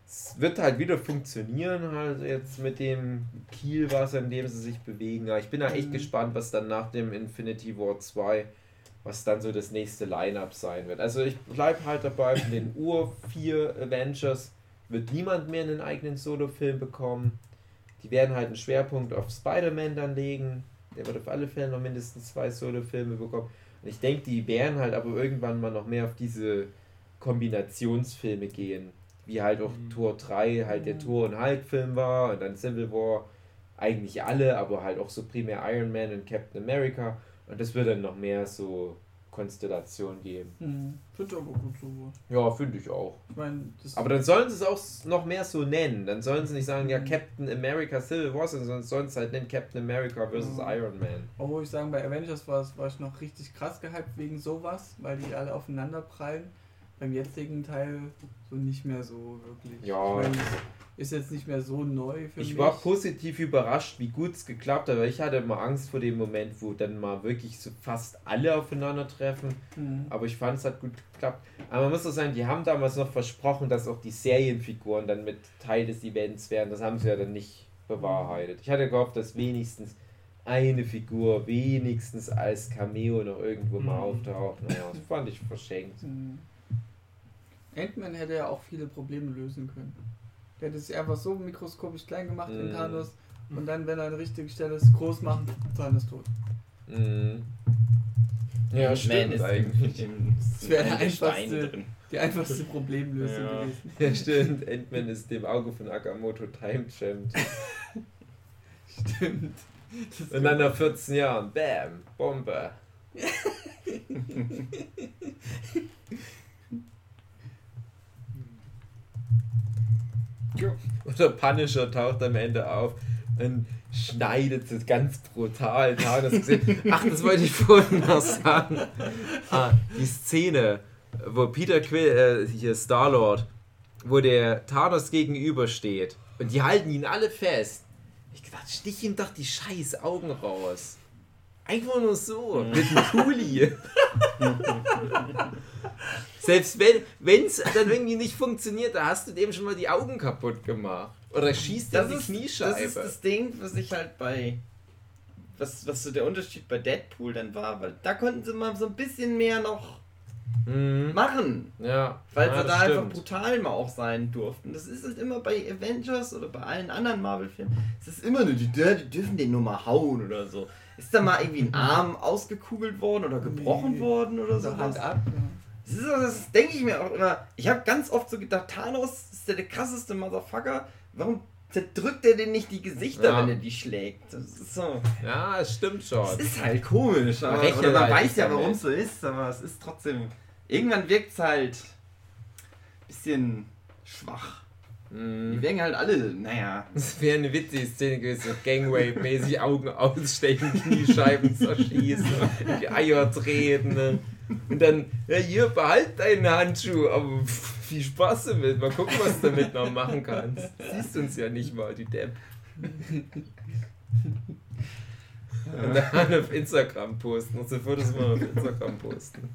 Es wird halt wieder funktionieren, halt jetzt mit dem Kielwasser, in dem sie sich bewegen. Aber ich bin da echt Mhm. gespannt, was dann nach dem Infinity War 2, was dann so das nächste Line-Up sein wird. Also ich bleib halt dabei, von den Ur 4 Avengers wird niemand mehr einen eigenen Solo-Film bekommen. Die werden halt einen Schwerpunkt auf Spider-Man dann legen. Der wird auf alle Fälle noch mindestens zwei Solo-Filme bekommen. Und ich denke, die werden halt aber irgendwann mal noch mehr auf diese Kombinationsfilme gehen. Wie halt auch Mhm. Tor 3 halt der. Tor und Hulk-Film war und dann Civil War. Eigentlich alle, aber halt auch so primär Iron Man und Captain America. Und das wird dann noch mehr so Konstellation geben. Hm. Finde ich aber gut so. Ja, finde ich auch. Ich meine, das Aber dann sollen sie es auch noch mehr so nennen. Dann sollen sie nicht sagen, ja, Mhm. Captain America Civil War, sondern sollen es halt nennen Captain America versus Mhm. Iron Man. Obwohl ich sagen, bei Avengers war, es- war ich noch richtig krass gehypt wegen sowas, weil die alle aufeinander prallen. Beim jetzigen Teil so nicht mehr so wirklich. Ja. Ich meine, ist jetzt nicht mehr so neu für mich. Ich war positiv überrascht, wie gut es geklappt hat, aber ich hatte immer Angst vor dem Moment, wo dann mal wirklich so fast alle aufeinandertreffen. Hm. Aber ich fand, es hat gut geklappt. Aber man muss auch sagen, die haben damals noch versprochen, dass auch die Serienfiguren dann mit Teil des Events werden. Das haben sie ja dann nicht bewahrheitet. Ich hatte gehofft, dass wenigstens eine Figur wenigstens als Cameo noch irgendwo mal Mhm. auftaucht. Naja, das fand ich verschenkt. Hm. Ant-Man hätte ja auch viele Probleme lösen können. Der hätte sich einfach so mikroskopisch klein gemacht in Mhm. Thanos und dann, wenn er an der richtigen Stelle ist, groß machen, Thanos tot. Mhm. Ja, stimmt ist eigentlich. Im, Das wäre der in Stein einfachste- drin. Die einfachste Problemlösung Ja. gewesen. Ja, stimmt. Ant-Man ist dem Auge von Agamotto time-jammed. [LAUGHS] Stimmt. Und dann nach 14 Jahren, bam, Bombe. [LAUGHS] [LAUGHS] Oder Punisher taucht am Ende auf und schneidet es ganz brutal. Gesehen. Ach, das wollte ich vorhin noch sagen. Ah, die Szene, wo Peter Quill, äh, hier Star-Lord, wo der Thanos gegenübersteht und die halten ihn alle fest. Ich gedacht, stich ihm doch die scheiß Augen raus. Einfach nur so, mit einem Kuli. [LAUGHS] Selbst wenn es dann irgendwie nicht funktioniert, da hast du dem schon mal die Augen kaputt gemacht. Oder schießt dir Das die ist, Kniescheibe. das ist das Ding, was ich halt bei. Was, was so der Unterschied bei Deadpool dann war, weil da konnten sie mal so ein bisschen mehr noch Mhm. machen. Ja, Weil ja, sie da einfach stimmt. brutal mal auch sein durften. Das ist halt immer bei Avengers oder bei allen anderen Marvel-Filmen. Es ist immer nur, die, die dürfen den nur mal hauen oder so. Ist da mal irgendwie ein Arm ausgekugelt worden oder gebrochen Nee. worden oder so? So Hand ab. Das, ist, das denke ich mir auch immer. Ich habe ganz oft so gedacht, Thanos ist der, der krasseste Motherfucker. Warum zerdrückt er denn nicht die Gesichter, Ja. wenn er die schlägt? Das ist so. Ja, es stimmt schon. ist halt komisch. Aber, Rechne oder man halt weiß ja, warum es so ist, aber es ist trotzdem. Irgendwann wirkt es halt ein bisschen schwach. Die Mhm. wirken halt alle, naja. Das wäre eine witzige Szene gewesen, Gangway-mäßig Augen ausstechen, Kniescheiben [LAUGHS] zerschießen, die Eier treten. Und dann, ja hier, behalt deinen Handschuh, aber pff, viel Spaß damit. Mal gucken, was du damit noch machen kannst. Siehst uns ja nicht mal, die Depp. Und dann auf Instagram posten. Und so Fotos mal auf Instagram posten.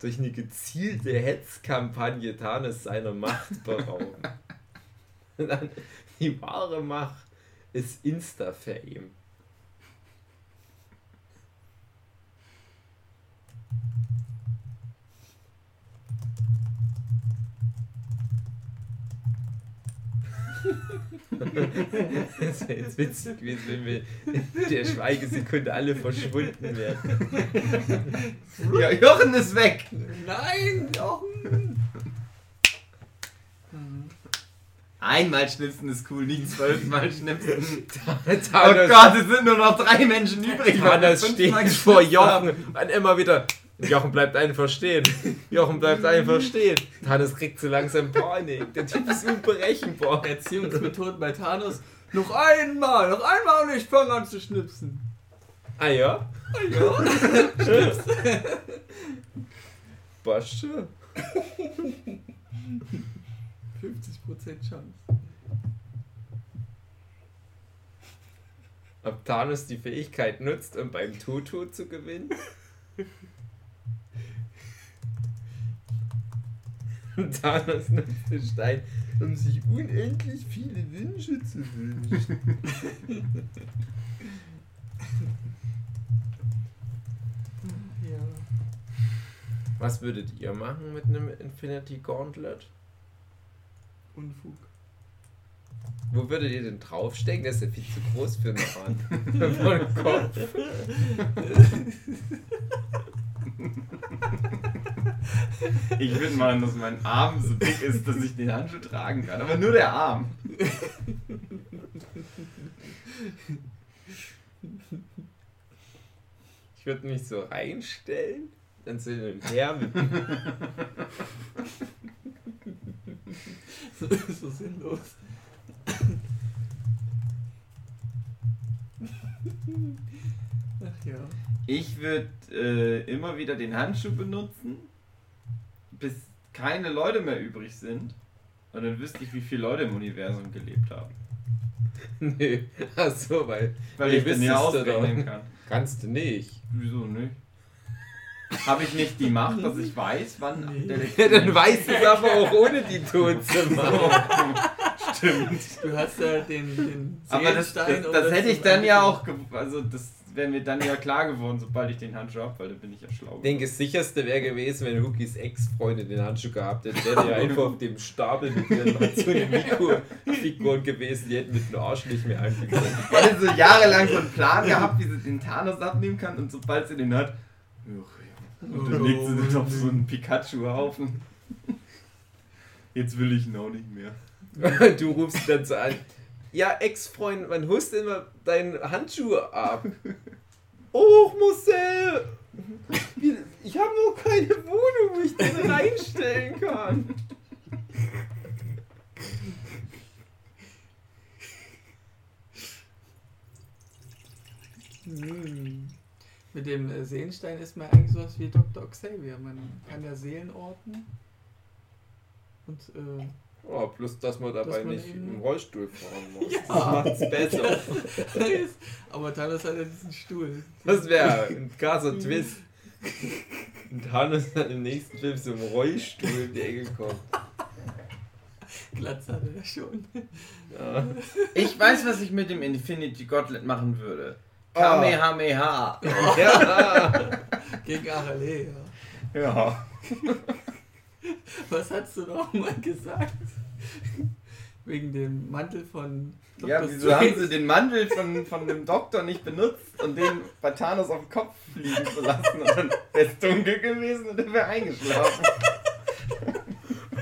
Durch eine gezielte Hetzkampagne Thanos seiner Macht berauben. [LAUGHS] Und dann die wahre Macht ist Insta-Fame. Das wäre jetzt witzig gewesen, wenn wir in der Schweigesekunde alle verschwunden wären. Ja, Jochen ist weg! Nein, Jochen! Einmal schnipsen ist cool, nicht zwölfmal schnipsen. Oh Gott, es sind nur noch drei Menschen übrig. fünfmal steht vor. Jochen und immer wieder. Jochen bleibt einfach stehen. Jochen bleibt einfach stehen. Thanos kriegt so langsam Panik. Der Typ ist unberechenbar. Erziehungsmethoden bei Thanos. Noch einmal, noch einmal und ich fange an zu schnipsen. Ah ja? Ja. Passt schon. 50% Chance. Ob Thanos die Fähigkeit nutzt, um beim Tutu zu gewinnen? Thanos nutzt den Stein, um sich unendlich viele Wünsche zu wünschen. [LAUGHS] Ja. Was würdet ihr machen mit einem Infinity Gauntlet? Unfug. Wo würdet ihr denn draufstecken? Der ist ja viel zu groß für einen Kopf. [LAUGHS] Ich würde machen, dass mein Arm so dick ist, dass ich den Handschuh tragen kann. Aber nur der Arm. Ich würde mich so reinstellen, dann so hin und her mit so sinnlos. Ach ja. Ich würde äh, immer wieder den Handschuh benutzen, bis keine Leute mehr übrig sind. Und dann wüsste ich, wie viele Leute im Universum gelebt haben. [LAUGHS] Nö. Ach so, weil Weil Nee, ich den ja ausrechnen kann. kannst du nicht. Wieso nicht? Habe ich nicht die Macht, dass ich weiß, wann Nee. der [LAUGHS] Ja, dann weißt du es aber auch ohne die Tod zu machen. Stimmt. Du hast ja den, den Aber das, das, Seelenstein, das hätte ich dann ja auch, also das wäre mir dann ja klar geworden, sobald ich den Handschuh habe, weil dann bin ich ja schlau. Ich denke, das sicherste wäre gewesen, wenn Hookies Ex-Freundin den Handschuh gehabt hätte. Der wäre ja [LAUGHS] einfach auf dem Stapel mit ihren Matsuno-Figuren [LAUGHS] gewesen, die hätten mit dem Arsch nicht mehr angekommen. Weil sie so jahrelang so einen Plan gehabt, wie sie den Thanos abnehmen kann und sobald sie den hat, ach, Und dann legt sie den auf so einen Pikachu-Haufen. Jetzt will ich ihn auch nicht mehr. [LAUGHS] du rufst dann so an. Ja, Ex-Freund, wann holst immer deinen Handschuh ab? Oh, Marcel! Ich habe noch keine Wohnung, wo ich den reinstellen kann. Hm. Mit dem äh, Seelenstein ist man eigentlich sowas wie Dr. Xavier. Man kann ja Seelen orten. Und äh, Oh, plus, dass man dabei Dass man nicht im Rollstuhl fahren muss. Ja. Das macht's besser. [LAUGHS] aber Thanos hat ja diesen Stuhl. Das wäre ein krasser Twist. Und Hannes dann im nächsten Film so im Rollstuhl in die Ecke kommt. Glatz hatte er schon. Ja. Ich weiß, was ich mit dem Infinity Gauntlet machen würde. Ah. Kamehameha. ja. Gegen Arale, ja. Ja. [LAUGHS] Was hast du noch mal gesagt? Wegen dem Mantel von Dr. Ja, wieso Strange. haben sie den Mantel von, von dem Doktor nicht benutzt und den bei Thanos auf den Kopf fliegen zu lassen? Und dann wäre es dunkel gewesen und er wäre eingeschlafen.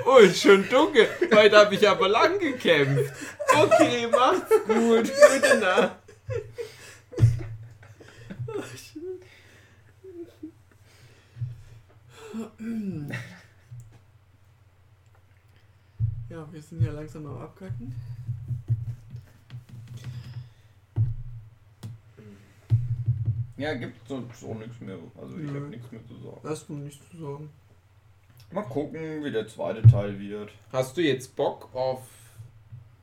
Oh, ist schon dunkel. Heute habe ich aber lang gekämpft. Okay, macht's gut. Gute Nacht. [CLEARS THROAT] Ja, wir sind ja langsam am Abkacken. Ja, gibt so, so nichts mehr. Also ich habe nichts mehr zu sagen. Hast du nichts zu sagen? Mal gucken, wie der zweite Teil wird. Hast du jetzt Bock auf.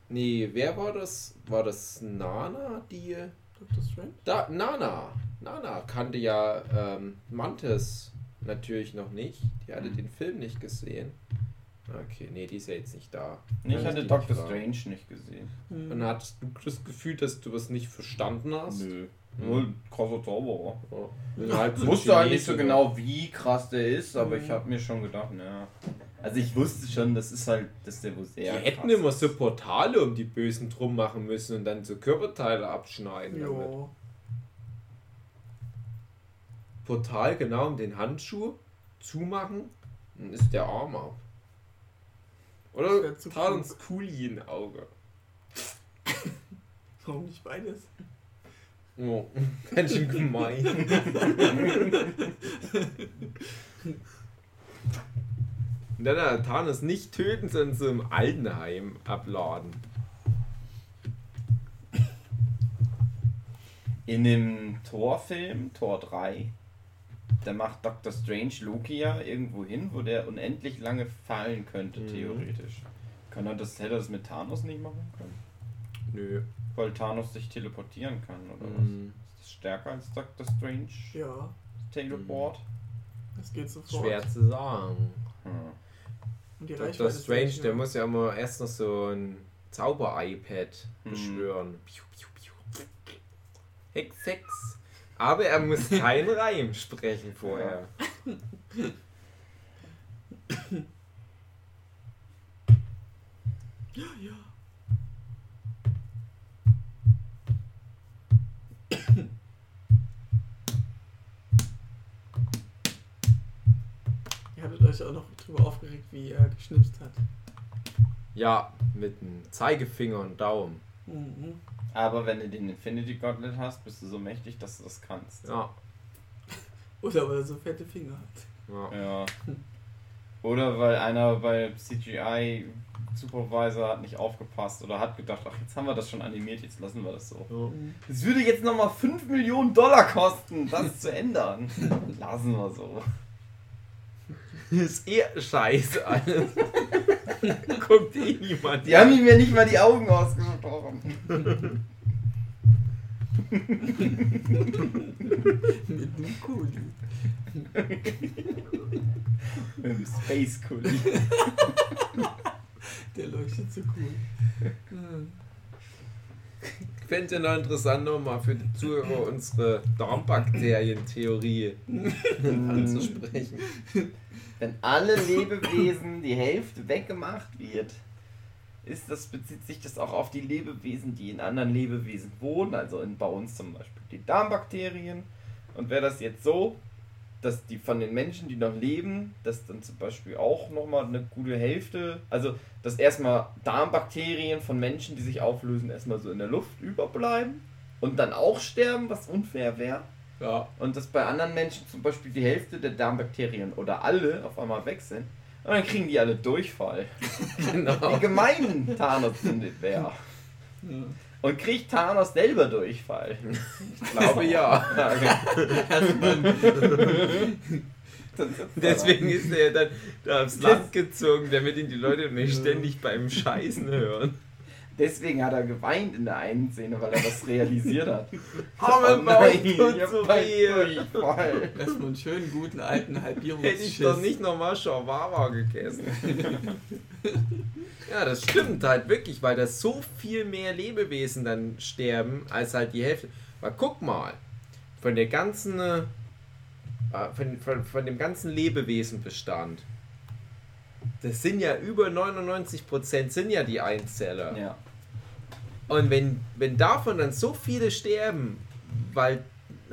Nee, wer war das? War das Nana, die. Dr. Strange? Da, Nana. Nana kannte ja ähm, Mantis natürlich noch nicht. Die hatte den Film nicht gesehen. Okay, nee, die ist ja jetzt nicht da. Ich Kann hatte die Doctor. Strange nicht gesehen. Hm. Und hattest du das Gefühl, dass du was nicht verstanden hast? Nö. Mhm. Null krasser Zauberer. Ja. Halt Ich [LAUGHS] so wusste halt nicht so genau, wie krass der ist, aber Mhm. ich habe mir schon gedacht, ja. Also ich wusste schon, das ist halt, dass der wohl Die sehr hätten krass immer so Portale um die Bösen drum machen müssen und dann so Körperteile abschneiden. Damit. Jo. Portal genau um den Handschuh zumachen, dann ist der Arm ab. Oder tat uns Kuli in Auge. Warum nicht beides? Oh, [LAUGHS] ganz schön gemein. [LAUGHS] Dann hat Thanos nicht töten, sondern so im Altenheim abladen. In dem Thor-Film, Thor 3, da macht Doctor Strange Loki ja irgendwo hin, wo der unendlich lange fallen könnte, Mhm. theoretisch. Kann er das, hätte er das mit Thanos nicht machen können? Nö. Weil Thanos sich teleportieren kann, oder Mhm. was? Ist das stärker als Doctor Strange? Ja, Teleport? das geht sofort. Schwer zu sagen. Hm. Und die Dr. Reichweite ist Strange, der muss ja immer erst noch so ein Zauber-iPad Mhm. beschwören. Piu. Hex, Hex. Aber er muss [LAUGHS] keinen Reim sprechen vorher. Ihr hattet euch auch noch drüber aufgeregt, wie er geschnipst hat. Ja, mit dem Zeigefinger und Daumen. Mhm. Aber wenn du den Infinity Gauntlet hast, bist du so mächtig, dass du das kannst. Ja. [LAUGHS] Oder weil er so fette Finger hat. ja. Ja. Oder weil einer bei CGI Supervisor hat nicht aufgepasst oder hat gedacht, ach, jetzt haben wir das schon animiert, jetzt lassen wir das so. Es würde jetzt nochmal 5 Millionen Dollar kosten, das [LAUGHS] zu ändern. Lassen wir so. Ist eh scheiße alles. [LAUGHS] [LAUGHS] Guckt eh niemand. Die haben ihm ja nicht mal die Augen ausgesprochen. Mit einem Kuli. Mit dem Space Coolie. [LAUGHS] Der leuchtet so cool. Ich fände ja noch interessant, nochmal für die Zuhörer unsere Darmbakterien-Theorie [LAUGHS] anzusprechen. Wenn alle Lebewesen die Hälfte weggemacht wird, ist das, bezieht sich das auch auf die Lebewesen, die in anderen Lebewesen wohnen, also in, bei uns zum Beispiel die Darmbakterien. Und wäre das jetzt so, dass die von den Menschen, die noch leben, dass dann zum Beispiel auch nochmal eine gute Hälfte, also dass erstmal Darmbakterien von Menschen, die sich auflösen, erstmal so in der Luft überbleiben und dann auch sterben, was unfair wäre. Ja. Und dass bei anderen Menschen zum Beispiel die Hälfte der Darmbakterien oder alle auf einmal weg sind. Und dann kriegen die alle Durchfall. [LAUGHS] Genau. Wie gemein Thanos findet wäre. Und kriegt Thanos selber Durchfall? Ich glaube ja. [LAUGHS] Deswegen ist er dann da aufs Land gezogen, damit ihn die Leute nicht ständig beim Scheißen hören. Deswegen hat er geweint in der einen Szene, weil er was realisiert hat. Oh, mein Bauch nein. Durchfall. Erstmal einen schönen, guten, alten Halbierungsschiss. Hätte ich doch nicht nochmal Shawarma gegessen. [LAUGHS] ja, das stimmt halt wirklich, weil da so viel mehr Lebewesen dann sterben, als halt die Hälfte. Weil guck mal, von der ganzen, äh, von, von, von dem ganzen Lebewesenbestand, das sind ja über 99% sind ja die Einzeller. Ja. Und wenn, wenn davon dann so viele sterben, weil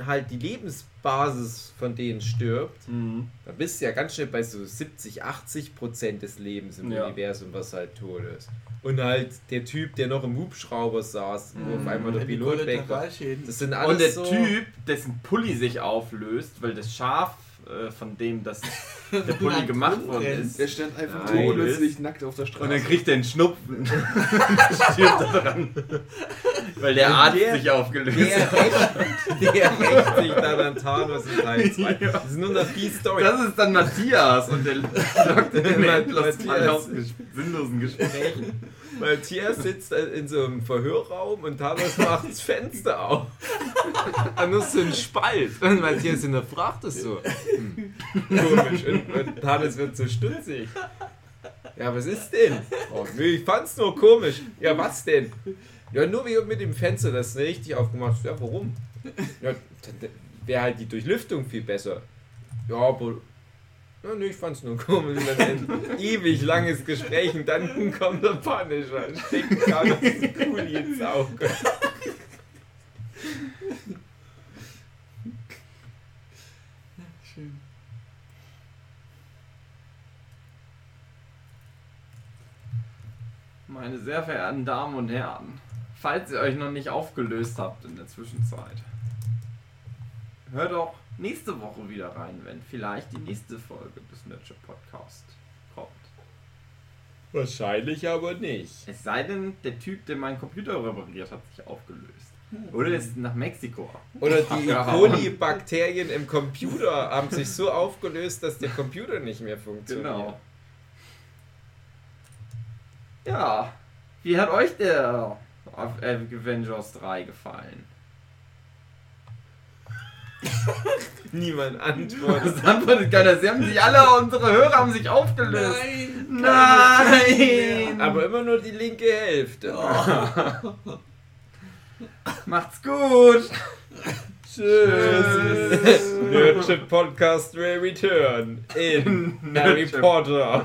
halt die Lebensbasis von denen stirbt, Mhm. da bist du ja ganz schnell bei so 70, 80 Prozent des Lebens im Ja. Universum, was halt tot ist. Und halt der Typ, der noch im Hubschrauber saß, wo auf Mhm. einmal der Die Pilot weg war. Das sind alles Und der so Typ, dessen Pulli sich auflöst, weil das Schaf, äh, von dem das, [LAUGHS] der Pulli gemacht worden ist, Der stand einfach Nein. plötzlich nackt auf der Straße. Und dann kriegt er einen Schnupfen. [LAUGHS] Stirbt er dran. Weil der Arzt Der- sich aufgelöst der hat. der rächt sich dann an Thanos in Teil [LAUGHS] 2. Ja. Das ist nur noch die Story. Das ist dann Matthias und der sagt den endlos Matthias. sinnlosen Gesprächen. Matthias sitzt in so einem Verhörraum und Thanos [LAUGHS] macht das Fenster auf. [LAUGHS] Und nur so ein Spalt. Und Matthias hinterfragt es so. Hm. Komisch. Und, und Thanos wird so stutzig. Ja, was ist denn? Oh, ich fand's nur komisch. Ja, was denn? Ja, nur wie mit dem Fenster, das ist richtig aufgemacht. ist. Ja, warum? Ja, dann wäre halt die Durchlüftung viel besser. Ja, aber ja, nee, ich fand's nur komisch. Dann ein ewig langes Gespräch und dann kommt der Punisher und steckt gerade das Kuli ins Auge. Schön. Meine sehr verehrten Damen und Herren, falls ihr euch noch nicht aufgelöst habt in der Zwischenzeit, hört doch nächste Woche wieder rein, wenn vielleicht die nächste Folge des Nurture Podcast kommt. Wahrscheinlich aber nicht. Es sei denn, der Typ, der meinen Computer repariert hat, sich aufgelöst. Oder ist nach Mexiko. Oder [LAUGHS] die. Abgehauen. coli-Bakterien im Computer haben sich so aufgelöst, dass der Computer nicht mehr funktioniert. Genau. Ja, wie hat euch der Avengers 3 gefallen? [LAUGHS] Niemand antwortet. Das antwortet keiner. Sie haben sich alle, unsere Hörer haben sich aufgelöst. Nein! Nein! [LAUGHS] Aber immer nur die linke Hälfte. Macht's gut! Tschüss. Nerdship Podcast will return in [LAUGHS] Harry. Potter.